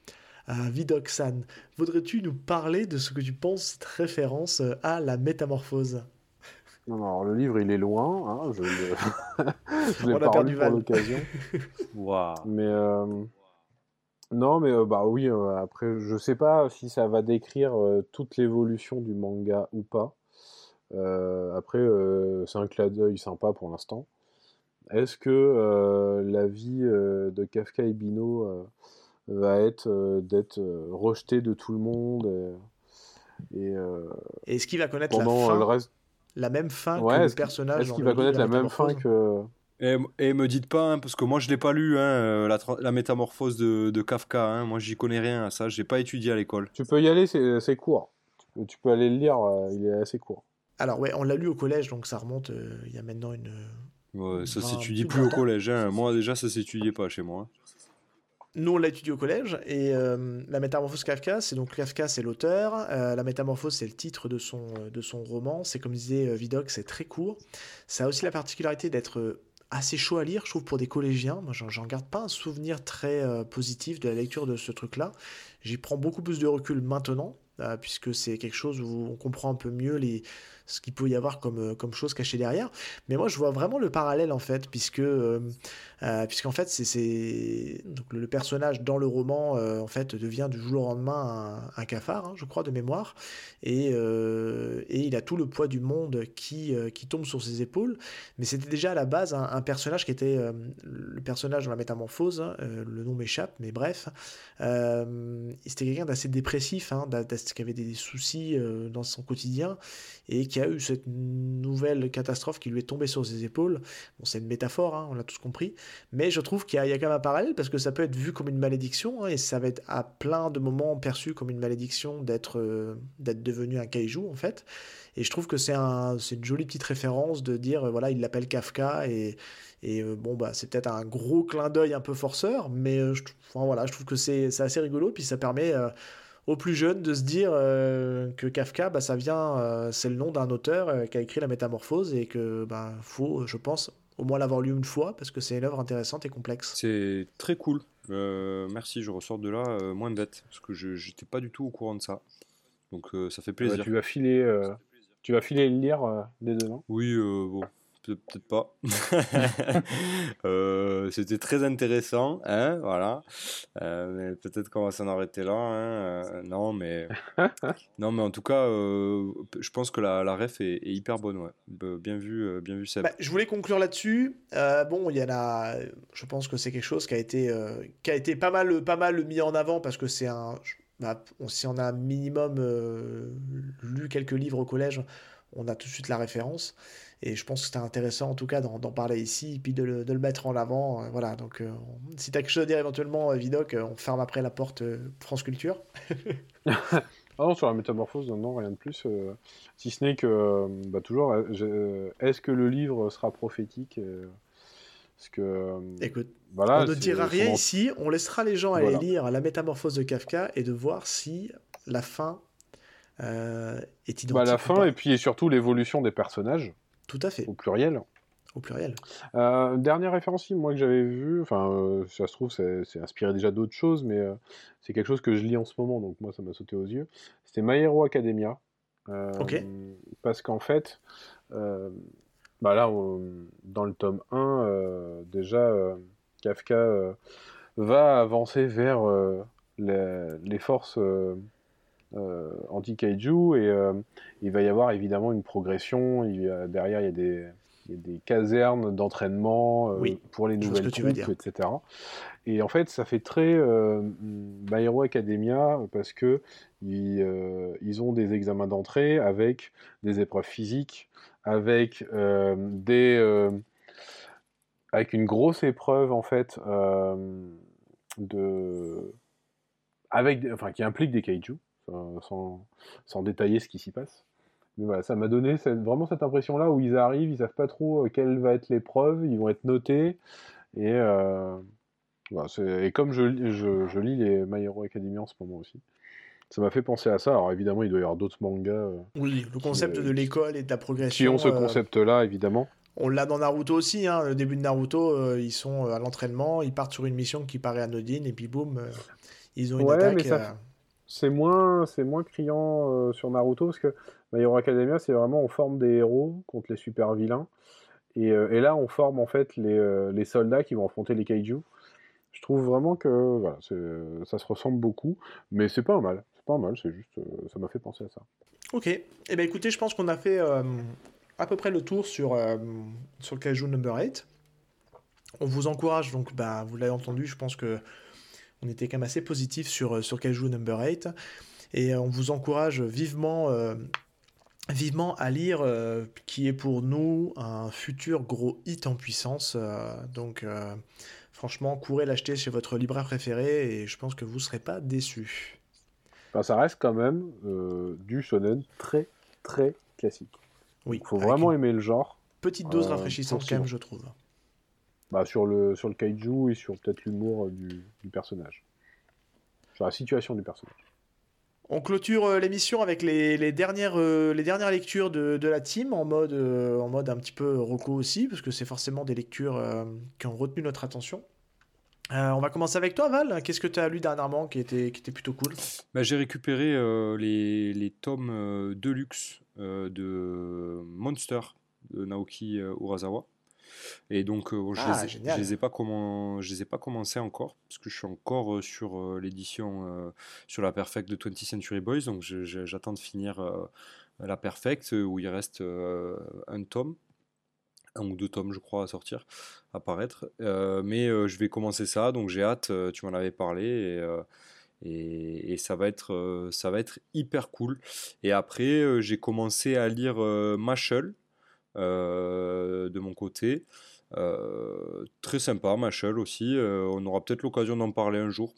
Euh, Vidoc-san, voudrais-tu nous parler de ce que tu penses cette référence euh, à la métamorphose? Non, non, alors le livre, il est loin. hein, je l'ai On a pas perdu pour l'occasion. Mais euh, non, mais euh, bah oui. euh, après, je sais pas si ça va décrire euh, toute l'évolution du manga ou pas. Euh, après, euh, c'est un clin d'œil sympa pour l'instant. Est-ce que euh, la vie euh, de Kafka et Bino euh, va être euh, d'être euh, rejetée de tout le monde euh, et, euh, Et est-ce qu'il va connaître la, fin, le reste la même fin Ouais, que le est-ce qu'il- personnage Est-ce qu'il va connaître la même fin que Et, et me dites pas, hein, parce que moi je l'ai pas lu, hein, la, la métamorphose de, de Kafka. hein. moi j'y connais rien à ça, j'ai pas étudié à l'école. Tu peux y aller, c'est c'est court. Tu peux, tu peux aller le lire, euh, il est assez court. Alors ouais, on l'a lu au collège, donc ça remonte euh, il y a maintenant une Ouais, ça s'étudie plus au collège. hein. Moi, déjà, ça s'étudiait pas chez moi. Nous, on l'a étudié au collège, et euh, La Métamorphose Kafka, c'est donc Kafka, c'est l'auteur, euh, La Métamorphose, c'est le titre de son, de son roman, c'est comme disait euh, Vidocq, c'est très court. Ça a aussi la particularité d'être assez chaud à lire, je trouve, pour des collégiens. Moi, j'en garde pas un souvenir très positif de la lecture de ce truc-là. J'y prends beaucoup plus de recul maintenant, puisque c'est quelque chose où on comprend un peu mieux les, ce qu'il peut y avoir comme, euh, comme chose cachée derrière. Mais moi, je vois vraiment le parallèle, en fait, puisque... euh, euh, puisqu'en fait, c'est. Donc, le, personnage dans le roman, en fait, devient du jour au lendemain un, cafard, hein, je crois, de mémoire, et, et il a tout le poids du monde qui, qui tombe sur ses épaules. Mais c'était déjà à la base un, personnage qui était le personnage dans la métamorphose, hein, le nom m'échappe, mais bref, c'était quelqu'un d'assez dépressif, hein, qui avait des soucis dans son quotidien, et qui a eu cette nouvelle catastrophe qui lui est tombée sur ses épaules. C'est une métaphore, hein, on l'a tous compris. Mais je trouve qu'il y, a y a quand même un parallèle parce que ça peut être vu comme une malédiction hein, et ça va être à plein de moments perçu comme une malédiction d'être euh, devenu un kaiju en fait. Et je trouve que c'est un, une jolie petite référence de dire voilà il l'appelle Kafka et, et euh, bon bah c'est peut-être un gros clin d'œil un peu forceur, mais euh, je, voilà je trouve que c'est assez rigolo puis ça permet aux plus jeunes de se dire euh, que Kafka bah ça vient euh, c'est le nom d'un auteur euh, qui a écrit la Métamorphose et que bah faut je pense au moins l'avoir lu une fois parce que c'est une œuvre intéressante et complexe. C'est très cool. Euh, merci, je ressors de là euh, moins bête, parce que je j'étais pas du tout au courant de ça. Donc euh, ça fait Bah, plaisir. tu vas filer, euh, tu vas filer le lire euh, dès demain. Oui, euh, bon, peut-être pas. Euh, c'était très intéressant, hein, voilà. Euh, mais peut-être qu'on va s'en arrêter là. hein, euh, non, mais non, mais en tout cas, euh, je pense que la, la ref est, est hyper bonne, ouais. Bien vu, bien vu Seb. Bah, je voulais conclure là-dessus. Euh, bon, il y en a. Je pense que c'est quelque chose qui a été, euh, qui a été pas mal, pas mal mis en avant parce que c'est un. bah, on- si on a un minimum euh, lu quelques livres au collège, on a tout de suite la référence. Et je pense que c'était intéressant en tout cas d'en parler ici, et puis de le, de le mettre en avant. euh, voilà, donc euh, on- si tu as quelque chose à dire éventuellement, euh, Vidocq, euh, on ferme après la porte France Culture. Ah non, sur la métamorphose, non, rien de plus. euh, si ce n'est que, euh, bah, toujours, euh, est-ce que le livre sera prophétique Parce que, Écoute, voilà, on ne dira rien en- ici, on laissera les gens aller Voilà. lire La Métamorphose de Kafka et de voir si la fin est identique. Bah, la fin, et puis surtout l'évolution des personnages, Tout à fait, au pluriel. au pluriel. Euh, dernière référence, moi que j'avais vu, enfin, euh, ça se trouve, c'est inspiré déjà d'autres choses, mais euh, c'est quelque chose que je lis en ce moment, donc moi ça m'a sauté aux yeux. C'était My Hero Academia. Ok. Parce qu'en fait, bah là, on- dans le tome 1, euh, déjà, Kafka va avancer vers les, les forces anti-kaiju et euh, il va y avoir évidemment une progression. Il y a- derrière, il y a des, il y a des casernes d'entraînement euh, Oui, pour les nouvelles troupes, etc. Et en fait, ça fait très euh, My Hero Academia parce que ils, euh, ils ont des examens d'entrée avec des épreuves physiques, avec euh, des euh, avec une grosse épreuve en fait euh, de avec enfin qui implique des kaiju sans, sans, détailler ce qui s'y passe. Mais voilà, ça m'a donné cette- vraiment cette impression-là où ils arrivent, ils savent pas trop euh, quelle va être l'épreuve, ils vont être notés. Et, euh, voilà, c'est- et comme je, je, je lis les My Hero Academia en ce moment aussi, ça m'a fait penser à ça. Alors évidemment, il doit y avoir d'autres mangas euh, Oui, le concept euh, de l'école et de la qui progression. ont ce euh, concept-là, évidemment. on l'a dans Naruto aussi, hein, le début de Naruto, euh, ils sont euh, à l'entraînement, ils partent sur une mission qui paraît anodine et puis boum, euh, ils ont une Ouais, attaque. mais ça euh, C'est moins, c'est moins criant euh, sur Naruto parce que My Hero Academia, c'est vraiment on forme des héros contre les super vilains. Et, euh, et là, on forme en fait les, euh, les soldats qui vont affronter les kaiju. Je trouve vraiment que voilà, ça se ressemble beaucoup, mais c'est pas mal. C'est pas mal, c'est juste, ça m'a fait penser à ça. Ok, eh bien écoutez, je pense qu'on a fait à peu près le tour sur, sur Kaiju Number 8. On vous encourage, donc bah, vous l'avez entendu, je pense que on était quand même assez positif sur, euh, sur Kaiju Number 8. Et euh, on vous encourage vivement, euh, vivement à lire euh, qui est pour nous un futur gros hit en puissance. euh, donc euh, franchement, courez l'acheter chez votre libraire préféré et je pense que vous ne serez pas déçus. Enfin, ça reste quand même du shonen très très classique. Oui, Il faut vraiment une- aimer le genre. petite dose rafraîchissante quand même, je trouve. Bah, sur, le, sur le kaiju et sur peut-être l'humour du, du personnage. Sur la situation du personnage. On clôture euh, l'émission avec les, dernières, euh, les dernières lectures de, la team en mode, euh, en mode un petit peu roco aussi, parce que c'est forcément des lectures qui ont retenu notre attention. on va commencer avec toi, Val. Qu'est-ce que tu as lu dernièrement qui était, qui était plutôt cool? Bah, J'ai récupéré les, les, tomes Deluxe de Monster de Naoki Urasawa. Et donc, euh, je, ah, les, je les ai pas comment, je les ai pas commencé encore parce que je suis encore euh, sur euh, l'édition sur la Perfect de 20th Century Boys. Donc, j'attends de finir la Perfect où il reste un tome un ou deux tomes, je crois, à sortir, à paraître. mais je vais commencer ça, donc j'ai hâte. tu m'en avais parlé et, et, ça va être, ça va être hyper cool. Et après, j'ai commencé à lire Machel euh, de mon côté. Euh, très sympa, Machel aussi. Euh, on aura peut-être l'occasion d'en parler un jour,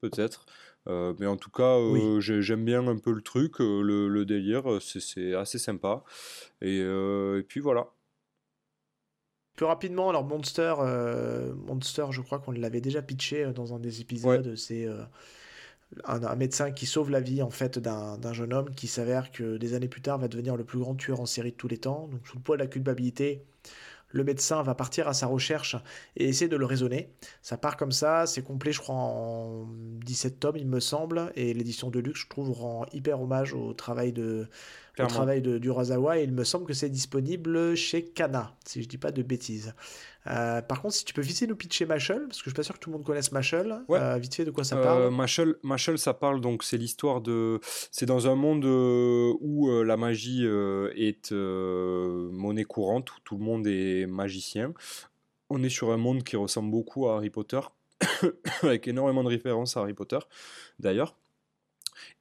peut-être. mais en tout cas, j'aime bien un peu le truc, le, délire, c'est assez sympa. Et, puis voilà. Plus rapidement, alors Monster, Monster je crois qu'on l'avait déjà pitché dans un des épisodes. C'est un, médecin qui sauve la vie en fait d'un jeune homme qui s'avère que des années plus tard va devenir le plus grand tueur en série de tous les temps. Donc sous le poids de la culpabilité, le médecin va partir à sa recherche et essayer de le raisonner. Ça part comme ça, c'est complet je crois en 17 tomes il me semble, et l'édition de luxe je trouve rend hyper hommage au travail de, au travail de, du Razawa et il me semble que c'est disponible chez Kana, si je dis pas de bêtises. Euh, par contre, si tu peux vite nous pitcher Machel, parce que je suis pas sûr que tout le monde connaisse Machel. Euh, vite fait, de quoi ça parle euh, Machel, ça parle donc c'est l'histoire de, c'est dans un monde où la magie est monnaie courante, où tout le monde est magicien. On est sur un monde qui ressemble beaucoup à Harry Potter, avec énormément de références à Harry Potter, d'ailleurs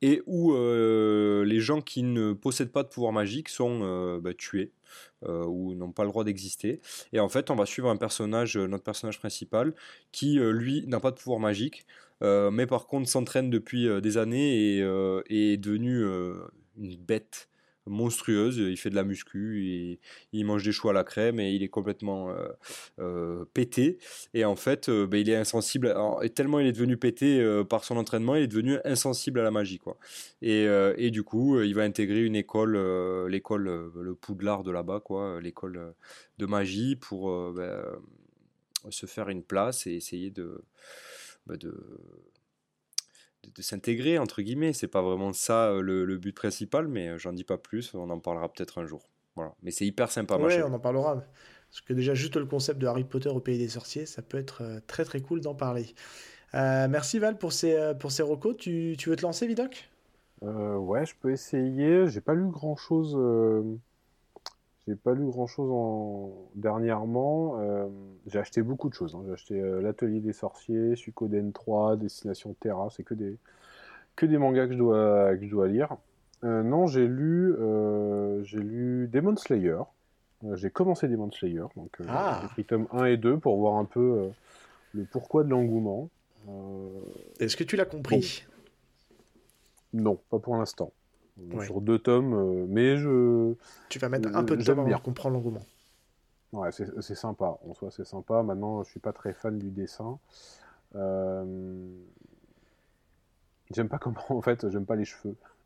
et où les gens qui ne possèdent pas de pouvoir magique sont bah, tués euh, ou n'ont pas le droit d'exister. Et en fait, on va suivre un personnage, euh, notre personnage principal, qui euh, lui n'a pas de pouvoir magique, mais par contre s'entraîne depuis des années et, est devenu une bête monstrueuse. Il fait de la muscu, il mange des choux à la crème et il est complètement euh, euh, pété. Et en fait, euh, ben, il est insensible. et tellement il est devenu pété par son entraînement, il est devenu insensible à la magie. Quoi. Et, du coup, il va intégrer une école, l'école, le Poudlard de là-bas, quoi, l'école de magie pour ben, se faire une place et essayer de, ben, de de, s'intégrer, entre guillemets. C'est pas vraiment ça euh, le, but principal, mais euh, j'en dis pas plus, on en parlera peut-être un jour. Voilà. Mais c'est hyper sympa. Ouais, on en parlera. Parce que déjà, juste le concept de Harry Potter au pays des sorciers, ça peut être euh, très très cool d'en parler. merci Val pour ces, pour ces recos. Tu, tu veux te lancer, Vidoc? Ouais, je peux essayer. J'ai pas lu grand chose j'ai pas lu grand chose en... dernièrement. Euh, j'ai acheté beaucoup de choses. Hein. J'ai acheté euh, L'Atelier des Sorciers, Suikoden 3, Destination Terra. C'est que des, que des mangas que je dois, que je dois lire. Euh, non, j'ai lu, j'ai lu Demon Slayer. j'ai commencé Demon Slayer. Donc, ah. j'ai pris tome 1 et 2 pour voir un peu le pourquoi de l'engouement. Est-ce que tu l'as compris? Non, pas pour l'instant sur deux tomes, euh, mais je. Tu vas mettre un peu de temps pour comprendre l'engouement. Ouais, c'est sympa. En soi, c'est sympa. Maintenant, je suis pas très fan du dessin. Euh, j'aime pas comment, en fait, j'aime pas les cheveux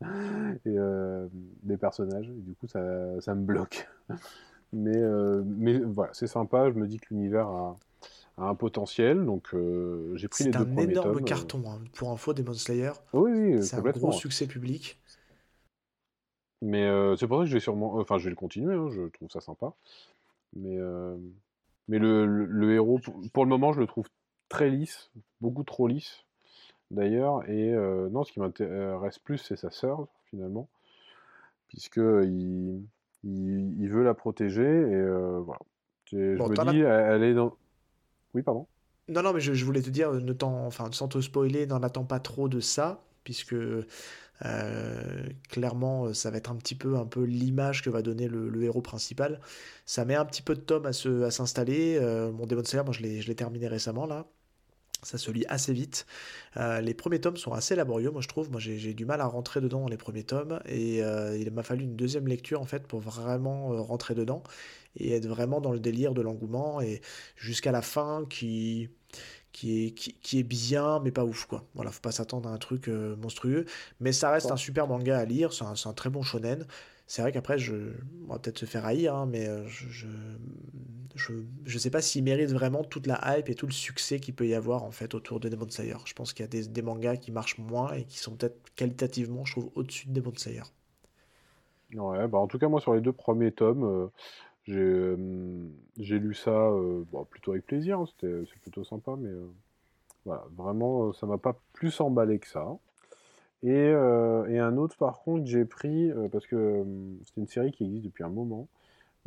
et euh, des personnages. Et du coup, ça, ça me bloque. mais, mais voilà, c'est sympa. Je me dis que l'univers a, un potentiel. Donc, j'ai pris les deux premiers tomes. C'est un énorme carton hein. pour info, Demon Slayer. Oui, oui, c'est un gros succès public. Mais euh, c'est pour ça que je vais sûrement. Enfin, je vais le continuer, hein, je trouve ça sympa. Mais, euh, mais le, le, héros, pour, le moment, je le trouve très lisse, beaucoup trop lisse, d'ailleurs. Et euh, non, ce qui m'intéresse plus, c'est sa sœur, finalement. Puisqu'il il, il, veut la protéger, et voilà. Je me dis, elle est dans. Oui, pardon. Non, non, mais je, je voulais te dire, ne enfin, sans te spoiler, n'en attends pas trop de ça, puisque euh, clairement, ça va être un petit peu, peu l'image que va donner le, héros principal. Ça met un petit peu de tome à, s'installer. Euh, mon Demon Slayer, moi je l'ai, terminé récemment là. Ça se lit assez vite. Euh, les premiers tomes sont assez laborieux, moi je trouve. Moi j'ai du mal à rentrer dedans dans les premiers tomes et euh, il m'a fallu une deuxième lecture en fait pour vraiment euh, rentrer dedans et être vraiment dans le délire de l'engouement et jusqu'à la fin qui qui est, qui, est bien mais pas ouf quoi. Voilà, faut pas s'attendre à un truc monstrueux, mais ça reste un super manga à lire. C'est un, un, très bon shonen. C'est vrai qu'après, je, on va peut-être se faire haïr, hein, mais euh, je, je, je, sais pas s'il mérite vraiment toute la hype et tout le succès qu'il peut y avoir en fait autour de Demon Slayer. Je pense qu'il y a des, des, mangas qui marchent moins et qui sont peut-être qualitativement, je trouve, au-dessus de Demon Slayer. Ouais, bah en tout cas, moi, sur les deux premiers tomes, euh, euh, j'ai lu ça bon, plutôt avec plaisir, hein, c'était c'est plutôt sympa, mais voilà, vraiment, ça m'a pas plus emballé que ça. Euh, et, un autre, par contre, j'ai pris, euh, parce que c'est une série qui existe depuis un moment,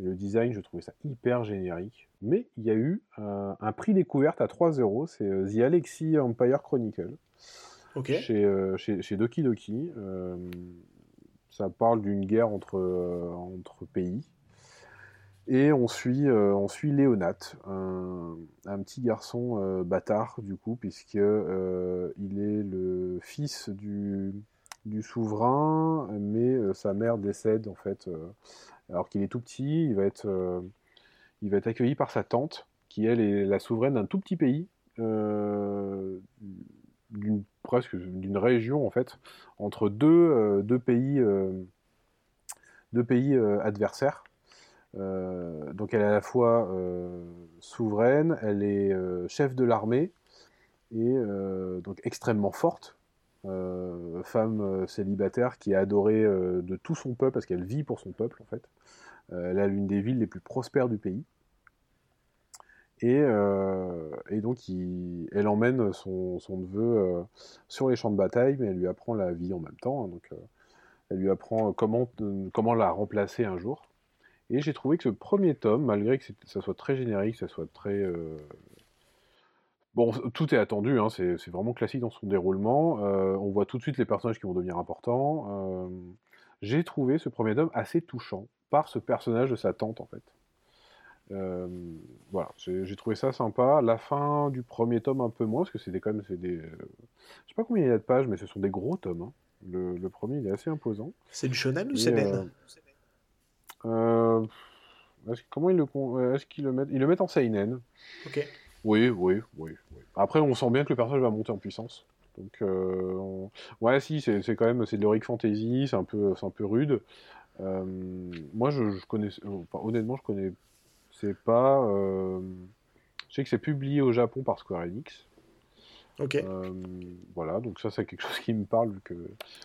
le design, je trouvais ça hyper générique. Mais il y a eu un, prix découverte à 3 euros, c'est euh, The Alexi Empire Chronicle, chez, chez, Doki Doki. ça parle d'une guerre entre, entre pays. Et on suit, euh, on suit Léonat, un, petit garçon euh, bâtard du coup, puisque euh, il est le fils du, du souverain, mais sa mère décède en fait. alors qu'il est tout petit, il va être, il va être accueilli par sa tante, qui elle est la souveraine d'un tout petit pays, d'une presque d'une région en fait, entre deux, deux pays, deux pays adversaires. Euh, donc elle est à la fois euh, souveraine, elle est euh, chef de l'armée et donc extrêmement forte, femme célibataire qui est adorée de tout son peuple parce qu'elle vit pour son peuple en fait. elle a l'une des villes les plus prospères du pays. Et, donc elle emmène son, neveu sur les champs de bataille, mais elle lui apprend la vie en même temps. Hein. donc elle lui apprend comment, comment la remplacer un jour. Et j'ai trouvé que ce premier tome, malgré que ça soit très générique, ça soit très... Euh, bon, tout est attendu, hein, c'est vraiment classique dans son déroulement. Euh, on voit tout de suite les personnages qui vont devenir importants. Euh, j'ai trouvé ce premier tome assez touchant par ce personnage de sa tante, en fait. voilà, j'ai trouvé ça sympa. La fin du premier tome, un peu moins, parce que c'était quand même des. je sais pas combien il y a de pages, mais ce sont des gros tomes. Hein. Le, premier, il est assez imposant. C'est du shonen ou c'est euh, comment ils le, est-ce qu'ils le mettent Ils le mettent en seinen. Ok. Oui, oui, oui, Après, on sent bien que le personnage va monter en puissance. Donc, euh, ouais, si, c'est quand même, c'est de l'heroic fantasy, c'est un peu, c'est un peu rude. Euh, moi, je, connais, honnêtement, je connais, c'est pas. je sais que c'est publié au Japon par Square Enix. Ok. voilà, donc ça, c'est quelque chose qui me parle que.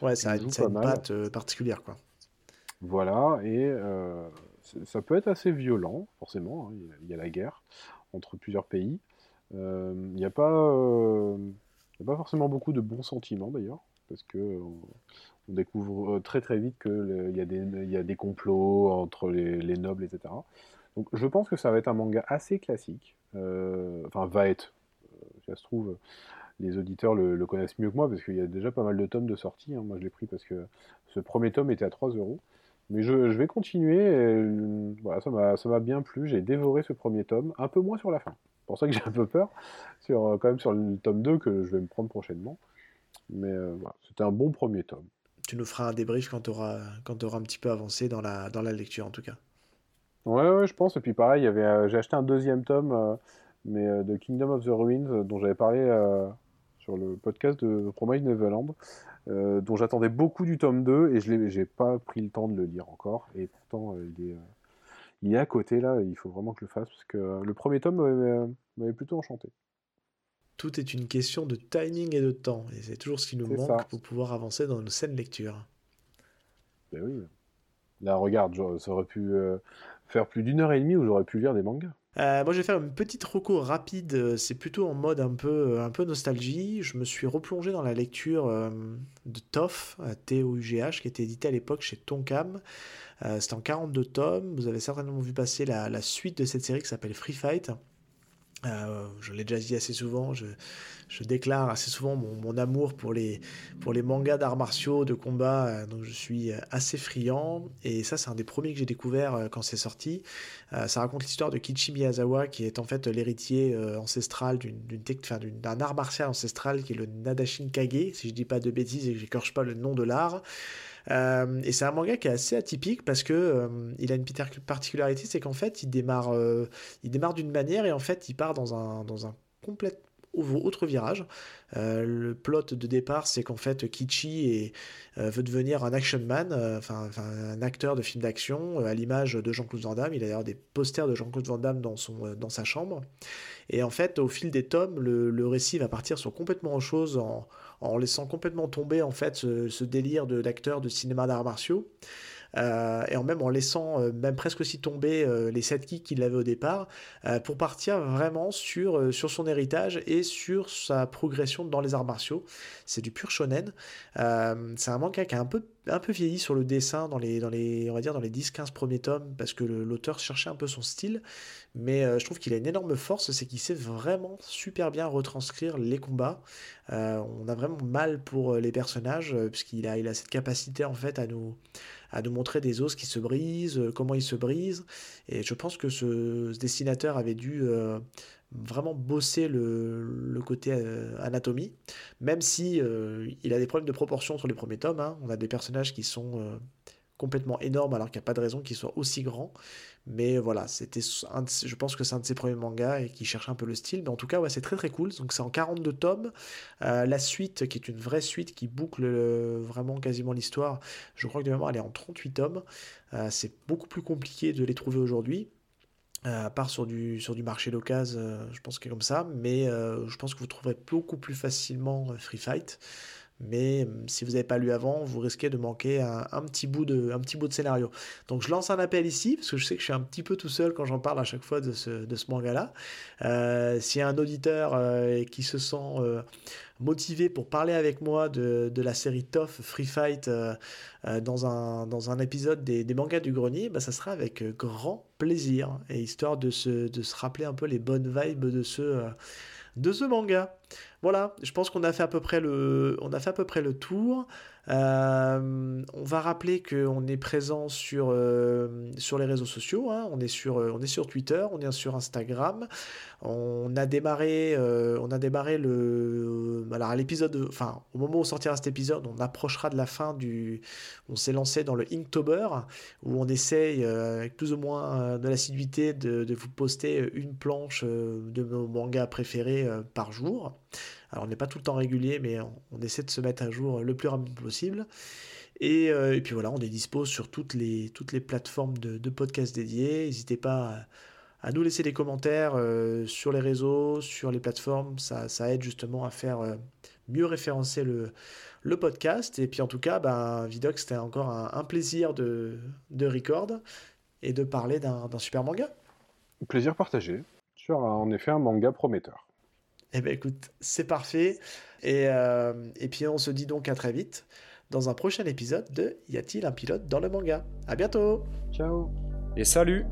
Ouais, ça a, une patte particulière, quoi. Voilà, et euh, ça peut être assez violent, forcément. Hein, il y a la guerre entre plusieurs pays. Euh, il n'y a, pas, euh, a pas forcément beaucoup de bons sentiments d'ailleurs, parce que on découvre très très vite qu'il y, a des, y a des complots entre les, nobles, etc. Donc je pense que ça va être un manga assez classique. enfin, va être. ça se trouve, les auditeurs le, connaissent mieux que moi, parce qu'il y a déjà pas mal de tomes de sortie. Hein. Moi je l'ai pris parce que ce premier tome était à 3 euros. Mais je, vais continuer. Euh, voilà, ça m'a bien plu. J'ai dévoré ce premier tome, un peu moins sur la fin. C'est pour ça que j'ai un peu peur, sur, euh, quand même sur le tome 2 que je vais me prendre prochainement. Mais euh, voilà, c'était un bon premier tome. Tu nous feras un débrief quand tu auras, auras un petit peu avancé dans la, dans la lecture, en tout cas. Ouais, ouais, je pense. Et puis pareil, j'ai acheté un deuxième tome, mais de Kingdom of the Ruins, dont j'avais parlé sur le podcast de Promise Neverland. Euh, dont j'attendais beaucoup du tome 2 et je n'ai pas pris le temps de le lire encore. Et pourtant, euh, il, est, euh, il est à côté là, il faut vraiment que je le fasse parce que le premier tome m'avait plutôt enchanté. Tout est une question de timing et de temps, et c'est toujours ce qui nous manque pour pouvoir avancer dans nos scènes lecture. Ben oui. Là, regarde, ça aurait pu faire plus d'une heure et demie où j'aurais pu lire des mangas. Euh, moi, je vais faire une petite recours rapide. Euh, c'est plutôt en mode un peu, euh, un peu nostalgie. Je me suis replongé dans la lecture de TOF, T-O-U-G-H, qui était édité à l'époque chez Tonkam. C'était en 42 tomes. Vous avez certainement vu passer la, suite de cette série qui s'appelle Free Fight. Je l'ai déjà dit assez souvent, je, déclare assez souvent mon, amour pour les, mangas d'arts martiaux, de combat, euh, donc je suis euh, assez friand. Et ça, c'est un des premiers que j'ai découvert euh, quand c'est sorti. ça raconte l'histoire de Kichi Miyazawa, qui est en fait l'héritier ancestral d'un art martial ancestral qui est le Nadashin Kage, si je dis pas de bêtises et que j'écorche pas le nom de l'art. Et c'est un manga qui est assez atypique parce que il a une particularité, c'est qu'en fait il démarre, il démarre d'une manière et en fait il part dans un, dans un autre virage. Euh, le plot de départ, c'est qu'en fait, Kichi euh, veut devenir un action man, euh, enfin un acteur de film d'action, à l'image de Jean-Claude Van Damme. Il a d'ailleurs des posters de Jean-Claude Van Damme dans, son, dans sa chambre. Et en fait, au fil des tomes, le, récit va partir sur complètement autre chose, en, en laissant complètement tomber en fait ce, ce délire d'acteur de, cinéma d'arts martiaux. Euh, et en même en laissant euh, même presque aussi tomber euh, les kicks qu'il avait au départ, pour partir vraiment sur, sur son héritage et sur sa progression dans les arts martiaux. C'est du pur shonen. c'est un manga qui a un peu un peu vieilli sur le dessin dans les, dans les, on va dire dans les 10-15 premiers tomes, parce que l'auteur cherchait un peu son style, mais je trouve qu'il a une énorme force, c'est qu'il sait vraiment super bien retranscrire les combats. on a vraiment mal pour les personnages, puisqu'il a, il a cette capacité en fait à nous, à nous montrer des os qui se brisent, euh, comment ils se brisent. Et je pense que ce, dessinateur avait dû euh, vraiment bosser le, côté euh, anatomie, même si il a des problèmes de proportion sur les premiers tomes. Hein. On a des personnages qui sont complètement énormes alors qu'il n'y a pas de raison qu'ils soient aussi grands. Mais voilà, c'était je pense que c'est un de ses premiers mangas et qui cherche un peu le style. Mais en tout cas, c'est très très cool. Donc c'est en 42 tomes. Euh, la suite, qui est une vraie suite qui boucle euh, vraiment quasiment l'histoire, je crois que de mémoire, elle est en 38 tomes. Euh, c'est beaucoup plus compliqué de les trouver aujourd'hui. à part sur du, sur du marché d'occasion, je pense que comme ça, mais je pense que vous trouverez beaucoup plus facilement Free Fight mais hum, si vous n'avez pas lu avant, vous risquez de manquer un, petit bout de, un petit bout de scénario. Donc je lance un appel ici, parce que je sais que je suis un petit peu tout seul quand j'en parle à chaque fois de ce, de ce manga-là. Euh, S'il y a un auditeur euh, qui se sent euh, motivé pour parler avec moi de, de la série TOF Free Fight euh, dans, un, dans un épisode des, des mangas du grenier, bah, ça sera avec grand plaisir, et histoire de se, de se rappeler un peu les bonnes vibes de ce, de ce manga. Voilà, je pense qu'on a fait à peu près le, on a fait à peu près le tour. Euh, on va rappeler qu'on est présent sur, euh, sur les réseaux sociaux. Hein. On, est sur, euh, on est sur Twitter, on est sur Instagram. On a démarré, on a démarré le, alors l'épisode, enfin au moment où sortira cet épisode, on approchera de la fin du, on s'est lancé dans le Inktober où on essaye avec plus ou moins de l'assiduité de, de, vous poster une planche de nos mangas préférés par jour. Alors on n'est pas tout le temps régulier, mais on, essaie de se mettre à jour le plus rapidement possible. Euh, et, puis voilà, on est dispo sur toutes les, toutes les plateformes de, podcasts dédiés. N'hésitez pas à, nous laisser des commentaires euh, sur les réseaux, sur les plateformes. Ça, aide justement à faire euh, mieux référencer le, podcast. Et puis en tout cas, ben, Vidoc, c'était encore un, plaisir de, de record et de parler d'un super manga. Plaisir partagé sur en effet un manga prometteur. Eh bien écoute, c'est parfait. Et, euh, et puis on se dit donc à très vite dans un prochain épisode de Y a-t-il un pilote dans le manga? À bientôt. Ciao. Et salut